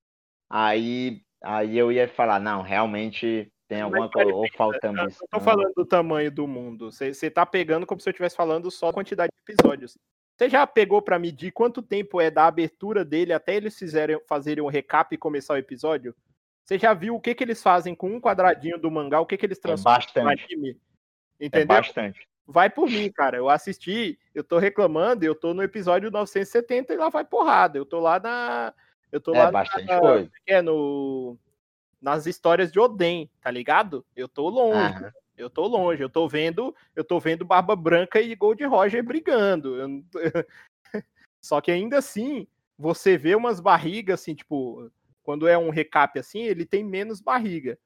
aí, aí eu ia falar, não, realmente tem alguma peraí, coisa, ou faltando Eu isso. não tô falando do tamanho do mundo. Você tá pegando como se eu estivesse falando só a quantidade de episódios. Você já pegou pra medir quanto tempo é da abertura dele até eles fizerem, fazerem um recap e começar o episódio? Você já viu o que, que eles fazem com um quadradinho do mangá, o que, que eles É transformam no bastante. anime? É Entendeu? bastante. Vai por mim, cara. Eu assisti, eu tô reclamando, eu tô no episódio 970 e lá vai porrada. Eu tô lá na. Eu tô É lá bastante na, coisa. é, no, nas histórias de Oden, tá ligado? Eu tô longe. Aham. Eu tô longe, eu tô vendo, eu tô vendo Barba Branca e Gold Roger brigando. Eu [LAUGHS] Só que ainda assim, você vê umas barrigas assim, tipo, quando é um recap assim, ele tem menos barriga.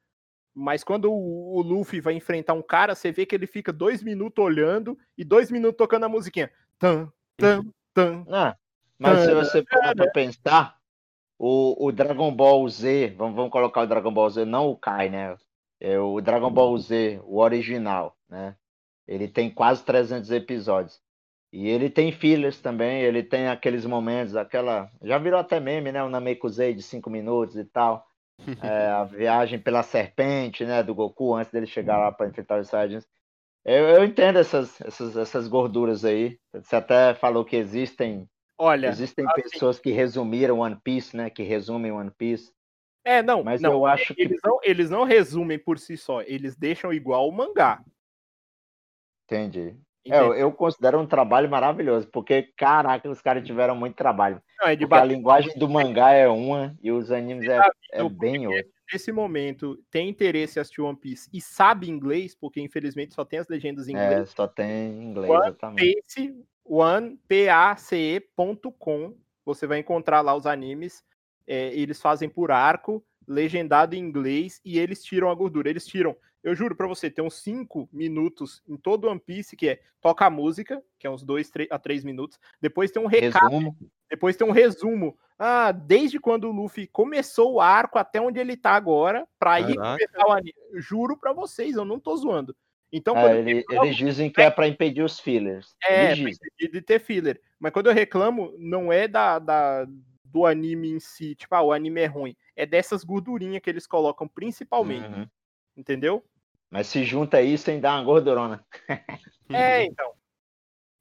Mas quando o, o Luffy vai enfrentar um cara, você vê que ele fica dois minutos olhando e dois minutos tocando a musiquinha. Tan, tan, tan. Não, mas se Ah, você parar pra pensar, o, o Dragon Ball Z, vamos, vamos colocar o Dragon Ball Z, não o Kai, né? É o Dragon Ball Z, o original, né? Ele tem quase 300 episódios. E ele tem fillers também, ele tem aqueles momentos, aquela. Já virou até meme, né? O Namekusei de 5 minutos e tal. É, a viagem pela serpente, né? Do Goku antes dele chegar lá para enfrentar os Saiyajins. Eu, eu entendo essas, essas, essas gorduras aí. Você até falou que existem Olha, Existem assim- pessoas que resumiram One Piece, né? Que resumem One Piece. é, não, Mas não, eu acho que. eles não, eles não resumem por si só, eles deixam igual o mangá. Entendi. É, eu, considero um trabalho maravilhoso, porque, caraca, os caras tiveram muito trabalho. Não, é de a linguagem do mangá é uma e os animes é, é bem outra. nesse momento tem interesse em assistir One Piece e sabe inglês, porque infelizmente só tem as legendas em É, inglês, só tem em inglês, One exatamente. Pace, one, P-A-C-E.com, você vai encontrar lá os animes, é, eles fazem por arco, legendado em inglês, e eles tiram a gordura, eles tiram, eu juro pra você, tem uns 5 minutos em todo One Piece, que é toca a música, que é uns 2 a 3 minutos, depois tem um recado, Resumo. depois tem um resumo. Ah, desde quando o Luffy começou o arco até onde ele tá agora, pra Caraca. começar o anime. Juro pra vocês, eu não tô zoando. Então, É, eu ele- reclamo, eles dizem que é pra impedir os fillers. é, de ter filler. Mas quando eu reclamo, não é da, da- do anime em si, tipo, ah, o anime é ruim. É dessas gordurinhas que eles colocam principalmente, Uhum. Entendeu? Mas se junta isso em dar uma gordurona. É, [LAUGHS] então.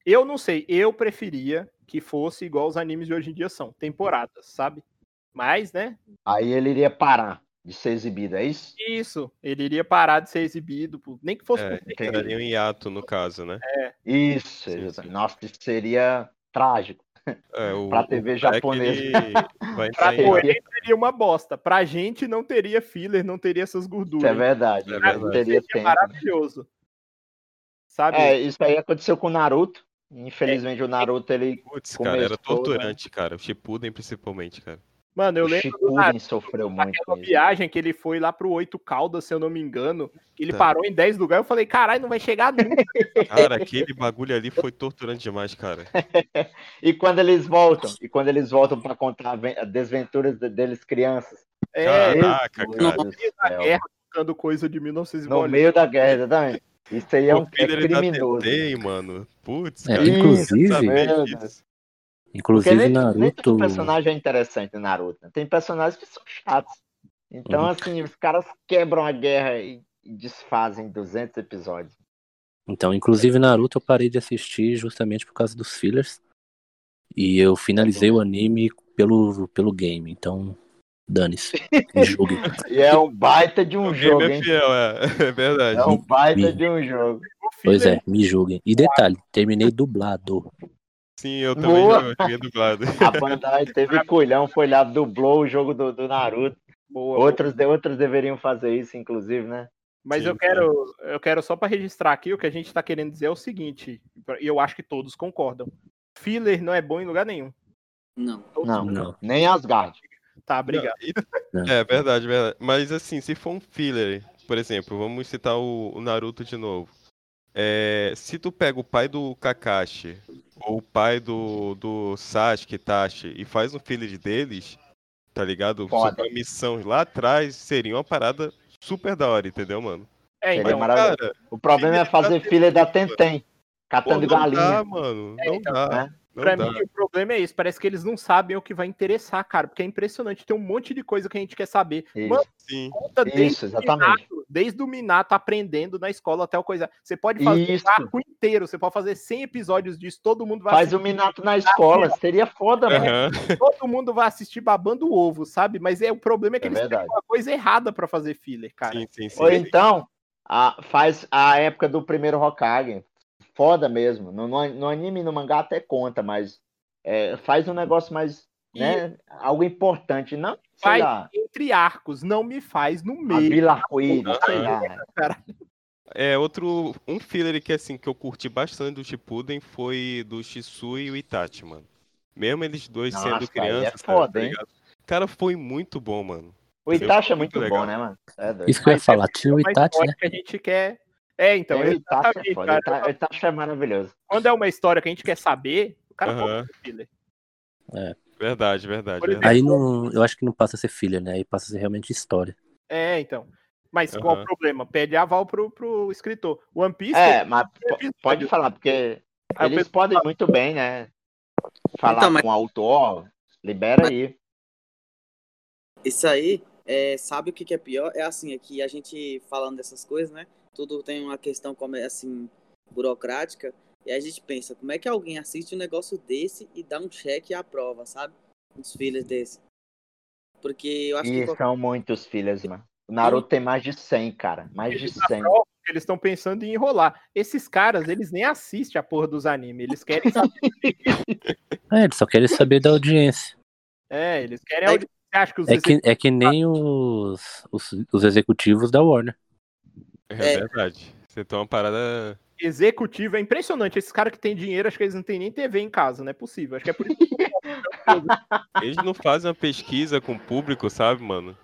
Eu não sei, eu preferia que fosse igual os animes de hoje em dia são, temporadas, sabe? Mas, né, Aí ele iria parar de ser exibido, é isso? Isso, ele iria parar de ser exibido, por- nem que fosse É, por um hiato, no caso, né? Isso, Sim, sim. Nossa, isso seria trágico. É, o, Pra TV japonesa. [LAUGHS] Vai Pra. Toei seria uma bosta. Pra gente não teria filler, não teria essas Isso gorduras. é verdade. É não verdade. teria Seria tempo. maravilhoso. Sabe? É, isso aí aconteceu com o Naruto. Infelizmente o Naruto ele Putz, cara, era né? torturante, cara. O Shippuden principalmente, cara. Mano, eu o lembro Naruto, sofreu muito aquela com isso. viagem que ele foi lá pro Oito Caldas, se eu não me engano, que ele Tá. parou em 10 lugares, eu falei, caralho, não vai chegar nunca. [LAUGHS] Cara, aquele bagulho ali foi torturante demais, cara. [LAUGHS] E quando eles voltam, e quando eles voltam para contar a ven- a desventuras de- deles crianças. É, Caraca, Jesus cara. do na céu. guerra, tocando coisa de 1900 No meio da guerra, exatamente. Isso aí é, um, o é da criminoso. Tentei, mano. Putz, É, cara. inclusive- Inclusive, nem, nem Naruto. todo personagem é interessante Naruto. né? Tem personagens que são chatos. Então, Uhum. assim, os caras quebram a guerra e, desfazem 200 episódios. Então, inclusive, Naruto eu parei de assistir justamente por causa dos fillers. E eu finalizei o anime pelo, pelo game. Então, dane-se. Me julguem. [LAUGHS] E é um baita de um O jogo, game é fiel, é. É verdade. É um baita Me- de um jogo. Pois é, me julguem. E detalhe, terminei dublado. Sim, eu também Boa. joguei dublado. [LAUGHS] A Bandai teve culhão, foi lá, dublou o jogo do, do Naruto. Boa, Outros, de- outros deveriam fazer isso, inclusive, né? Mas Sim, eu quero, eu quero só para registrar aqui o que a gente tá querendo dizer é o seguinte, e eu acho que todos concordam. Filler não é bom em lugar nenhum. Não. Todos Não, Não. nem Asgard. Tá, obrigado. Não, [LAUGHS] É verdade, verdade. Mas assim, se for um filler, por exemplo, vamos citar o, o Naruto de novo. É, se tu pega o pai do Kakashi ou o pai do, do Sasuke, Itachi, e faz um filler deles, tá ligado? Foda. Sobre a missão lá atrás, seria uma parada super da hora, entendeu, mano? É, então, maravilhoso. Cara, O problema é fazer filha da Tentem, pô, catando não galinha. dá, mano. Não então, dá. né? Não pra dá. mim o problema é isso, parece que eles não sabem o que vai interessar, cara, porque é impressionante, tem um monte de coisa que a gente quer saber. Isso. Mano, Sim. conta desde Isso, o exatamente. Minato, desde o Minato aprendendo na escola até o coisa. Você pode fazer Isso. um arco inteiro, você pode fazer 100 episódios disso, todo mundo vai Faz o Minato na escola, seria foda, mano. Aham. [LAUGHS] todo mundo vai assistir babando o ovo, sabe? Mas é o problema é que É eles verdade. têm uma coisa errada pra fazer filler, cara. Sim, sim, sim. Ou então, a- faz a época do primeiro Hokage. Foda mesmo. No, no, no anime e no mangá até conta, mas é, faz um negócio mais, E né? Algo importante. Não, sei faz lá, entre arcos, não me faz no meio. Vila Arco-Íris, sei lá. [LAUGHS] É, outro. Um filler que assim, que eu curti bastante do Shippuden foi do Shisui e o Itachi, mano. Mesmo eles dois Nossa, sendo é crianças, foda, tá hein? Cara, foi muito bom, mano. O? Itachi é Muito muito bom, né, mano? É doido. Isso que eu ia Mas falar, é tinha o Itachi, né? que a gente quer. É, então, É, o Itachi é foda. cara. O Itachi é maravilhoso. Quando é uma história que a gente quer saber, o cara Aham. pode filler. Verdade, verdade, Por verdade. Aí não, eu acho que não passa a ser filler, né? Aí passa a ser realmente história. É, então. Mas qual Aham. o problema? Pede aval pro, pro escritor. One Piece. É, mas pode falar, porque Aí o eles pessoal podem muito bem, né? Falar Então, mas- com o autor, libera aí. Isso aí, é, sabe o que, que é pior? É assim, é que a gente falando dessas coisas, né? Tudo tem uma questão como é, assim burocrática. E aí a gente pensa, como é que alguém assiste um negócio desse e dá um cheque e aprova, sabe? Uns filhos desse. Porque eu acho que E qualquer- são muitos filhos, mano. O Naruto tem mais de 100, cara. Mais de Eles 100. aprovam que Eles estão pensando em enrolar. Esses caras, eles nem assistem a porra dos animes. Eles querem saber. [LAUGHS] É, eles só querem saber da audiência. é, eles querem. É audi- Você acha que os É que, é que nem os, os, os executivos da Warner. É, É. verdade. Você tem uma parada. executivo é impressionante. Esses caras que têm dinheiro, acho que eles não têm nem TV em casa, não é possível. Acho que é por isso que Eles não fazem uma pesquisa com o público, sabe, mano?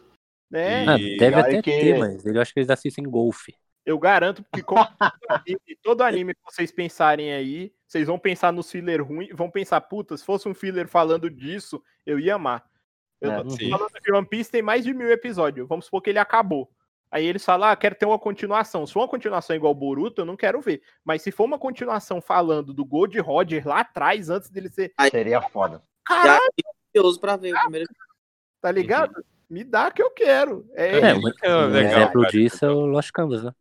Ah, E deve olha até que- ter, mas eu acho que eles assistem golfe. Eu garanto que como todo anime, todo anime que vocês pensarem aí, vocês vão pensar no filler ruim, vão pensar, puta, se fosse um filler falando disso, eu ia amar. Eu É, tô sim. falando que One Piece tem mais de mil episódios. Vamos supor que ele acabou. Aí eles falam, ah, quero ter uma continuação. Se for uma continuação igual o Boruto, eu não quero ver. Mas se for uma continuação falando do Gold Roger lá atrás, antes dele ser. Seria foda. Caralho, curioso pra ver o primeiro. tá ligado? Me dá que eu quero. É, É, É, um, é legal, exemplo cara, disso é o Lost Canvas, né?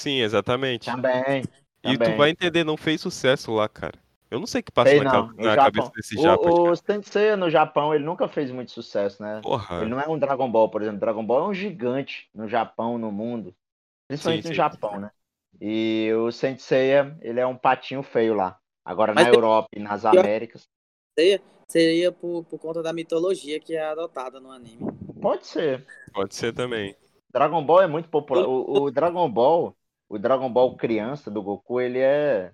Sim, exatamente. Também. E tu também. vai entender, não fez sucesso lá, cara. Eu não sei o que passa Sei na, não. na cabeça desse japa. O, o Sensei no Japão, ele nunca fez muito sucesso, né? Porra. Ele não é um Dragon Ball, por exemplo. Dragon Ball é um gigante no Japão, no mundo. Principalmente Sim, no sim. Japão, né? E o Senseiya, ele é um patinho feio lá. Agora Mas na tem- Europa e nas Américas, Seria, seria por, por conta da mitologia que é adotada no anime. pode ser. Pode ser também. Dragon Ball é muito popular. O, o Dragon Ball, o Dragon Ball criança do Goku, ele é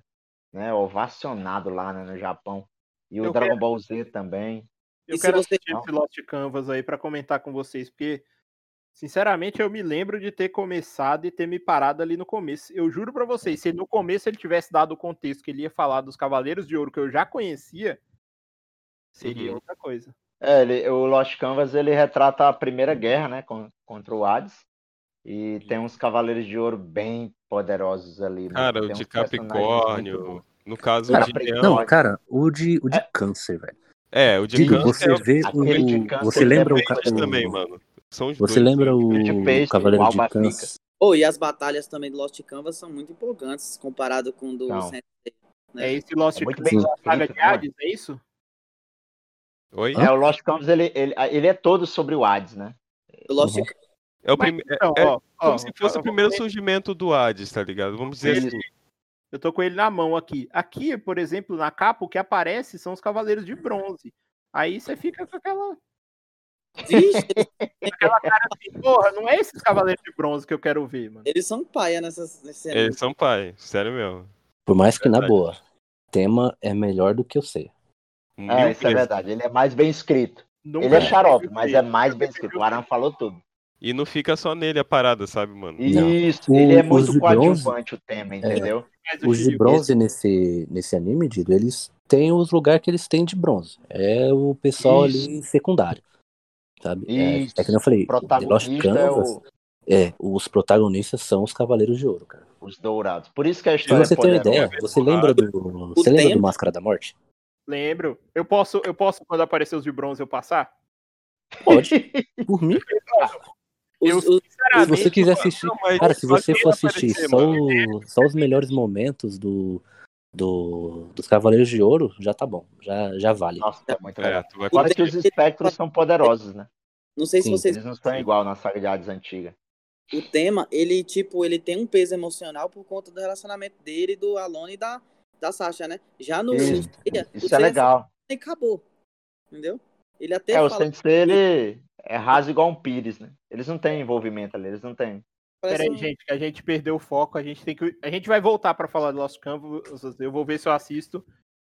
né, ovacionado lá né, no Japão. E o Eu Dragon quero- Ball Z também. Eu E quero você- assistir esse Lost Canvas aí pra comentar com vocês, porque, sinceramente, eu me lembro de ter começado e ter me parado ali no começo. Eu juro pra vocês, se no começo ele tivesse dado o contexto que ele ia falar dos Cavaleiros de Ouro que eu já conhecia, seria Uhum. outra coisa. É, ele, o Lost Canvas ele retrata a primeira guerra, né, con- contra o Hades. E tem uns cavaleiros de ouro bem poderosos ali. Cara, o de Capricórnio. No caso, Cara, o de pre- Leão. Não, cara, o de, o de câncer, velho. É, o de Digo, Câncer você é o- vê o. o- câncer Você é lembra o, bem ca- Mas também, o- mano. São os Você dois, lembra né? o de peixe, Cavaleiro o de Câncer? Oh, e as batalhas também do Lost Canvas são muito empolgantes comparado com o do. Sensei, né? É esse Lost É muito Canvas bem da saga de? Hades, é isso? Oi? É, o Lost Canvas ele, ele, ele é todo sobre o Hades, né? O Lost Uhum. É o Mas, prime... então, é- é ó, ó, como se fosse o primeiro surgimento do Hades, tá ligado? Vamos dizer Isso. assim. Eu tô com ele na mão aqui. Aqui, por exemplo, na capa, o que aparece são os Cavaleiros de Bronze. Aí você fica com aquela, [LAUGHS] aquela cara assim, porra, não é esses Cavaleiros de Bronze que eu quero ver, mano. eles são paia nessas, nesse. Eles são pai, sério mesmo. Por mais que, na boa, o tema é melhor do que eu sei. É, isso é verdade. Ele é mais bem escrito. Nunca Ele é xarope, mas é mais bem escrito. O Aran falou tudo. E não fica só nele a parada, sabe, mano? Isso, O- ele é muito coadjuvante o tema, entendeu? Mas o Os de bronze nesse, nesse anime, Dido, eles têm os lugares que eles têm de bronze. É o pessoal Isso. ali secundário. Sabe? É, Isso. é que nem eu falei, O The Lost é Canvas, o, é, os protagonistas são os Cavaleiros de Ouro, cara. os dourados. Por isso que a Pra história você é ter uma ideia, você lembra do. Você lembra do tempo- Máscara da Morte? Lembro. Eu posso, eu posso, quando aparecer os de bronze, eu passar? Pode. Por mim. [LAUGHS] Os- Eu, os- Se você quiser assistir. Não, Cara, se você for assistir aparecer, só, mano? só os melhores momentos do, do, dos Cavaleiros de Ouro, já tá bom. Já, já vale. Nossa, é muito É, legal. tu vai Fora que os espectros são poderosos, né? não sei se Sim. vocês Eles não são igual na saga de Hades antiga. o tema, ele, tipo, ele tem um peso emocional por conta do relacionamento dele, do Alone e da, da Sasha, né? Já no Isso, o Isso é legal. e acabou. Entendeu? Ele até É, o Sensei, ele é raso igual um Pires, né? Eles não têm envolvimento ali, eles não têm. parece Peraí, um- gente, que a gente perdeu o foco. A gente tem que. A gente vai voltar pra falar do Lost Canvas. Eu vou ver se eu assisto.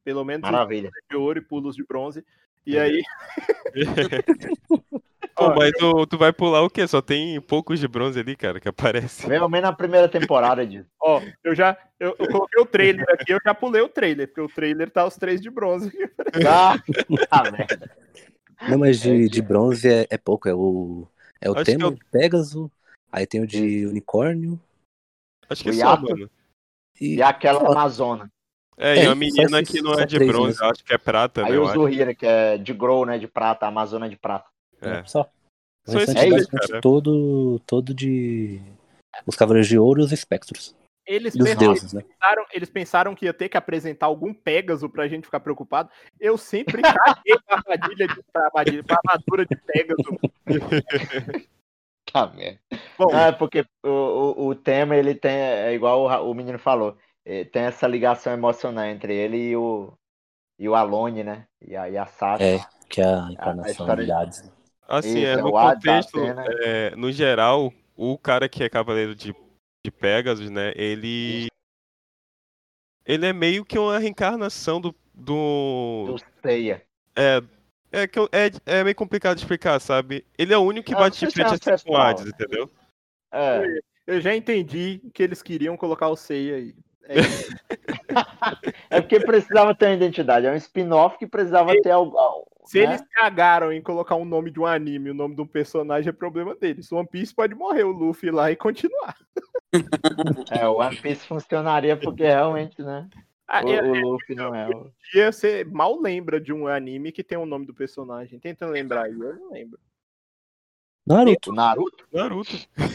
Pelo menos os Maravilha. de ouro e pulos de bronze. E aí. [LAUGHS] Pô, mas tu, tu vai pular o quê? Só tem poucos de bronze ali, cara, que aparece. Vem ao menos na primeira temporada disso. Ó, eu já. Eu, eu coloquei o trailer aqui, eu já pulei o trailer, porque o trailer tá os três de bronze. [LAUGHS] Ah, ah, merda. Não, mas É de, que- de bronze é, é pouco. É o, é o Acho tema é o- de Pegasus, aí tem o de unicórnio. Acho que O é só, mano. E, E aquela Ó, Amazona. É, É, e só uma menina que não só é de três bronze, mesmo. eu acho que é prata, né? Aí eu o. Zuhira, que é de Grow, né? De prata, a Amazona de prata. É. Só. O Só restante é basicamente cara. todo, todo de. Os Cavaleiros de Ouro e os Espectros. Eles E os pensaram, deuses, né? pensaram- eles pensaram que ia ter que apresentar algum Pégaso pra gente ficar preocupado. Eu sempre caguei pra armadilha de pra armadilha, pra armadura de Pégaso. [LAUGHS] Tá merda. Bom, é porque o, o, o tema, ele tem, é igual o, o menino falou, eh, tem essa ligação emocional entre ele e o, e o Alone, né? E a, e a Sasha. É, que é a encarnação de de- Hades. Assim, Isso, é, é no contexto, é, no geral, o cara que é cavaleiro de, de Pegasus, né, ele... Ele é meio que uma reencarnação do... do... Do Seiya. É, é, que é, é meio complicado de explicar, sabe? Ele é o único que bate de se é frente assim com o. Hades, entendeu? É. eu já entendi que eles queriam colocar o Seiya aí. É. [LAUGHS] É porque precisava ter uma identidade. É um spin-off que precisava ter algo. Se né? eles cagaram em colocar um nome de um anime, o nome de um personagem é problema deles. One Piece pode morrer o Luffy lá e continuar. [LAUGHS] É, o One Piece funcionaria porque realmente, né? Ah, O, é- o Luffy não é. o- dia você mal lembra de um anime que tem o nome do personagem. Tenta lembrar aí, eu não lembro. Naruto. Naruto? Naruto,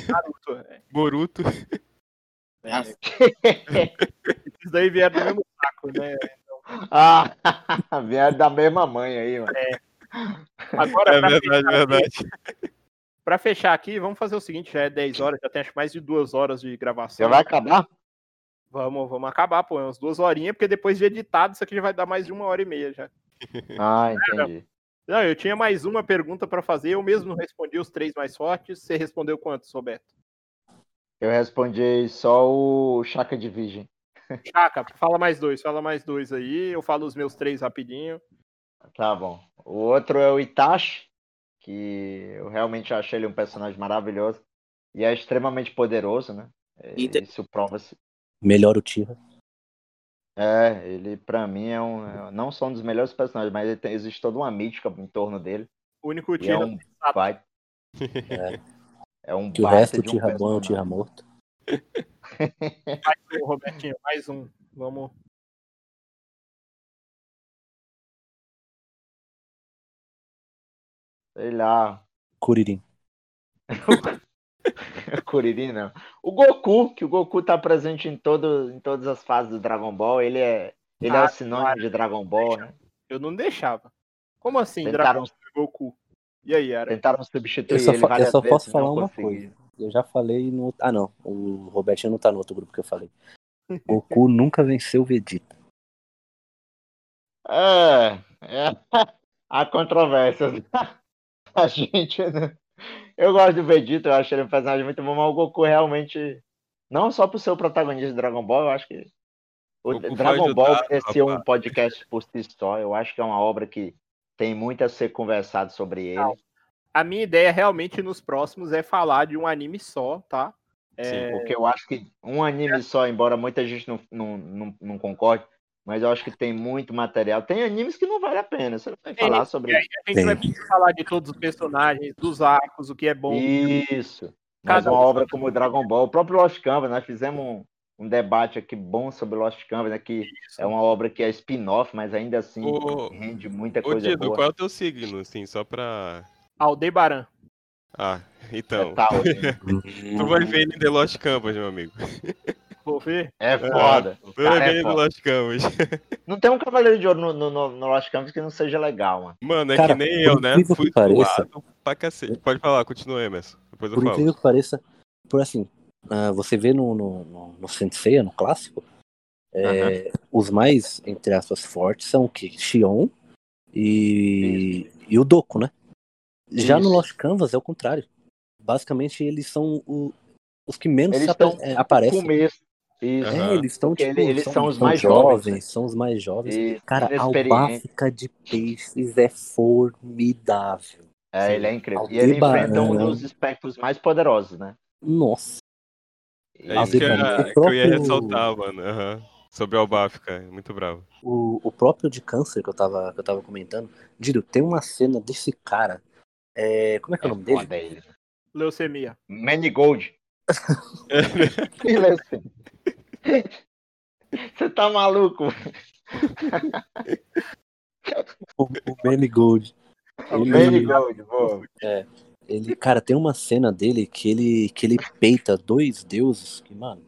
Naruto, é. Boruto. [LAUGHS] Esses daí vieram do mesmo saco, né? [LAUGHS] Ah, vieram da mesma mãe aí, mano. Agora, É pra, verdade, verdade. Aqui, pra fechar aqui, vamos fazer o seguinte: já é 10 horas, já tem acho mais de duas horas de gravação. Já vai acabar? Vamos, vamos acabar, pô, umas duas horinhas, porque depois de editado, isso aqui já vai dar mais de uma hora e meia já. [LAUGHS] Ah, entendi. Não, eu tinha mais uma pergunta pra fazer, eu mesmo respondi os três mais fortes. Você respondeu quantos, Roberto? Eu respondi só o Chaka de Virgem. [LAUGHS] Chaca, fala mais dois, fala mais dois aí. Eu falo os meus três rapidinho. Tá bom. O outro é o Itachi, que eu realmente achei ele um personagem maravilhoso. E é extremamente poderoso, né? É, Inte- Isso prova-se. Melhor o Tira. É, ele pra mim é um. é- Não só um dos melhores personagens, mas ele tem- existe toda uma mítica em torno dele. O único é tiro. um baita. [LAUGHS] É um Que o resto, o de um Tira bom é o. Tira morto. [LAUGHS] [LAUGHS] Mais um, Robertinho, mais um. Vamos. Sei lá. Kuririn. Kuririn, [LAUGHS] não. O Goku, que o Goku tá presente em, todo, em todas as fases do Dragon Ball, ele é, ele é Ah, o sinônimo de Dragon Ball, né? Eu não deixava. Como assim, Tentaram, Dragon Ball Goku? E aí, era? tentaram substituir Eu só, ele eu só vezes, posso falar uma coisa. Eu já falei no. Ah, não. O Robertinho não tá no outro grupo que eu falei. Goku [LAUGHS] nunca venceu o Vegeta. É, é. [LAUGHS] Há controvérsias. [LAUGHS] A gente. né? Eu gosto do Vegeta, eu acho ele um personagem muito bom, mas o Goku realmente. Não só por ser o protagonista de Dragon Ball, eu acho que. O Goku Dragon Ball ajudado, merecia um podcast por si só. Eu acho que é uma obra que tem muito a ser conversado sobre ele. Não. A minha ideia realmente nos próximos é falar de um anime só, tá? Sim, porque eu acho que um anime só, embora muita gente não, não, não, não concorde, mas eu acho que tem muito material. Tem animes que não vale a pena. Você não vai Tem, falar sobre E aí a gente vai falar de todos os personagens, dos arcos, o que é bom. Isso. Mas Cada uma um- obra como Dragon Ball, o próprio Lost Canvas, nós fizemos um, um debate aqui bom sobre Lost Canvas, né, que é uma obra que é spin-off, mas ainda assim Ô, rende muita Ô, coisa Dido, boa. qual é o teu signo, assim, só pra... Aldebaran. Ah, então. É tal, assim. [LAUGHS] Tu vai ver ele em The Lost Canvas, meu amigo. [LAUGHS] Vou ver. É foda. É ele em The foda. Lost Canvas. [LAUGHS] Não tem um Cavaleiro de Ouro no, no, no, no Lost Canvas que não seja legal, mano. Mano, é Cara, que nem eu, né? que Fui pareça- pra cacete. Pode falar, continua, Emerson. Depois eu Por falo. incrível que pareça, por assim, ah, você vê no, no, no, no Senseiya, no clássico, é, os mais, entre aspas, fortes são o quê? Xion e, e o Doku, né? Já no Isso. Lost Canvas é o contrário. Basicamente, eles são o- os que menos Eles estão é, no aparecem. começo. Isso. É, eles estão tipo, ele- eles são os são mais jovens, jovens, né? são os mais jovens. Isso, Cara, a. Albáfica de Peixes é formidável. É, Sim. ele é incrível. E ele Aldebaran. enfrenta um dos espectros mais poderosos, né? Nossa, É isso que, eu Aldebaran. ia- O que eu ia próprio- ressaltar, mano. aham. Sobre o Albafica, é muito bravo. o, o próprio de câncer que eu tava, que eu tava comentando, Dido, tem uma cena desse cara. É, como é que é o nome dele? foda ele. Leucemia. Manigold. Leucemia? [LAUGHS] [LAUGHS] [LAUGHS] Você tá maluco? O, o Manny Gold. [LAUGHS] Ele, Manigold, boa. ele, cara, tem uma cena dele que ele, que ele peita dois deuses que, mano,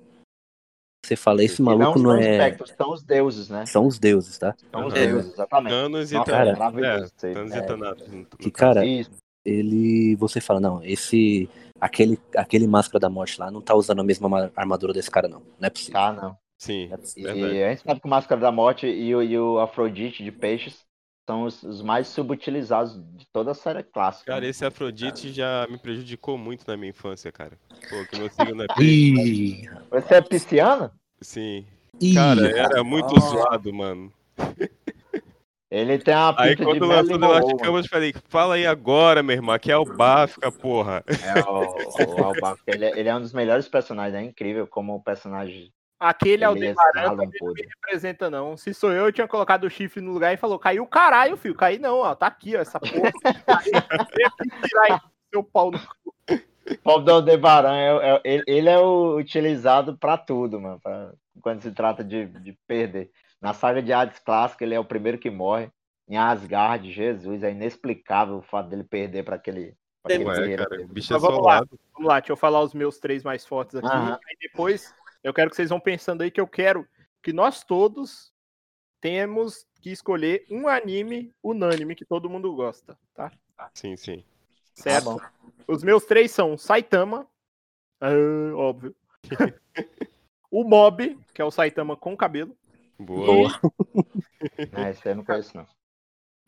você fala, esse maluco não são é. espectros, são os deuses, né? São os deuses, tá? São os É. deuses, exatamente. Thanos e maravilhoso É, aí. Thanos É. e Thanatos. no- no Que, cara, Isso. ele. Você fala, não, esse. Aquele, aquele máscara da morte lá não tá usando a mesma ma- armadura desse cara, não. Não é possível. Tá, não. Sim, é. E a gente sabe que o Máscara da Morte e o, e o Afrodite de Peixes são os, os mais subutilizados de toda a série clássica. Cara, né? esse Afrodite já me prejudicou muito na minha infância, cara. Pô, que meu signo é [LAUGHS] Você é pisciano? Sim. ih, Cara, era muito Ah. zoado, mano. Ele tem uma Aí pinta de quando lançou The Canvas, eu falei, fala aí agora, meu irmão, que é o Bafka, porra. É, o, o Albaco, ele, é- ele é um dos melhores personagens, é incrível como o personagem Aquele ele Aldebaran também não me representa, não. Se sou eu, eu tinha colocado o chifre no lugar e falou: caiu o caralho, filho. Caí não, ó. Tá aqui, ó. Essa porra. Tirar [LAUGHS] aí seu pau no O pobre do Aldebaran, é, é- ele, ele é o utilizado pra tudo, mano, pra- quando se trata de, de perder. Na saga de Hades clássica, ele é o primeiro que morre. Em Asgard, Jesus, é inexplicável o fato dele perder pra aquele. Pra aquele Ué, guerreiro cara, o bicho é Mas vamos lá. Vamos lá, deixa eu falar os meus três mais fortes aqui. Aham. Aí depois eu quero que vocês vão pensando aí que eu quero que nós todos temos que escolher um anime unânime que todo mundo gosta, tá? Sim, sim. Certo? bom. Os meus três são Saitama, ah, óbvio. [LAUGHS] [LAUGHS] o Mob, que é o Saitama com cabelo. Boa. Boa. É, [LAUGHS] esse aí eu não conheço, não.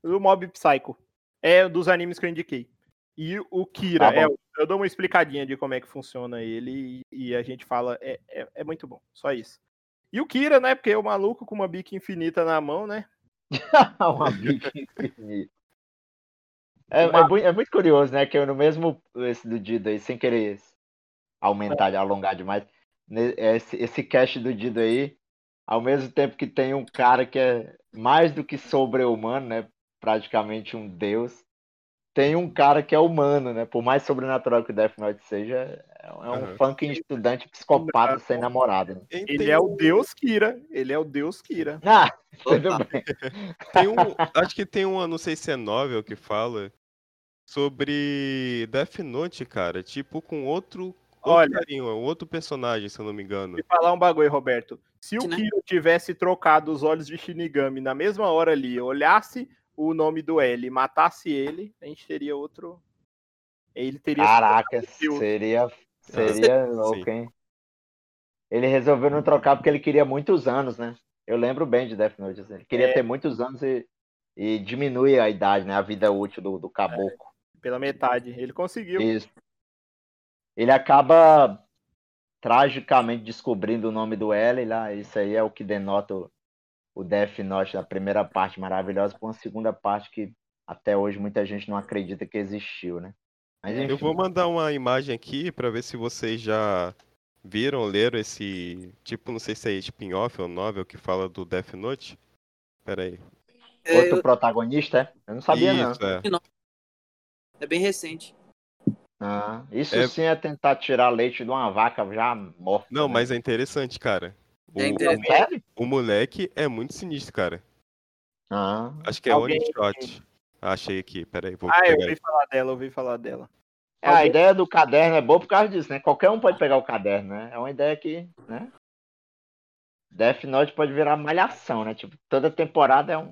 O Mob Psycho. É dos animes que eu indiquei. E o Kira, Tá é, eu dou uma explicadinha de como é que funciona ele e, e a gente fala, é, é, é muito bom, só isso. E o Kira, né, porque é o maluco com uma bica infinita na mão, né? [LAUGHS] Uma bica infinita. É, é, mui- é muito curioso, né? Que eu no mesmo esse do Dido aí, sem querer aumentar, alongar demais, ne- esse, esse cast do Dido aí, ao mesmo tempo que tem um cara que é mais do que sobre-humano, né? Praticamente um deus. Tem um cara que é humano, né? Por mais sobrenatural que o Death Note seja, é um é um Aham. fucking estudante psicopata sem namorada. Né? Ele é um- o Deus Kira. Ele é o Deus Kira. [LAUGHS] Ah, tudo bem. [LAUGHS] Tem um, acho que tem uma, não sei se é novel que fala sobre Death Note, cara, tipo com outro Olha. carinho, um outro personagem, se eu não me engano. Vou falar um bagulho, Roberto. Se o Né? Kira tivesse trocado os olhos de Shinigami na mesma hora ali, olhasse o nome do L e matasse ele, a gente teria outro. Ele teria. Caraca, seria, seria louco, hein? Ele resolveu não trocar porque ele queria muitos anos, né? Eu lembro bem de Death Note. assim. Ele queria É. ter muitos anos e, e diminui a idade, né? A vida útil do, do caboclo. Pela metade. Ele conseguiu. Isso. Ele acaba tragicamente descobrindo o nome do L lá. Isso aí é o que denota o, o Death Note na primeira parte maravilhosa, com a segunda parte que até hoje muita gente não acredita que existiu, né? Mas enfim. Eu vou mandar uma imagem aqui pra ver se vocês já viram, leram esse, tipo, não sei se é spin-off ou novel que fala do Death Note. Pera aí. É, Outro protagonista, é? Eu não sabia, não. Isso, é. é bem recente. Ah, isso É- sim é tentar tirar leite de uma vaca já morta. Não, né? mas é interessante, cara. O, É o- interessante. Sério? o moleque é muito sinistro, cara. Ah, Acho que é Alguém- one shot. Achei aqui, peraí, vou Ah, eu ouvi falar dela, eu ouvi falar dela. É, a ideia do caderno é boa por causa disso, né? Qualquer um pode pegar o caderno, né? É uma ideia que, né? Death Note pode virar malhação, né? Tipo, toda temporada é um,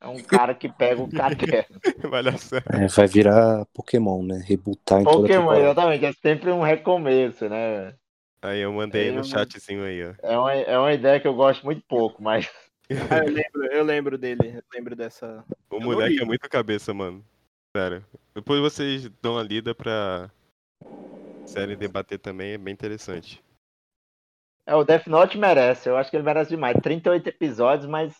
é um cara que pega o caderno. [LAUGHS] Malhação. É, vai virar Pokémon, né? Rebutar em toda Pokémon, exatamente. É sempre um recomeço, né? Aí eu mandei no chatzinho aí, ó. É uma, é uma ideia que eu gosto muito pouco, mas [LAUGHS] Ah, eu lembro, eu lembro dele, eu lembro dessa. O moleque é muito cabeça, mano. Sério. Depois vocês dão uma lida pra série debater também, é bem interessante. é, o Death Note merece. Eu acho que ele merece demais. 38 episódios, mas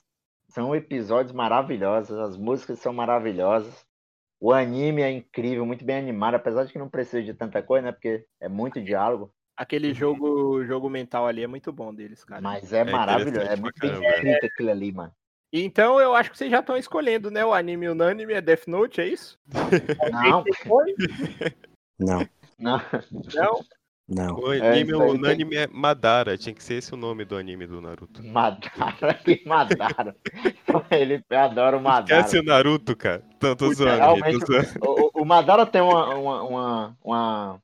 são episódios maravilhosos. As músicas são maravilhosas. O anime é incrível, muito bem animado, apesar de que não precisa de tanta coisa, né? Porque é muito diálogo. Aquele jogo, jogo mental ali é muito bom deles, cara. Mas é, maravilhoso. É muito bem caramba. escrito aquilo ali, mano. Então eu acho que vocês já estão escolhendo, né? O anime unânime é Death Note, é isso? Não? [LAUGHS] Não, não. Não? Não. O É, anime tem- unânime é Madara, tinha que ser esse o nome do anime do Naruto. Madara [LAUGHS] e Madara. [LAUGHS] Ele adora o Madara. Esquece o Naruto, cara. Puta, zoando. O, o- o Madara tem uma, uma, uma, uma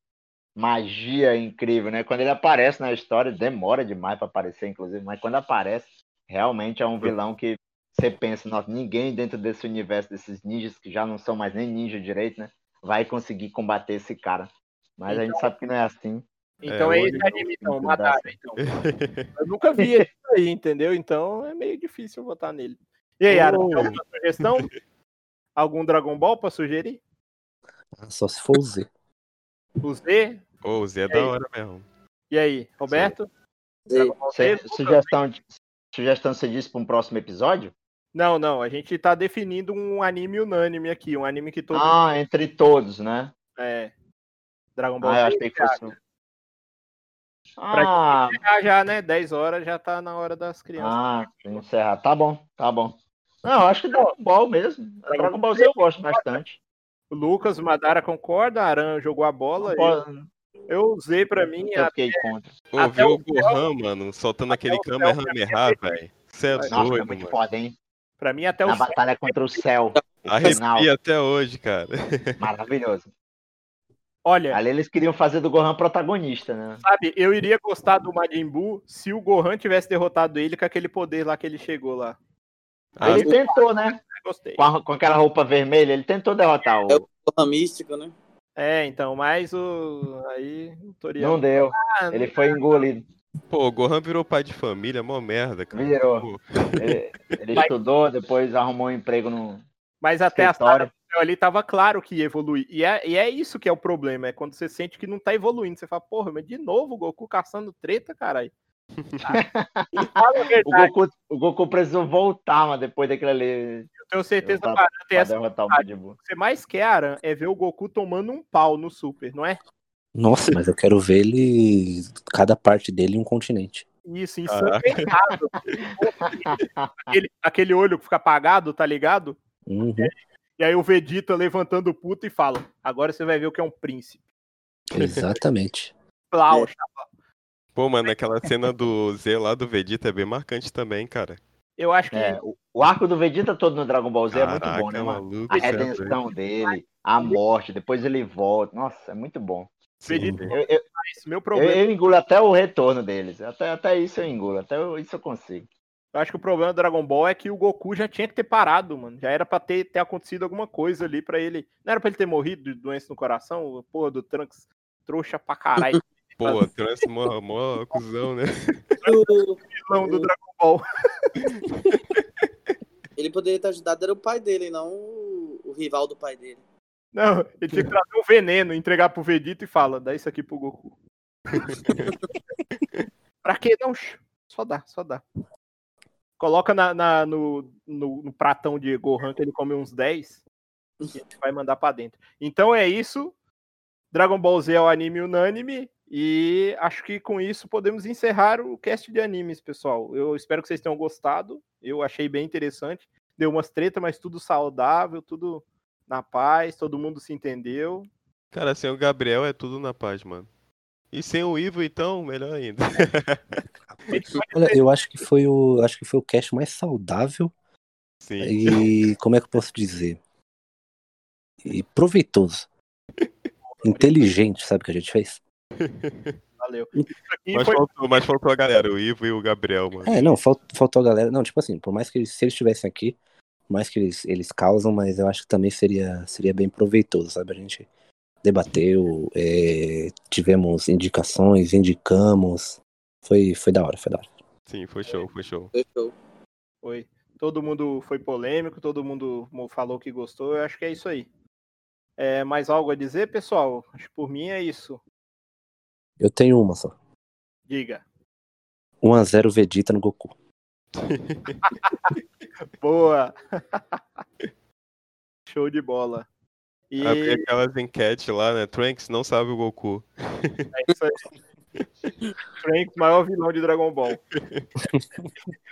magia incrível, né? Quando ele aparece na história, demora demais pra aparecer, inclusive, mas quando aparece, realmente é um vilão que você pensa, nossa, ninguém dentro desse universo desses ninjas, que já não são mais nem ninja direito, né? Vai conseguir combater esse cara. Mas a gente sabe que não é assim. Então É, é, esse anime então, Madara. dar Então. [LAUGHS] Eu nunca vi isso aí, entendeu? Então é meio difícil votar nele. E aí, Ara, alguma sugestão? [LAUGHS] Algum Dragon Ball pra sugerir? Só se for o Z. O Z? Ô, o Zé é E da aí? hora mesmo. E aí, Roberto? Z? Su- sugestão, de- sugestão você disse para um próximo episódio? Não, não, a gente tá definindo um anime unânime aqui, um anime que todo Ah, entre todos, né? é Dragon Ball Ah, eu Z. achei que fosse. Ah, Já, já, né? 10 horas já tá na hora das crianças. Ah, pra encerrar. Tá bom, tá bom. Não, acho que Dragon Ball mesmo. Dragon Ball Z eu gosto bastante. O Lucas, o Madara concorda, a Aran jogou a bola. Eu usei pra mim. Eu fiquei contra. Até ver o o Gohan, mano, soltando aquele o céu Kamehameha, velho. Você é Nossa, é doido, muito mano. foda, hein? Pra mim, até o Na batalha contra o céu. [LAUGHS] Arrepia até hoje, cara. [LAUGHS] Maravilhoso. Olha, Ali eles queriam fazer do Gohan protagonista, né? sabe, eu iria gostar do Majin Buu se o Gohan tivesse derrotado ele com aquele poder lá que ele chegou lá. Ah, ele tentou, né? Gostei. Com, a- com aquela roupa vermelha, ele tentou derrotar É o. Porra mística, né? É, então, mas o. Aí o Toriyama. Não deu. Ah, Ele foi engolido. Pô, o Gohan virou pai de família, mó merda, cara. Virou. Pô, Ele, ele Mas- estudou, depois arrumou um emprego no. Mas até a Escritório. Do céu ali tava claro que ia evoluir. E é, e é isso que é o problema, é quando você sente que não tá evoluindo. Você fala, porra, mas de novo o Goku caçando treta, caralho. [LAUGHS] O Goku, o Goku precisou voltar, mas depois daquilo ali. eu tenho certeza que o Aran tem essa. o que você mais quer, Aran, é ver o Goku tomando um pau no Super, não é? Nossa, mas eu quero ver ele. Cada parte dele em um continente. Isso, ensanguentado. [LAUGHS] aquele, aquele olho que fica apagado, tá ligado? Uhum, E aí o Vegeta levantando o puto e fala: Agora você vai ver o que é um príncipe. exatamente. [LAUGHS] Plau, Pô, mano, aquela cena do Z lá do Vegeta é bem marcante também, cara. Eu acho que É, o, arco do Vegeta todo no Dragon Ball Z é muito Caraca, bom, né, mano? maluco. A é redenção dele, a morte, depois ele volta. Nossa, é muito bom. Vegeta Eu, eu. Meu eu, problema. eu engulo até o retorno deles. Até, até isso eu engulo. Até eu- isso eu consigo. Eu acho que o problema do Dragon Ball é que o Goku já tinha que ter parado, mano. Já era pra ter, ter acontecido alguma coisa ali pra ele. Não era pra ele ter morrido de doença no coração? Porra do Trunks, trouxa pra caralho. [LAUGHS] Pô, trans mó, mó cuzão, né? O- vilão do Dragon Ball. [LAUGHS] Ele poderia ter ajudado, era o pai dele, não o, o rival do pai dele. Não, ele tinha que trazer um veneno, entregar pro Vegeta e fala: dá isso aqui pro Goku. [LAUGHS] pra quê? Não, só dá, só dá. Coloca na, na- no, no, no pratão de Gohan que ele come uns 10 e a gente vai mandar pra dentro. Então é isso. Dragon Ball Z é o anime unânime. E acho que com isso podemos encerrar o cast de animes, pessoal. Eu espero que vocês tenham gostado. Eu achei bem interessante. Deu umas treta, mas tudo saudável, tudo na paz, todo mundo se entendeu. Cara, sem o Gabriel é tudo na paz, mano. E sem o Ivo, então, melhor ainda. [LAUGHS] Olha, eu acho que foi o. Acho que foi o cast mais saudável Sim. e como é que eu posso dizer? E proveitoso. [LAUGHS] inteligente, sabe o que a gente fez? Valeu. Mas foi faltou, mas faltou a galera, o Ivo e o Gabriel, mano. É, não, fal- faltou a galera. Não, tipo assim, por mais que eles, se eles estivessem aqui, por mais que eles, eles causam, mas eu acho que também seria, seria bem proveitoso, sabe? A gente debateu, é, tivemos indicações, indicamos. Foi, foi da hora, foi da hora. Sim, foi show, foi show. Fechou. Foi. Todo mundo foi polêmico, todo mundo falou que gostou. Eu acho que é isso aí. É, mais algo a dizer, pessoal? Acho que por mim é isso. Eu tenho uma só. Diga. 1x0 Vegeta no Goku. [LAUGHS] Boa! [LAUGHS] Show de bola. E aquelas enquetes lá, né? Trunks não sabe o Goku. é isso aí. [LAUGHS] Frank, maior vilão de Dragon Ball. [LAUGHS]